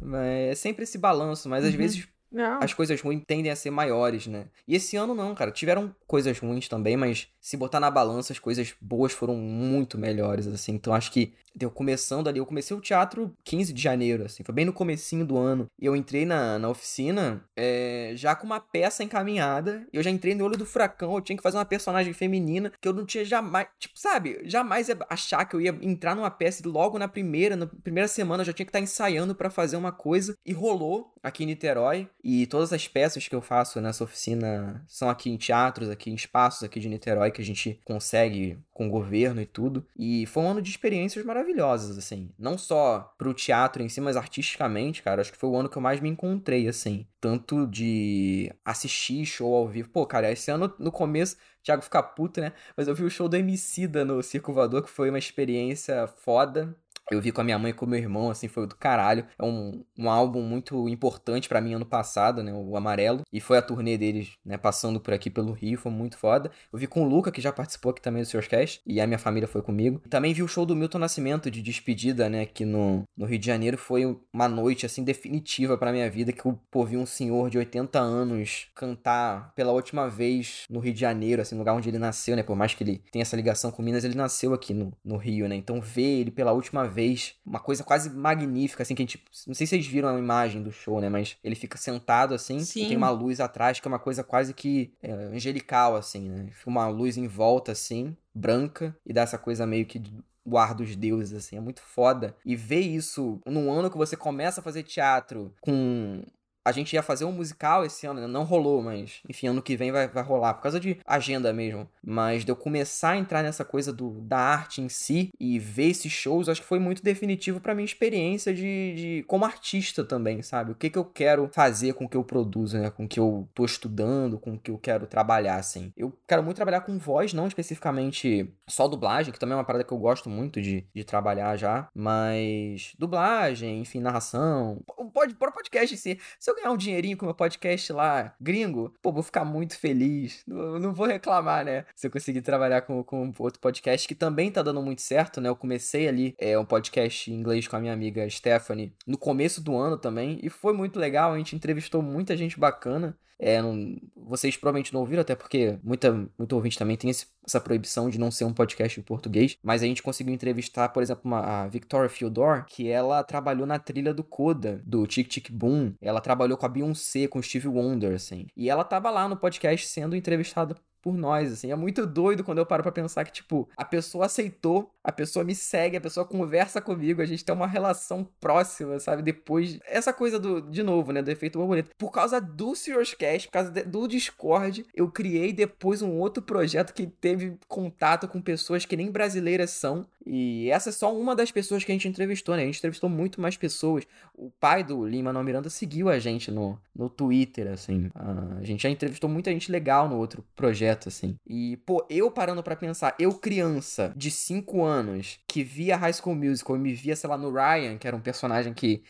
Mas é sempre esse balanço, mas às uhum. vezes não. as coisas ruins tendem a ser maiores, né? E esse ano não, cara. Tiveram coisas ruins também, mas se botar na balança, as coisas boas foram muito melhores, assim. Então acho que deu começando ali. Eu comecei o teatro 15 de janeiro, assim. Foi bem no comecinho do ano. E eu entrei na, na oficina é, já com uma peça encaminhada. Eu já entrei no olho do furacão. Eu tinha que fazer uma personagem feminina que eu não tinha jamais. Tipo, sabe? Jamais ia achar que eu ia entrar numa peça e logo na primeira, na primeira semana eu já tinha que estar ensaiando para fazer uma coisa. E rolou aqui em Niterói. E todas as peças que eu faço nessa oficina são aqui em teatros, aqui em espaços aqui de Niterói que a gente consegue com o governo e tudo. E foi um ano de experiências maravilhosas, assim. Não só pro teatro em si, mas artisticamente, cara. Acho que foi o ano que eu mais me encontrei, assim. Tanto de assistir show ao vivo. Pô, cara, esse ano, no começo, Thiago fica puto, né? Mas eu vi o show do Emicida no Circo Voador, que foi uma experiência foda. Eu vi com a minha mãe e com o meu irmão, assim, foi do caralho. É um, um álbum muito importante para mim ano passado, né? O Amarelo. E foi a turnê deles, né? Passando por aqui pelo Rio, foi muito foda. Eu vi com o Luca, que já participou aqui também do Seus Cast. E a minha família foi comigo. Também vi o show do Milton Nascimento de despedida, né? Aqui no, no Rio de Janeiro. Foi uma noite, assim, definitiva pra minha vida. Que eu, pô, vi um senhor de 80 anos cantar pela última vez no Rio de Janeiro, assim, no lugar onde ele nasceu, né? Por mais que ele tenha essa ligação com Minas, ele nasceu aqui no, no Rio, né? Então ver ele pela última vez vez. Uma coisa quase magnífica, assim, que a gente. Não sei se vocês viram a imagem do show, né? Mas ele fica sentado assim, Sim. e tem uma luz atrás, que é uma coisa quase que é, angelical, assim, né? Fica uma luz em volta, assim, branca, e dá essa coisa meio que guarda os deuses, assim, é muito foda. E ver isso num ano que você começa a fazer teatro com a gente ia fazer um musical esse ano, né? não rolou, mas enfim, ano que vem vai, vai rolar, por causa de agenda mesmo. Mas de eu começar a entrar nessa coisa do, da arte em si e ver esses shows, acho que foi muito definitivo pra minha experiência de, de como artista também, sabe? O que, que eu quero fazer com o que eu produzo, né? Com o que eu tô estudando, com o que eu quero trabalhar, assim. Eu quero muito trabalhar com voz, não especificamente só dublagem, que também é uma parada que eu gosto muito de, de trabalhar já, mas dublagem, enfim, narração, pode, podcast em si. Se eu ganhar um dinheirinho com meu podcast lá, gringo, pô, vou ficar muito feliz. Não, não vou reclamar, né? Se eu conseguir trabalhar com, com outro podcast que também tá dando muito certo, né? Eu comecei ali é, um podcast em inglês com a minha amiga Stephanie no começo do ano também, e foi muito legal. A gente entrevistou muita gente bacana. É, não, vocês provavelmente não ouviram, até porque muita, muito ouvinte também tem esse, essa proibição de não ser um podcast em português. Mas a gente conseguiu entrevistar, por exemplo, uma, a Victoria Fildor, que ela trabalhou na trilha do Coda, do Tic Tic Boom. Ela trabalhou com a Beyoncé, com Steve Wonder, assim. E ela tava lá no podcast sendo entrevistada por nós, assim. É muito doido quando eu paro pra pensar que, tipo, a pessoa aceitou, a pessoa me segue, a pessoa conversa comigo, a gente tem uma relação próxima, sabe? Depois. Essa coisa do, de novo, né? Do efeito borboleta. Por causa do Serious Cast, por causa de, do Discord, eu criei depois um outro projeto que teve contato com pessoas que nem brasileiras são. E essa é só uma das pessoas que a gente entrevistou, né? A gente entrevistou muito mais pessoas. O pai do Lima Manuel Miranda seguiu a gente no, no Twitter, assim. A gente já entrevistou muita gente legal no outro projeto, assim. E, pô, eu parando para pensar, eu criança de 5 anos que via High School Musical e me via, sei lá, no Ryan, que era um personagem que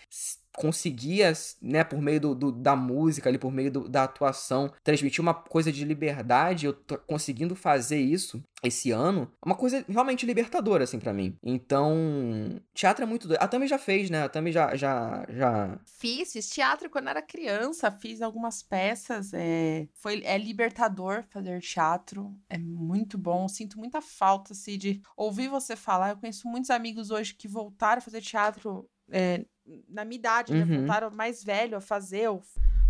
conseguia, né, por meio do, do, da música, ali, por meio do, da atuação, transmitir uma coisa de liberdade, eu tô conseguindo fazer isso esse ano, é uma coisa realmente libertadora, assim, para mim. Então, teatro é muito doido. A Tami já fez, né? A Tami já, já, já... Fiz, fiz teatro quando era criança, fiz algumas peças, é... Foi, é libertador fazer teatro, é muito bom, sinto muita falta, assim, de ouvir você falar. Eu conheço muitos amigos hoje que voltaram a fazer teatro é, na minha idade, né? Uhum. Voltaram mais velho a fazer, ou,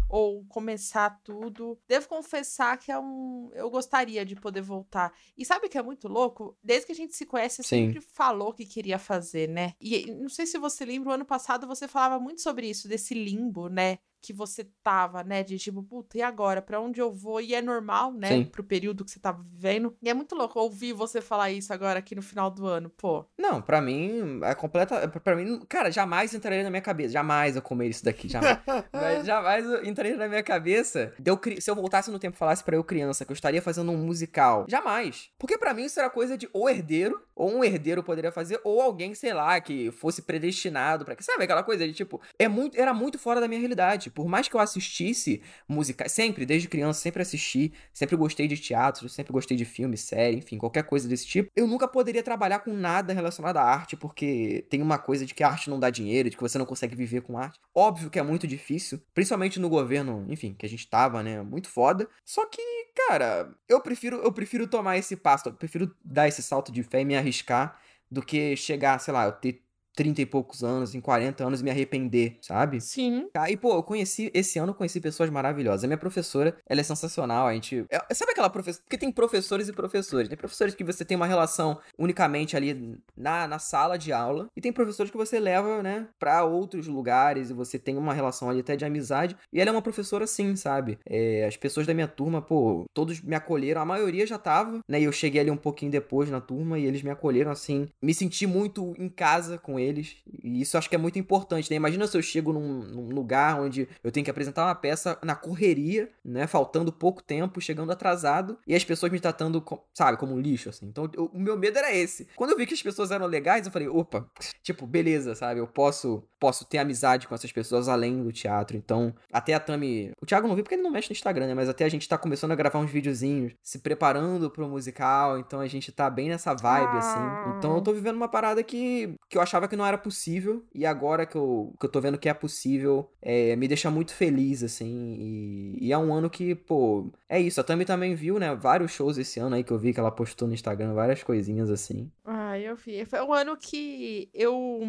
ou começar tudo. Devo confessar que é um. Eu gostaria de poder voltar. E sabe o que é muito louco? Desde que a gente se conhece, Sim. sempre falou que queria fazer, né? E não sei se você lembra, o ano passado você falava muito sobre isso, desse limbo, né? Que você tava, né? De tipo, puta, e agora? Pra onde eu vou? E é normal, né? Sim. Pro período que você tava vivendo. E é muito louco ouvir você falar isso agora aqui no final do ano, pô. Não, pra mim, é completa. Pra mim, cara, jamais entraria na minha cabeça. Jamais eu comer isso daqui. Jamais. Mas jamais eu entraria na minha cabeça. De eu, se eu voltasse no tempo e falasse pra eu criança que eu estaria fazendo um musical. Jamais. Porque pra mim isso era coisa de ou herdeiro, ou um herdeiro poderia fazer, ou alguém, sei lá, que fosse predestinado pra. Sabe aquela coisa de tipo. É muito, era muito fora da minha realidade. Por mais que eu assistisse música. Sempre, desde criança, sempre assisti. Sempre gostei de teatro, sempre gostei de filme, série, enfim, qualquer coisa desse tipo. Eu nunca poderia trabalhar com nada relacionado à arte, porque tem uma coisa de que a arte não dá dinheiro, de que você não consegue viver com arte. Óbvio que é muito difícil, principalmente no governo, enfim, que a gente tava, né, muito foda. Só que, cara, eu prefiro eu prefiro tomar esse passo, eu prefiro dar esse salto de fé e me arriscar do que chegar, sei lá, eu ter 30 e poucos anos, em 40 anos e me arrepender, sabe? Sim. Aí, pô, eu conheci, esse ano eu conheci pessoas maravilhosas. A minha professora, ela é sensacional, a gente... é- sabe aquela professora... Porque tem professores e professores. Tem professores que você tem uma relação unicamente ali na, na sala de aula, e tem professores que você leva, né, pra outros lugares, e você tem uma relação ali até de amizade, e ela é uma professora sim, sabe? É, as pessoas da minha turma, pô, todos me acolheram, a maioria já tava, né, e eu cheguei ali um pouquinho depois na turma, e eles me acolheram, assim, me senti muito em casa com eles, e isso acho que é muito importante, né? Imagina se eu chego num, num lugar onde eu tenho que apresentar uma peça na correria, né? Faltando pouco tempo, chegando atrasado, e as pessoas me tratando, sabe, como um lixo, assim. Então, eu- o meu medo era esse. Quando eu vi que as pessoas eram legais, eu falei, opa, tipo, beleza, sabe? Eu posso, posso ter amizade com essas pessoas além do teatro. Então, até a Tami. O Thiago não viu porque ele não mexe no Instagram, né? Mas até a gente tá começando a gravar uns videozinhos, se preparando pro musical. Então a gente tá bem nessa vibe, Ah. assim. Então eu tô vivendo uma parada que, que eu achava que não era possível. E agora que eu, que eu tô vendo que é possível, é, me deixa muito feliz, assim. E, e é um ano que, pô, é isso. A Tami também viu, né? Vários shows esse ano aí que eu vi que ela postou no Instagram, várias coisinhas assim. Ah, eu vi. Foi um ano que eu.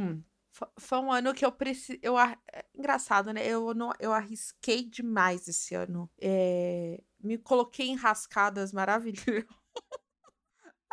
fo- Foi um ano que eu preciso. Eu, é engraçado, né? Eu, não, eu arrisquei demais esse ano. É, Me coloquei em rascadas maravilhosas.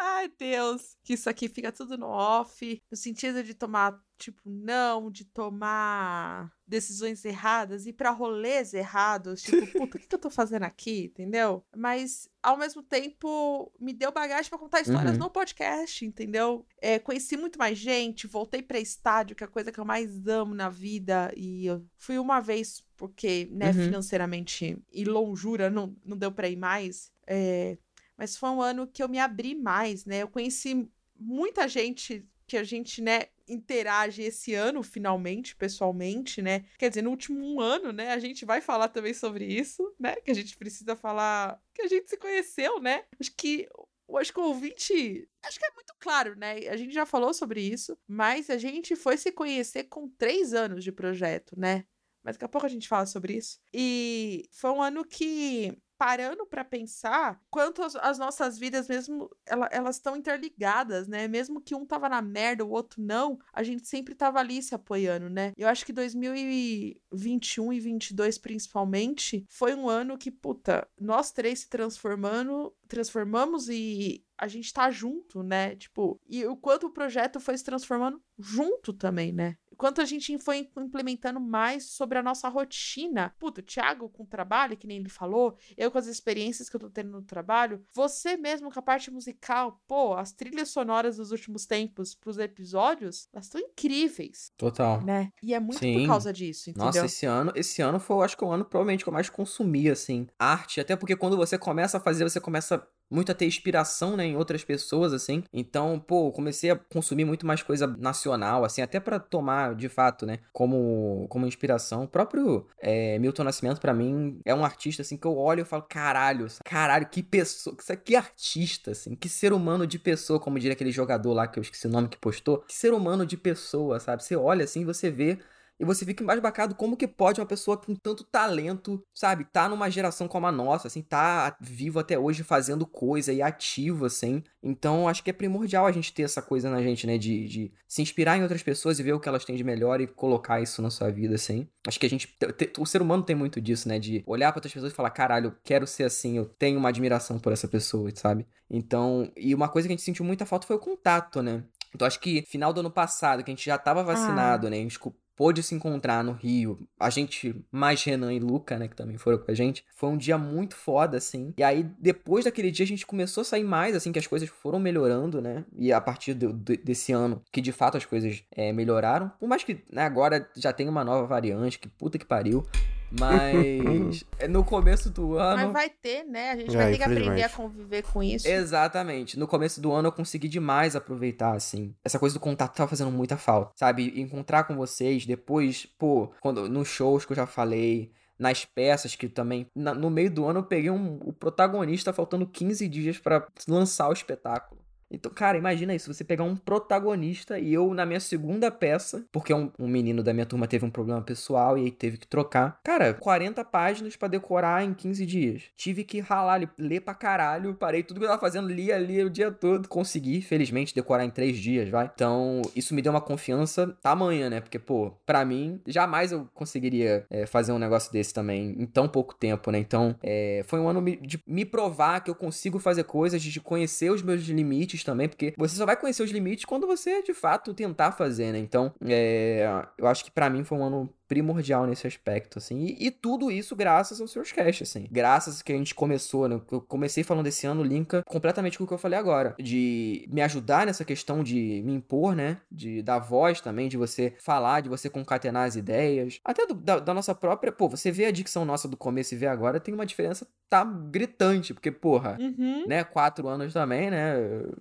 Ai, Deus. Que isso aqui fica tudo no off. No sentido de tomar, tipo, não, de tomar decisões erradas, ir pra rolês errados. Tipo, puta, o que, que eu tô fazendo aqui? Entendeu? Mas, ao mesmo tempo, me deu bagagem pra contar histórias Uhum. no podcast, entendeu? É, conheci muito mais gente, voltei pra estádio, que é a coisa que eu mais amo na vida. E eu fui uma vez, porque, né, Uhum. financeiramente e longura não, não deu pra ir mais. É, mas foi um ano que eu me abri mais, né? Eu conheci muita gente que a gente, né, interage esse ano, finalmente, pessoalmente, né? Quer dizer, no último um ano, né? A gente vai falar também sobre isso, né? Que a gente precisa falar que a gente se conheceu, né? Acho que acho que o ouvinte. Acho que é muito claro, né? A gente já falou sobre isso, mas a gente foi se conhecer com três anos de projeto, né? Mas daqui a pouco a gente fala sobre isso. E foi um ano que parando para pensar quanto as, as, nossas vidas mesmo ela, elas estão interligadas, né? Mesmo que um tava na merda, o outro não, a gente sempre tava ali se apoiando, né? Eu acho que 2021 e 22 principalmente foi um ano que, puta, nós três se transformando, transformamos e a gente tá junto, né? Tipo, e o quanto o projeto foi se transformando junto também, né? Quanto a gente foi implementando mais sobre a nossa rotina. Puta, o Thiago com o trabalho, que nem ele falou, eu com as experiências que eu tô tendo no trabalho, você mesmo com a parte musical, pô, as trilhas sonoras dos últimos tempos pros episódios, elas estão incríveis. Total. Né? E é muito Sim. por causa disso, entendeu? Nossa, esse ano, esse ano foi, eu acho que o ano provavelmente que eu mais consumi, assim, arte, até porque quando você começa a fazer, você começa muito a ter inspiração, né, em outras pessoas, assim. Então, pô, comecei a consumir muito mais coisa nacional, assim, até para tomar, de fato, né, como, como inspiração. O próprio é, Milton Nascimento, para mim, é um artista, assim, que eu olho e falo, caralho, caralho, que pessoa, que artista, assim, que ser humano de pessoa, como diria aquele jogador lá, que eu esqueci o nome que postou, que ser humano de pessoa, sabe? Você olha, assim, você vê e você fica embasbacado como que pode uma pessoa com tanto talento, sabe, tá numa geração como a nossa, assim, tá vivo até hoje fazendo coisa e ativo, assim. Então, acho que é primordial a gente ter essa coisa na gente, né, de, de se inspirar em outras pessoas e ver o que elas têm de melhor e colocar isso na sua vida, assim. Acho que a gente, o ser humano tem muito disso, né, de olhar para outras pessoas e falar, caralho, eu quero ser assim, eu tenho uma admiração por essa pessoa, sabe? Então, e uma coisa que a gente sentiu muita falta foi o contato, né? Então acho que final do ano passado, que a gente já tava vacinado, ah. né? A gente pôde se encontrar no Rio. A gente, mais Renan e Luca, né, que também foram com a gente. Foi um dia muito foda, assim. E aí, depois daquele dia, a gente começou a sair mais, assim, que as coisas foram melhorando, né? E a partir do, do, desse ano, que de fato as coisas é, melhoraram. Por mais que né, agora já tem uma nova variante, que puta que pariu. Mas no começo do ano. Mas vai ter, né? A gente é, vai ter que aprender a conviver com isso. Exatamente. No começo do ano eu consegui demais aproveitar, assim. Essa coisa do contato tava fazendo muita falta. Sabe? Encontrar com vocês depois, pô, quando, nos shows que eu já falei. Nas peças que também. Na, no meio do ano eu peguei um, o protagonista faltando 15 dias para lançar o espetáculo. Então, cara, imagina isso, você pegar um protagonista e eu na minha segunda peça, porque um, um menino da minha turma teve um problema pessoal e aí teve que trocar. Cara, 40 páginas para decorar em 15 dias. Tive que ralar, ler pra caralho, parei tudo que eu tava fazendo, li ali o dia todo. Consegui, felizmente, decorar em 3 dias, vai. Então, isso me deu uma confiança tamanha, né? Porque, pô, pra mim, jamais eu conseguiria é, fazer um negócio desse também em tão pouco tempo, né? Então, é, foi um ano de me provar que eu consigo fazer coisas, de conhecer os meus limites limites também, porque você só vai conhecer os limites quando você de fato tentar fazer, né? Então, é, eu acho que para mim foi um ano primordial nesse aspecto, assim. E, e, tudo isso graças aos seus cash, assim. Graças que a gente começou, né? Eu comecei falando desse ano, linka completamente com o que eu falei agora. De me ajudar nessa questão de me impor, né? De dar voz também, de você falar, de você concatenar as ideias. Até do, da, da, nossa própria. Pô, você vê a dicção nossa do começo e vê agora, tem uma diferença, tá gritante. Porque, porra, uhum. né? Quatro anos também, né?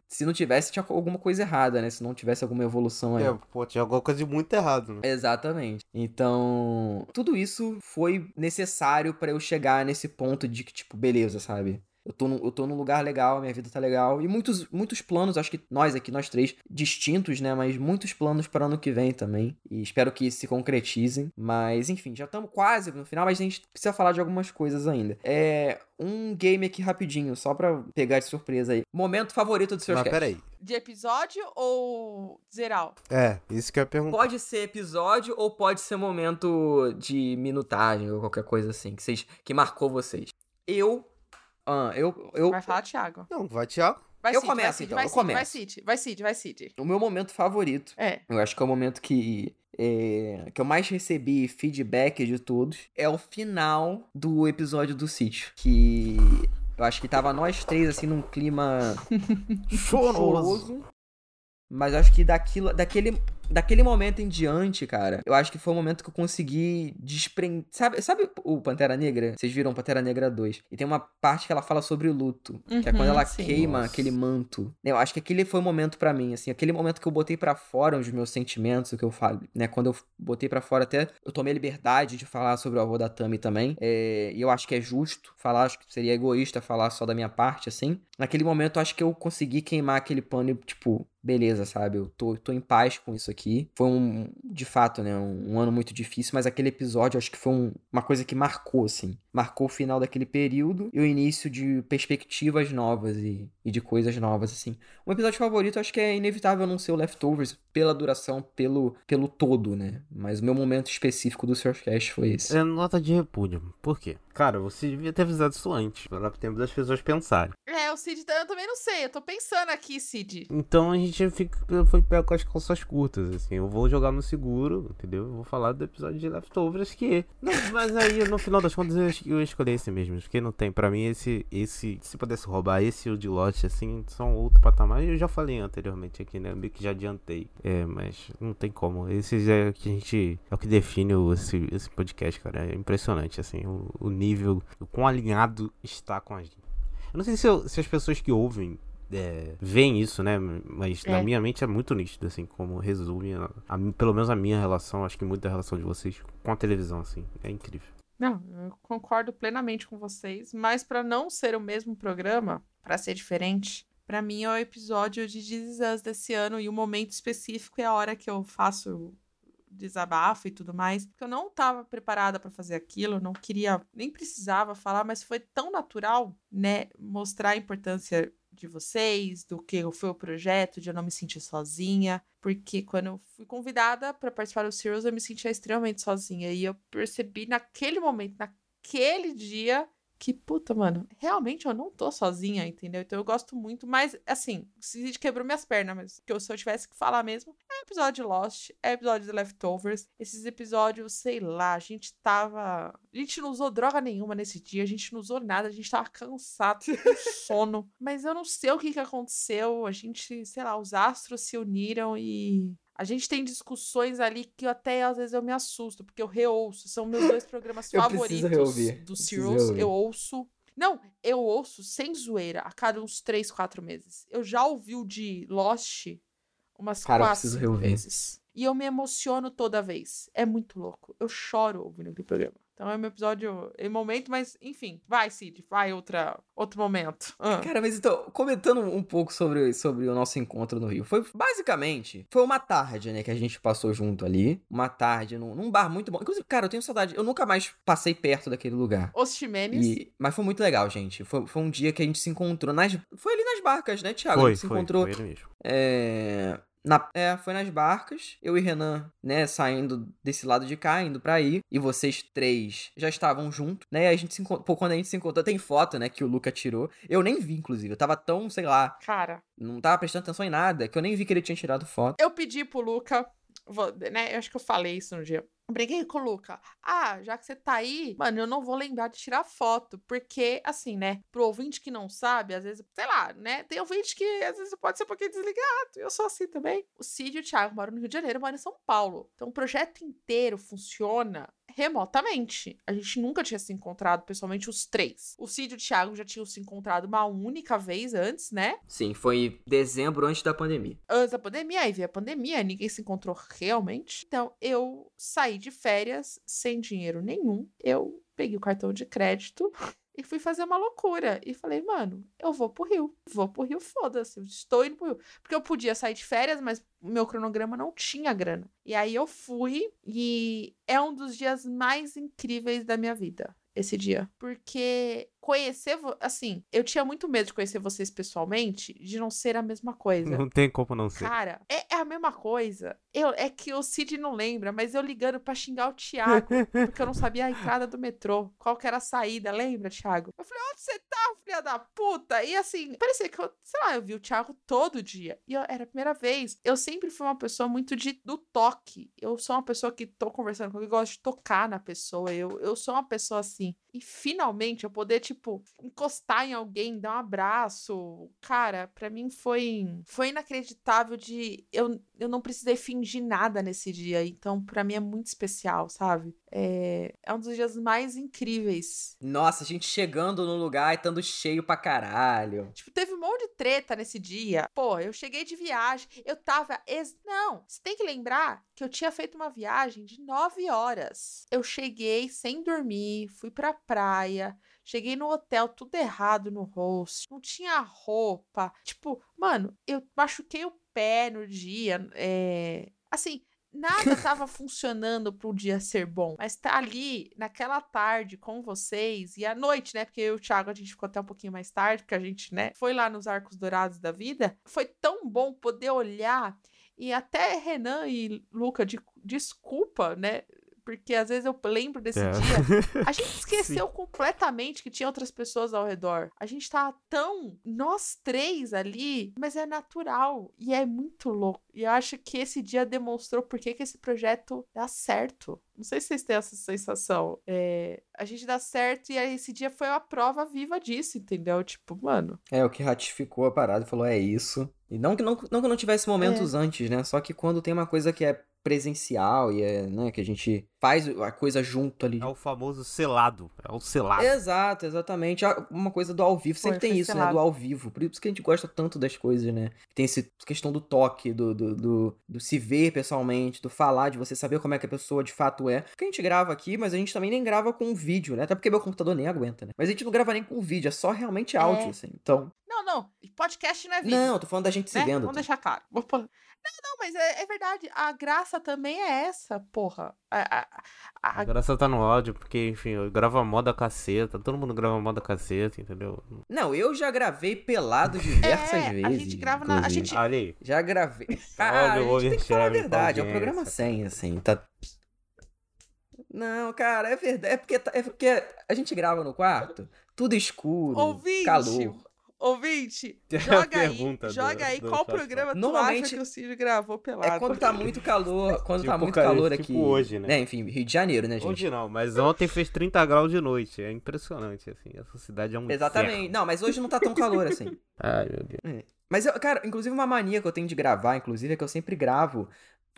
Se não tivesse, tinha alguma coisa errada, né? Se não tivesse alguma evolução aí. É, pô, tinha alguma coisa de muito errado, né? Exatamente. Então. Então, tudo isso foi necessário para eu chegar nesse ponto de que, tipo, beleza, sabe? Eu tô, num, eu tô num lugar legal, minha vida tá legal. E muitos, muitos planos, acho que nós aqui, nós três, distintos, né? Mas muitos planos para ano que vem também. E espero que se concretizem. Mas, enfim, já estamos quase no final, mas a gente precisa falar de algumas coisas ainda. É. Um game aqui rapidinho, só pra pegar de surpresa aí. Momento favorito do seu Mas peraí. De episódio ou geral? É, isso que eu ia perguntar. Pode ser episódio ou pode ser momento de minutagem ou qualquer coisa assim, que, vocês, que marcou vocês. Eu ah, eu, eu... Vai falar, Thiago. Não, vai, Thiago. Vai eu Cid, começo, então. Vai eu começo. Vai Cid, vai Cid, vai Cid. O meu momento favorito. É. Eu acho que é o momento que é, que eu mais recebi feedback de todos é o final do episódio do sítio. Que eu acho que tava nós três, assim, num clima choroso. Mas acho que daquilo, daquele, daquele momento em diante, cara, eu acho que foi o momento que eu consegui desprender. Sabe, sabe o Pantera Negra? Vocês viram Pantera Negra 2? E tem uma parte que ela fala sobre o luto, uhum, que é quando ela sim. queima Nossa. aquele manto. Eu acho que aquele foi o momento para mim, assim, aquele momento que eu botei para fora os meus sentimentos, o que eu falo, né? Quando eu botei para fora, até eu tomei a liberdade de falar sobre o avô da Tami também. É, e eu acho que é justo falar, acho que seria egoísta falar só da minha parte, assim. Naquele momento, eu acho que eu consegui queimar aquele pano, tipo, beleza, sabe? Eu tô, tô em paz com isso aqui. Foi um, de fato, né, um, um ano muito difícil, mas aquele episódio acho que foi um, uma coisa que marcou, assim. Marcou o final daquele período e o início de perspectivas novas e, e de coisas novas, assim. Um episódio favorito, acho que é inevitável não ser o Leftovers, pela duração, pelo, pelo todo, né? Mas o meu momento específico do Surfcast foi esse. É nota de repúdio. Por quê? Cara, você devia ter avisado isso antes, para dar tempo das pessoas pensarem. É, o Cid, eu também não sei, eu tô pensando aqui, Cid. Então a gente fica, foi pego com as calças curtas, assim. Eu vou jogar no seguro, entendeu? Eu vou falar do episódio de Leftovers que. Não, mas aí, no final das contas, eu, eu escolhi esse mesmo. Porque não tem. Pra mim, esse. esse Se pudesse roubar esse e o de Lost, assim, são outro patamar. Eu já falei anteriormente aqui, né? Meio que já adiantei. É, mas não tem como. Esse é o que a gente. É o que define o, esse, esse podcast, cara. É impressionante, assim. O, o nível. O quão alinhado está com a gente. Eu não sei se, eu, se as pessoas que ouvem é, veem isso, né? Mas é. na minha mente é muito nítido, assim, como resume, a, a, pelo menos a minha relação, acho que muito da relação de vocês com a televisão, assim. É incrível. Não, eu concordo plenamente com vocês, mas para não ser o mesmo programa, para ser diferente, para mim é o episódio de This desse ano e o momento específico é a hora que eu faço desabafo e tudo mais, porque eu não estava preparada para fazer aquilo, não queria, nem precisava falar, mas foi tão natural, né, mostrar a importância de vocês, do que foi o projeto, de eu não me sentir sozinha, porque quando eu fui convidada para participar do Serials, eu me sentia extremamente sozinha e eu percebi naquele momento, naquele dia, que, puta, mano, realmente eu não tô sozinha, entendeu? Então eu gosto muito, mas, assim, Cid quebrou minhas pernas, mas que eu, se eu tivesse que falar mesmo, é episódio de Lost, é episódio de Leftovers. Esses episódios, sei lá, a gente tava. A gente não usou droga nenhuma nesse dia, a gente não usou nada, a gente tava cansado, com sono. Mas eu não sei o que que aconteceu, a gente, sei lá, os astros se uniram e a gente tem discussões ali que até às vezes eu me assusto, porque eu reouço. São meus dois programas favoritos do Serials. Eu ouço. Não, eu ouço sem zoeira a cada uns 3, 4 meses. Eu já ouvi o de Lost umas Cara, quatro vezes. E eu me emociono toda vez. É muito louco. Eu choro ouvindo aquele programa. Então é meu episódio em momento, mas enfim, vai, Cid, vai outra, outro momento. Ah. Cara, mas então, comentando um pouco sobre, sobre o nosso encontro no Rio, foi basicamente, foi uma tarde, né, que a gente passou junto ali, uma tarde num, num bar muito bom. Inclusive, cara, eu tenho saudade, eu nunca mais passei perto daquele lugar. Os Ximenes. mas foi muito legal, gente. Foi, foi um dia que a gente se encontrou nas, foi ali nas barcas, né, Thiago? Foi, a gente se foi, encontrou. Foi ele mesmo. É, na, é, foi nas barcas, eu e Renan, né, saindo desse lado de cá, indo pra aí, e vocês três já estavam juntos, né, e a gente se encontrou, pô, quando a gente se encontrou, tem foto, né, que o Luca tirou, eu nem vi, inclusive, eu tava tão, sei lá, cara, não tava prestando atenção em nada, que eu nem vi que ele tinha tirado foto. Eu pedi pro Luca, vou, né, eu acho que eu falei isso no dia, Briguei com o Luca. Ah, já que você tá aí, mano, eu não vou lembrar de tirar foto. Porque, assim, né? Pro ouvinte que não sabe, às vezes, sei lá, né? Tem ouvinte que às vezes pode ser um pouquinho desligado. Eu sou assim também. O Cid e o Thiago moram no Rio de Janeiro, moram em São Paulo. Então o projeto inteiro funciona remotamente. A gente nunca tinha se encontrado pessoalmente, os três. O Cid e o Thiago já tinham se encontrado uma única vez antes, né? Sim, foi dezembro antes da pandemia. Antes da pandemia, aí veio a pandemia, ninguém se encontrou realmente. Então eu saí de férias sem dinheiro nenhum. Eu peguei o cartão de crédito e fui fazer uma loucura. E falei, mano, eu vou pro Rio. Vou pro Rio, foda-se. Estou indo pro Rio. Porque eu podia sair de férias, mas meu cronograma não tinha grana. E aí eu fui e é um dos dias mais incríveis da minha vida esse dia. Porque conhecer, assim, eu tinha muito medo de conhecer vocês pessoalmente, de não ser a mesma coisa. Não tem como não ser. Cara, é, é a mesma coisa. Eu, é que o Cid não lembra, mas eu ligando pra xingar o Thiago, porque eu não sabia a entrada do metrô, qual que era a saída, lembra, Thiago? Eu falei, onde você tá, filha da puta? E assim, parecia que eu, sei lá, eu vi o Thiago todo dia. E eu, era a primeira vez. Eu sempre fui uma pessoa muito de, do toque. Eu sou uma pessoa que tô conversando com alguém, gosto de tocar na pessoa. Eu, eu sou uma pessoa assim. E finalmente eu poder, tipo, encostar em alguém, dar um abraço. Cara, para mim foi foi inacreditável de eu, eu não precisei fingir nada nesse dia. Então, para mim é muito especial, sabe? É, é um dos dias mais incríveis. Nossa, a gente chegando no lugar e estando cheio pra caralho. Tipo, teve um monte de treta nesse dia. Pô, eu cheguei de viagem, eu tava. Ex... Não, você tem que lembrar que eu tinha feito uma viagem de nove horas. Eu cheguei sem dormir, fui pra praia, cheguei no hotel tudo errado no rosto, não tinha roupa. Tipo, mano, eu machuquei o pé no dia. É... Assim, nada tava funcionando pro dia ser bom. Mas tá ali, naquela tarde, com vocês, e à noite, né? Porque eu e o Thiago, a gente ficou até um pouquinho mais tarde, porque a gente, né, foi lá nos Arcos Dourados da vida. Foi tão bom poder olhar. E até Renan e Luca, de, desculpa, né? Porque às vezes eu lembro desse É. dia. A gente esqueceu completamente que tinha outras pessoas ao redor. A gente tá tão, nós três ali, mas é natural e é muito louco. E eu acho que esse dia demonstrou por que que esse projeto dá certo. Não sei se vocês têm essa sensação. É, a gente dá certo e aí esse dia foi a prova viva disso, entendeu? Tipo, mano. É, o que ratificou a parada e falou, é isso. E não que não, não, que não tivesse momentos antes, né? Só que quando tem uma coisa que é presencial e é, né, que a gente faz a coisa junto ali. É o famoso selado. É o selado. Exato, exatamente. Ah, Uma coisa do ao vivo. Sempre Foi, tem isso, né? selado. Do ao vivo. Por isso que a gente gosta tanto das coisas, né? Tem essa questão do toque, do, do, do, do se ver pessoalmente, do falar, de você saber como é que a pessoa de fato é. Porque a gente grava aqui, mas a gente também nem grava com vídeo, né? Até porque meu computador nem aguenta, né? Mas a gente não grava nem com vídeo, é só realmente áudio, É. assim. Então. Não, não. podcast não é vídeo. Não, eu tô falando da gente se né? vendo. Vamos deixar claro. Não, não, mas é, é verdade. A graça também é essa, porra. A, a- a- A graça tá no áudio, porque, enfim, eu gravo a moda caceta, todo mundo grava a moda caceta, entendeu? Não, eu já gravei pelado diversas É, vezes. a gente grava na- a inclusive. gente- Olha aí. Já gravei. Salve, Ah, a gente tem que falar a verdade. É um audiência. programa sem, assim. Tá... Não, cara, é verdade. É porque, tá- é porque a gente grava no quarto, tudo escuro, Ouvinte, calor. Ouvinte, É joga aí, do- joga aí do qual programa tu Normalmente- acha que o Cid gravou pelado. É quando tá muito calor, quando tá Tipo, muito cara, calor tipo aqui. hoje, né? Enfim, Rio de Janeiro, né, gente? Hoje não, mas ontem fez 30 graus de noite. É impressionante, assim. Essa cidade é um Exatamente. Não, mas hoje não tá tão calor assim. Ai, meu Deus. Mas, eu, cara, inclusive uma mania que eu tenho de gravar, inclusive, é que eu sempre gravo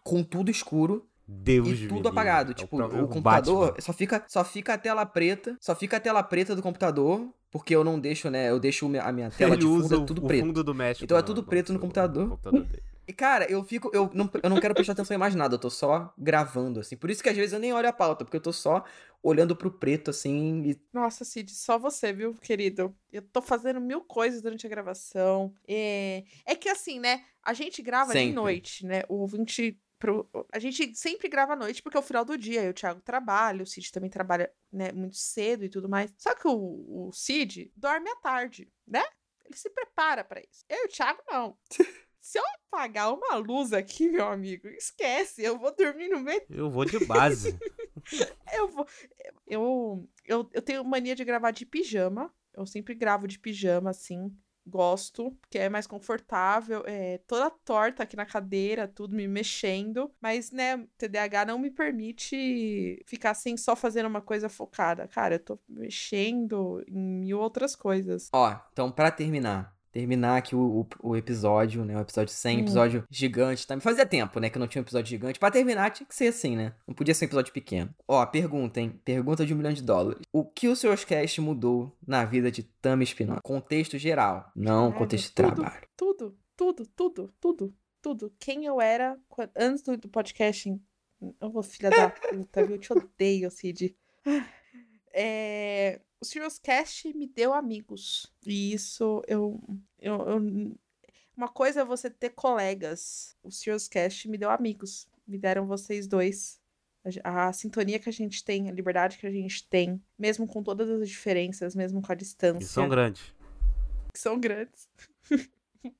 com tudo escuro Deus e tudo apagado. É Tipo, próprio o computador Batman. só fica, só fica a tela preta. Só fica a tela preta do computador. Porque eu não deixo, né? Eu deixo a minha tela Ele de fundo, usa é tudo o preto. fundo do México. Então é tudo preto no computador. dele. E, cara, eu fico. Eu não, eu não quero prestar atenção em mais nada, eu tô só gravando, assim. Por isso que às vezes eu nem olho a pauta, porque eu tô só olhando pro preto, assim. E... Nossa, Cid, só você, viu, querido? Eu tô fazendo mil coisas durante a gravação. É, é que assim, né? A gente grava de Sempre. noite, né? O ouvinte. Pro... A gente sempre grava à noite porque é o final do dia. Eu, o Thiago trabalha, o Cid também trabalha né, muito cedo e tudo mais. Só que o, o Cid dorme à tarde, né? Ele se prepara pra isso. Eu e o Thiago, não. Se eu apagar uma luz aqui, meu amigo, esquece. Eu vou dormir no meio Eu vou de base. eu vou. Eu, eu, eu tenho mania de gravar de pijama. Eu sempre gravo de pijama, assim. Gosto, porque é mais confortável. É toda torta aqui na cadeira, tudo me mexendo. Mas, né, TDAH não me permite ficar assim, só fazendo uma coisa focada. Cara, eu tô mexendo em mil outras coisas. Ó, então pra terminar. Terminar aqui o, o, o episódio, né? O episódio 100, Hum. episódio gigante. Tá? Fazia tempo, né? Que não tinha um episódio gigante. Pra terminar, tinha que ser assim, né? Não podia ser um episódio pequeno. Ó, pergunta, hein? Pergunta de um milhão de dólares. O que o seu cast mudou na vida de Tami Espinosa? Contexto geral, não Caralho, contexto de trabalho. Tudo, tudo, tudo, tudo, tudo. Quem eu era antes do, do podcast. Eu vou, filha da puta, viu? Eu te odeio, Cid. É, o Serious Cast me deu amigos. E isso eu, eu, eu- Uma coisa é você ter colegas. O Serious Cast me deu amigos. Me deram vocês dois. A, a sintonia que a gente tem, a liberdade que a gente tem, mesmo com todas as diferenças, mesmo com a distância E são grandes. que são grandes.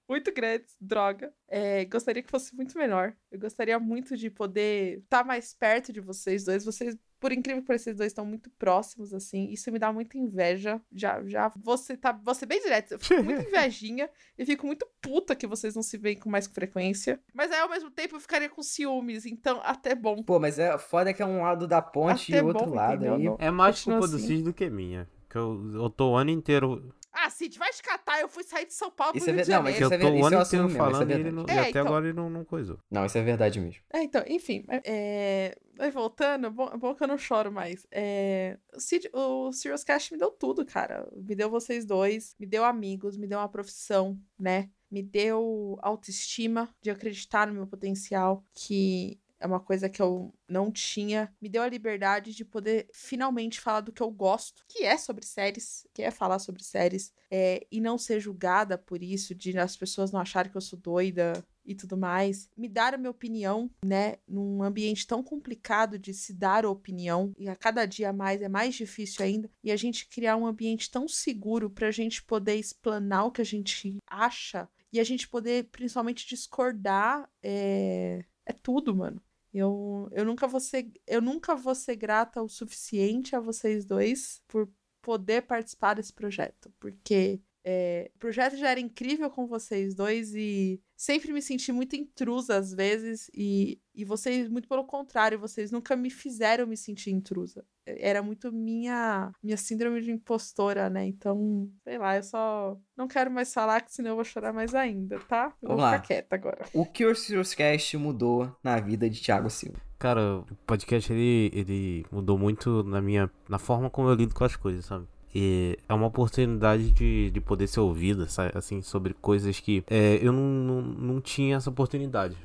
muito grandes, droga. É, gostaria que fosse muito menor. Eu gostaria muito de poder estar mais perto de vocês dois. Vocês, por incrível que pareça, vocês dois estão muito próximos, assim. Isso me dá muita inveja. Já, já, você tá, ser bem direto. Eu fico muito invejinha e fico muito puta que vocês não se veem com mais frequência. Mas aí, ao mesmo tempo, eu ficaria com ciúmes. Então, até bom. Pô, mas é foda que é um lado da ponte Até e outro bom, lado entendeu? aí. Não- É mais Continua culpa do assim. Cid do que minha. Que eu, eu tô o ano inteiro. Ah, Cid, vai te catar. Eu fui sair de São Paulo pro Isso é Rio de ver- não, mas eu isso é tô ver- o isso eu ano inteiro é falando e, não- É, e até então. agora ele não, não coisou. Não, isso é verdade mesmo. É, então, enfim, é, aí voltando, é bom, é bom que eu não choro mais. É, o, Cid, o Serious Cast me deu tudo, cara. Me deu vocês dois, me deu amigos, me deu uma profissão, né? Me deu autoestima de acreditar no meu potencial, que é uma coisa que eu não tinha. Me deu a liberdade de poder finalmente falar do que eu gosto, que é sobre séries, que é falar sobre séries, é, e não ser julgada por isso, de as pessoas não acharem que eu sou doida e tudo mais, me dar a minha opinião, né, num ambiente tão complicado de se dar opinião, e a cada dia mais é mais difícil ainda, e a gente criar um ambiente tão seguro para a gente poder explanar o que a gente acha e a gente poder principalmente discordar é, é tudo, mano. Eu, eu nunca vou ser, eu nunca vou ser grata o suficiente a vocês dois por poder participar desse projeto, porque é, o projeto já era incrível com vocês dois e sempre me senti muito intrusa às vezes e, e vocês, muito pelo contrário, vocês nunca me fizeram me sentir intrusa. Era muito minha minha síndrome de impostora, né? Então, sei lá, eu só não quero mais falar, que senão eu vou chorar mais ainda, tá? Eu Vamos vou lá. ficar quieta agora. O que o Cast mudou na vida de Thiago Silva? Cara, o podcast ele, ele mudou muito na minha na forma como eu lido com as coisas, sabe? E é uma oportunidade de, de poder ser ouvida, assim, sobre coisas que é, eu não, não, não tinha essa oportunidade.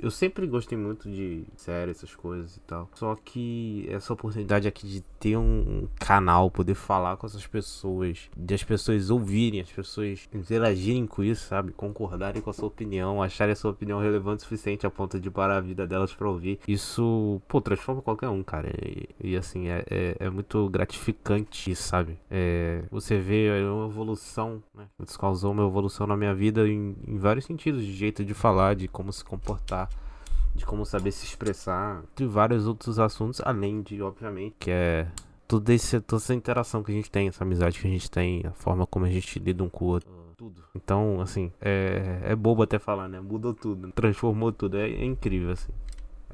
Eu sempre gostei muito de séries, essas coisas e tal. Só que essa oportunidade aqui de ter um canal, poder falar com essas pessoas, de as pessoas ouvirem, as pessoas interagirem com isso, sabe? Concordarem com a sua opinião, acharem a sua opinião relevante o suficiente a ponto de parar a vida delas pra ouvir. Isso, pô, transforma qualquer um, cara. E, e, assim, é, é, é muito gratificante sabe? É, você vê uma evolução, né? Isso causou uma evolução na minha vida em, em vários sentidos, de jeito de falar, de como se comportar de como saber se expressar, de vários outros assuntos, além de, obviamente, que é tudo esse, toda essa interação que a gente tem, essa amizade que a gente tem, a forma como a gente lida um com o outro. Tudo. Então, assim, é, é bobo até falar, né? Mudou tudo, transformou tudo. É, é incrível, assim.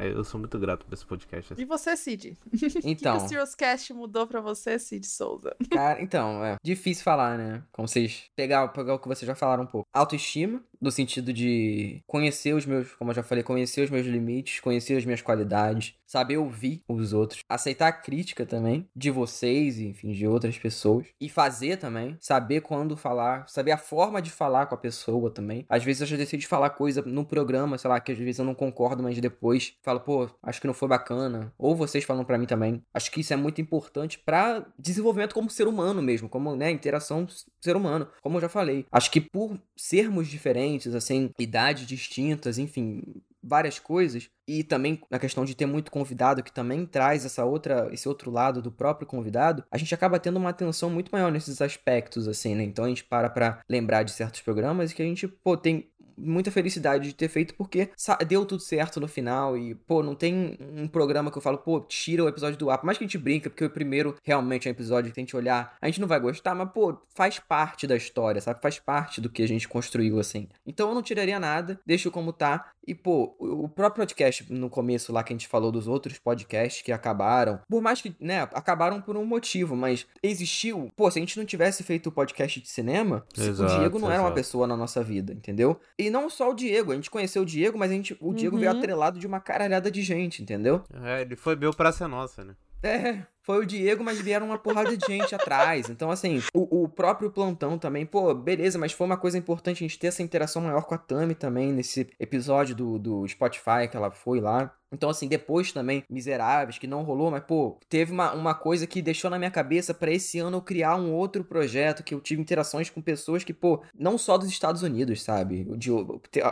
É, eu sou muito grato por esse podcast. assim. E você, Cid? Então, O que, que o Serious Cast mudou pra você, Cid Souza? cara, então, é difícil falar, né? Como vocês pegar, pegar o que vocês já falaram um pouco. Autoestima, no sentido de conhecer os meus, como eu já falei, conhecer os meus limites, conhecer as minhas qualidades, saber ouvir os outros, aceitar a crítica também de vocês, e, enfim, de outras pessoas e fazer também, saber quando falar, saber a forma de falar com a pessoa também. Às vezes eu já decido falar coisa no programa, sei lá, que às vezes eu não concordo, mas depois falo, pô, acho que não foi bacana, ou vocês falam pra mim também. Acho que isso é muito importante pra desenvolvimento como ser humano mesmo, como, né, interação ser humano, como eu já falei. Acho que por sermos diferentes, assim, idades distintas, enfim, várias coisas e também na questão de ter muito convidado que também traz essa outra esse outro lado do próprio convidado, a gente acaba tendo uma atenção muito maior nesses aspectos assim, né? Então a gente para pra lembrar de certos programas que a gente, pô, tem muita felicidade de ter feito porque deu tudo certo no final e, pô, não tem um programa que eu falo, pô, tira o episódio do ar. Por mais que a gente brinca, porque o primeiro realmente é um episódio que a gente olhar, a gente não vai gostar, mas, pô, faz parte da história, sabe? Faz parte do que a gente construiu, assim. Então eu não tiraria nada, deixo como tá. E, pô, o próprio podcast no começo lá que a gente falou dos outros podcasts que acabaram, por mais que, né, acabaram por um motivo, mas existiu. Pô, se a gente não tivesse feito o podcast de cinema, Exato, o Diego não era uma exato. pessoa na nossa vida, entendeu? E não só o Diego, a gente conheceu o Diego, mas a gente, o Diego veio Uhum. atrelado de uma caralhada de gente, entendeu? É, ele foi meu pra ser nossa, né? É, foi o Diego, mas vieram uma porrada de gente atrás. Então, assim, o, o próprio plantão também, pô, beleza, mas foi uma coisa importante a gente ter essa interação maior com a Tami também, nesse episódio do, do Spotify que ela foi lá. Então, assim, depois também, Miseráveis, que não rolou, mas, pô, teve uma, uma coisa que deixou na minha cabeça pra esse ano eu criar um outro projeto, que eu tive interações com pessoas que, pô, não só dos Estados Unidos, sabe? De,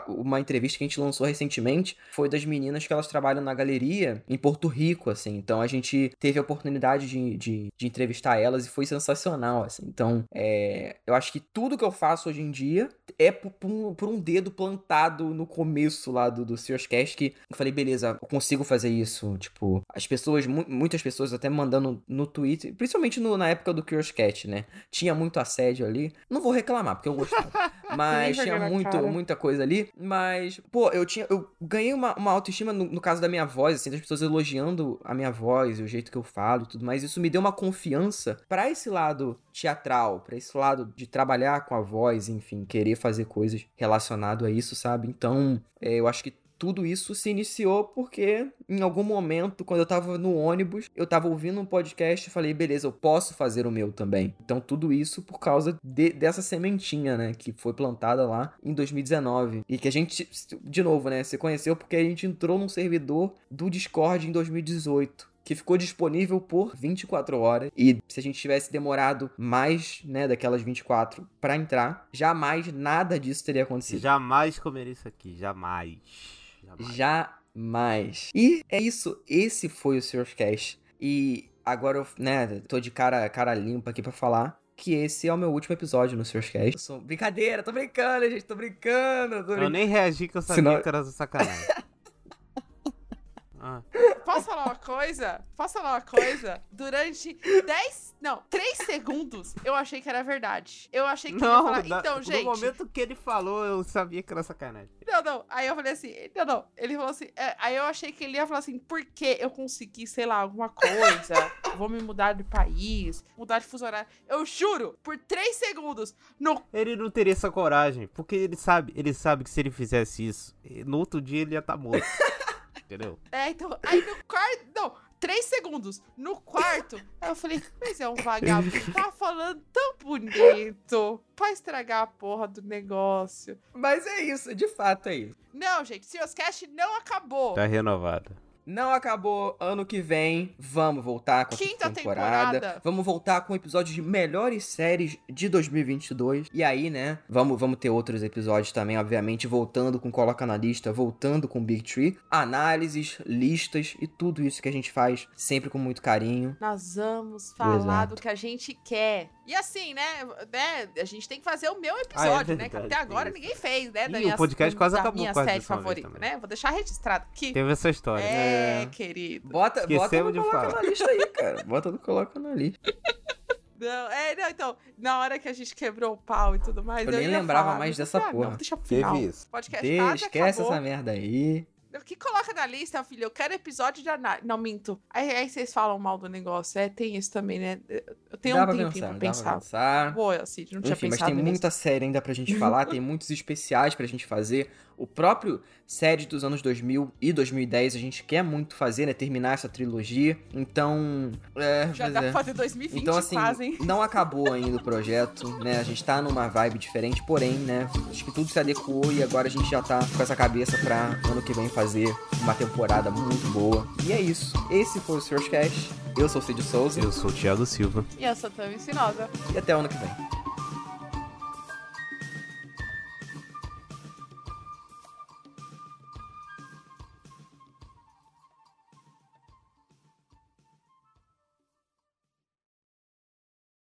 uma entrevista que a gente lançou recentemente foi das meninas que elas trabalham na galeria em Porto Rico, assim. Então a gente teve a oportunidade de, de, de entrevistar elas e foi sensacional, assim. Então, é, eu acho que tudo que eu faço hoje em dia é por, por um, dedo plantado no começo lá do, do Sears Cast que eu falei, beleza, consigo fazer isso. Tipo, as pessoas, mu- muitas pessoas até mandando no Twitter, principalmente no- na época do Curious Cat, né? Tinha muito assédio ali. Não vou reclamar, porque eu gostava. Mas tinha muito, cara. muita coisa ali. Mas, pô, eu tinha. Eu ganhei uma, uma autoestima no, no caso da minha voz, assim, das pessoas elogiando a minha voz, o jeito que eu falo e tudo mais. Isso me deu uma confiança pra esse lado teatral, pra esse lado de trabalhar com a voz, enfim, querer fazer coisas relacionado a isso, sabe? Então, é, eu acho que tudo isso se iniciou porque em algum momento, quando eu tava no ônibus, eu tava ouvindo um podcast e falei, beleza, eu posso fazer o meu também. Então tudo isso por causa de- dessa sementinha, né, que foi plantada lá em 2019 e que a gente, de novo, né, se conheceu porque a gente entrou num servidor do Discord em 2018. que ficou disponível por 24 horas. E se a gente tivesse demorado mais, né, daquelas 24 para entrar, jamais nada disso teria acontecido. Jamais comeria isso aqui, jamais. Jamais. jamais. E é isso, esse foi o Sr. Cash. E agora eu, né, tô de cara, cara limpa aqui para falar que esse é o meu último episódio no Seus Cast. Sou... Brincadeira, tô brincando, gente, tô brincando. Tô Eu nem reagi que eu sabia Senão... que era sacanagem. ah. Posso falar uma coisa? Posso falar uma coisa? Durante 10, não, 3 segundos, eu achei que era verdade. Eu achei que não, ele ia falar, então, gente... No momento que ele falou, eu sabia que era sacanagem. Não, não, aí eu falei assim, não, não, ele falou assim, é, aí eu achei que ele ia falar assim, porque eu consegui, sei lá, alguma coisa, vou me mudar de país, mudar de fuso horário. Eu juro, por 3 segundos, no... Ele não teria essa coragem, porque ele sabe, ele sabe que se ele fizesse isso, no outro dia ele ia estar tá morto entendeu? É, então. Aí no quarto. Não, três segundos. No quarto, aí eu falei, mas é um vagabundo. Tá falando tão bonito. Pra estragar a porra do negócio. Mas é isso, de fato é isso. Não, gente, Seus Cast não acabou. Tá renovado. Não acabou. Ano que vem, vamos voltar com a quinta temporada. temporada. Vamos voltar com episódios de melhores séries de 2022. E aí, né, vamos, vamos ter outros episódios também, obviamente, voltando com Coloca na Lista, voltando com Big Tree. Análises, listas e tudo isso que a gente faz sempre com muito carinho. Nós vamos falar Exato. do que a gente quer. E assim, né, né, a gente tem que fazer o meu episódio, ah, é né, que até agora ninguém fez, né, da minha, o podcast quase da acabou minha série favorita, né? Vou deixar registrado aqui. Teve essa história. É, é, querido. Bota, bota no Coloca falar. na Lista aí, cara. Bota no Coloca na Lista. Não, é, não, então, na hora que a gente quebrou o pau e tudo mais. Eu, eu nem lembrava falar, mais dessa ah, porra. Não, deixa pro final. Teve isso. Podcast Deixa, esquece acabou. essa merda aí. O que coloca na lista, filho? Eu quero episódio de análise. Não, minto. Aí, aí, vocês falam mal do negócio. É, tem isso também, né? Eu tenho dá um tempinho pensar, pra pensar. Pra pensar. Boa, Cid, não Enfim, tinha pensado mas tem nisso. muita série ainda pra gente falar. tem muitos especiais pra gente fazer. O próprio série dos anos 2000 e 2010 a gente quer muito fazer, né? Terminar essa trilogia. Então. É, Já dá é. pra fazer 2020 então, assim, quase, Não acabou ainda o projeto, né? A gente tá numa vibe diferente, porém, né? Acho que tudo se adequou e agora a gente já tá com essa cabeça pra ano que vem fazer uma temporada muito boa. E é isso. Esse foi o Search Cash. Eu sou o Cid Souza. Eu sou o Thiago Silva. E eu sou a Tami Sinosa. E até o ano que vem.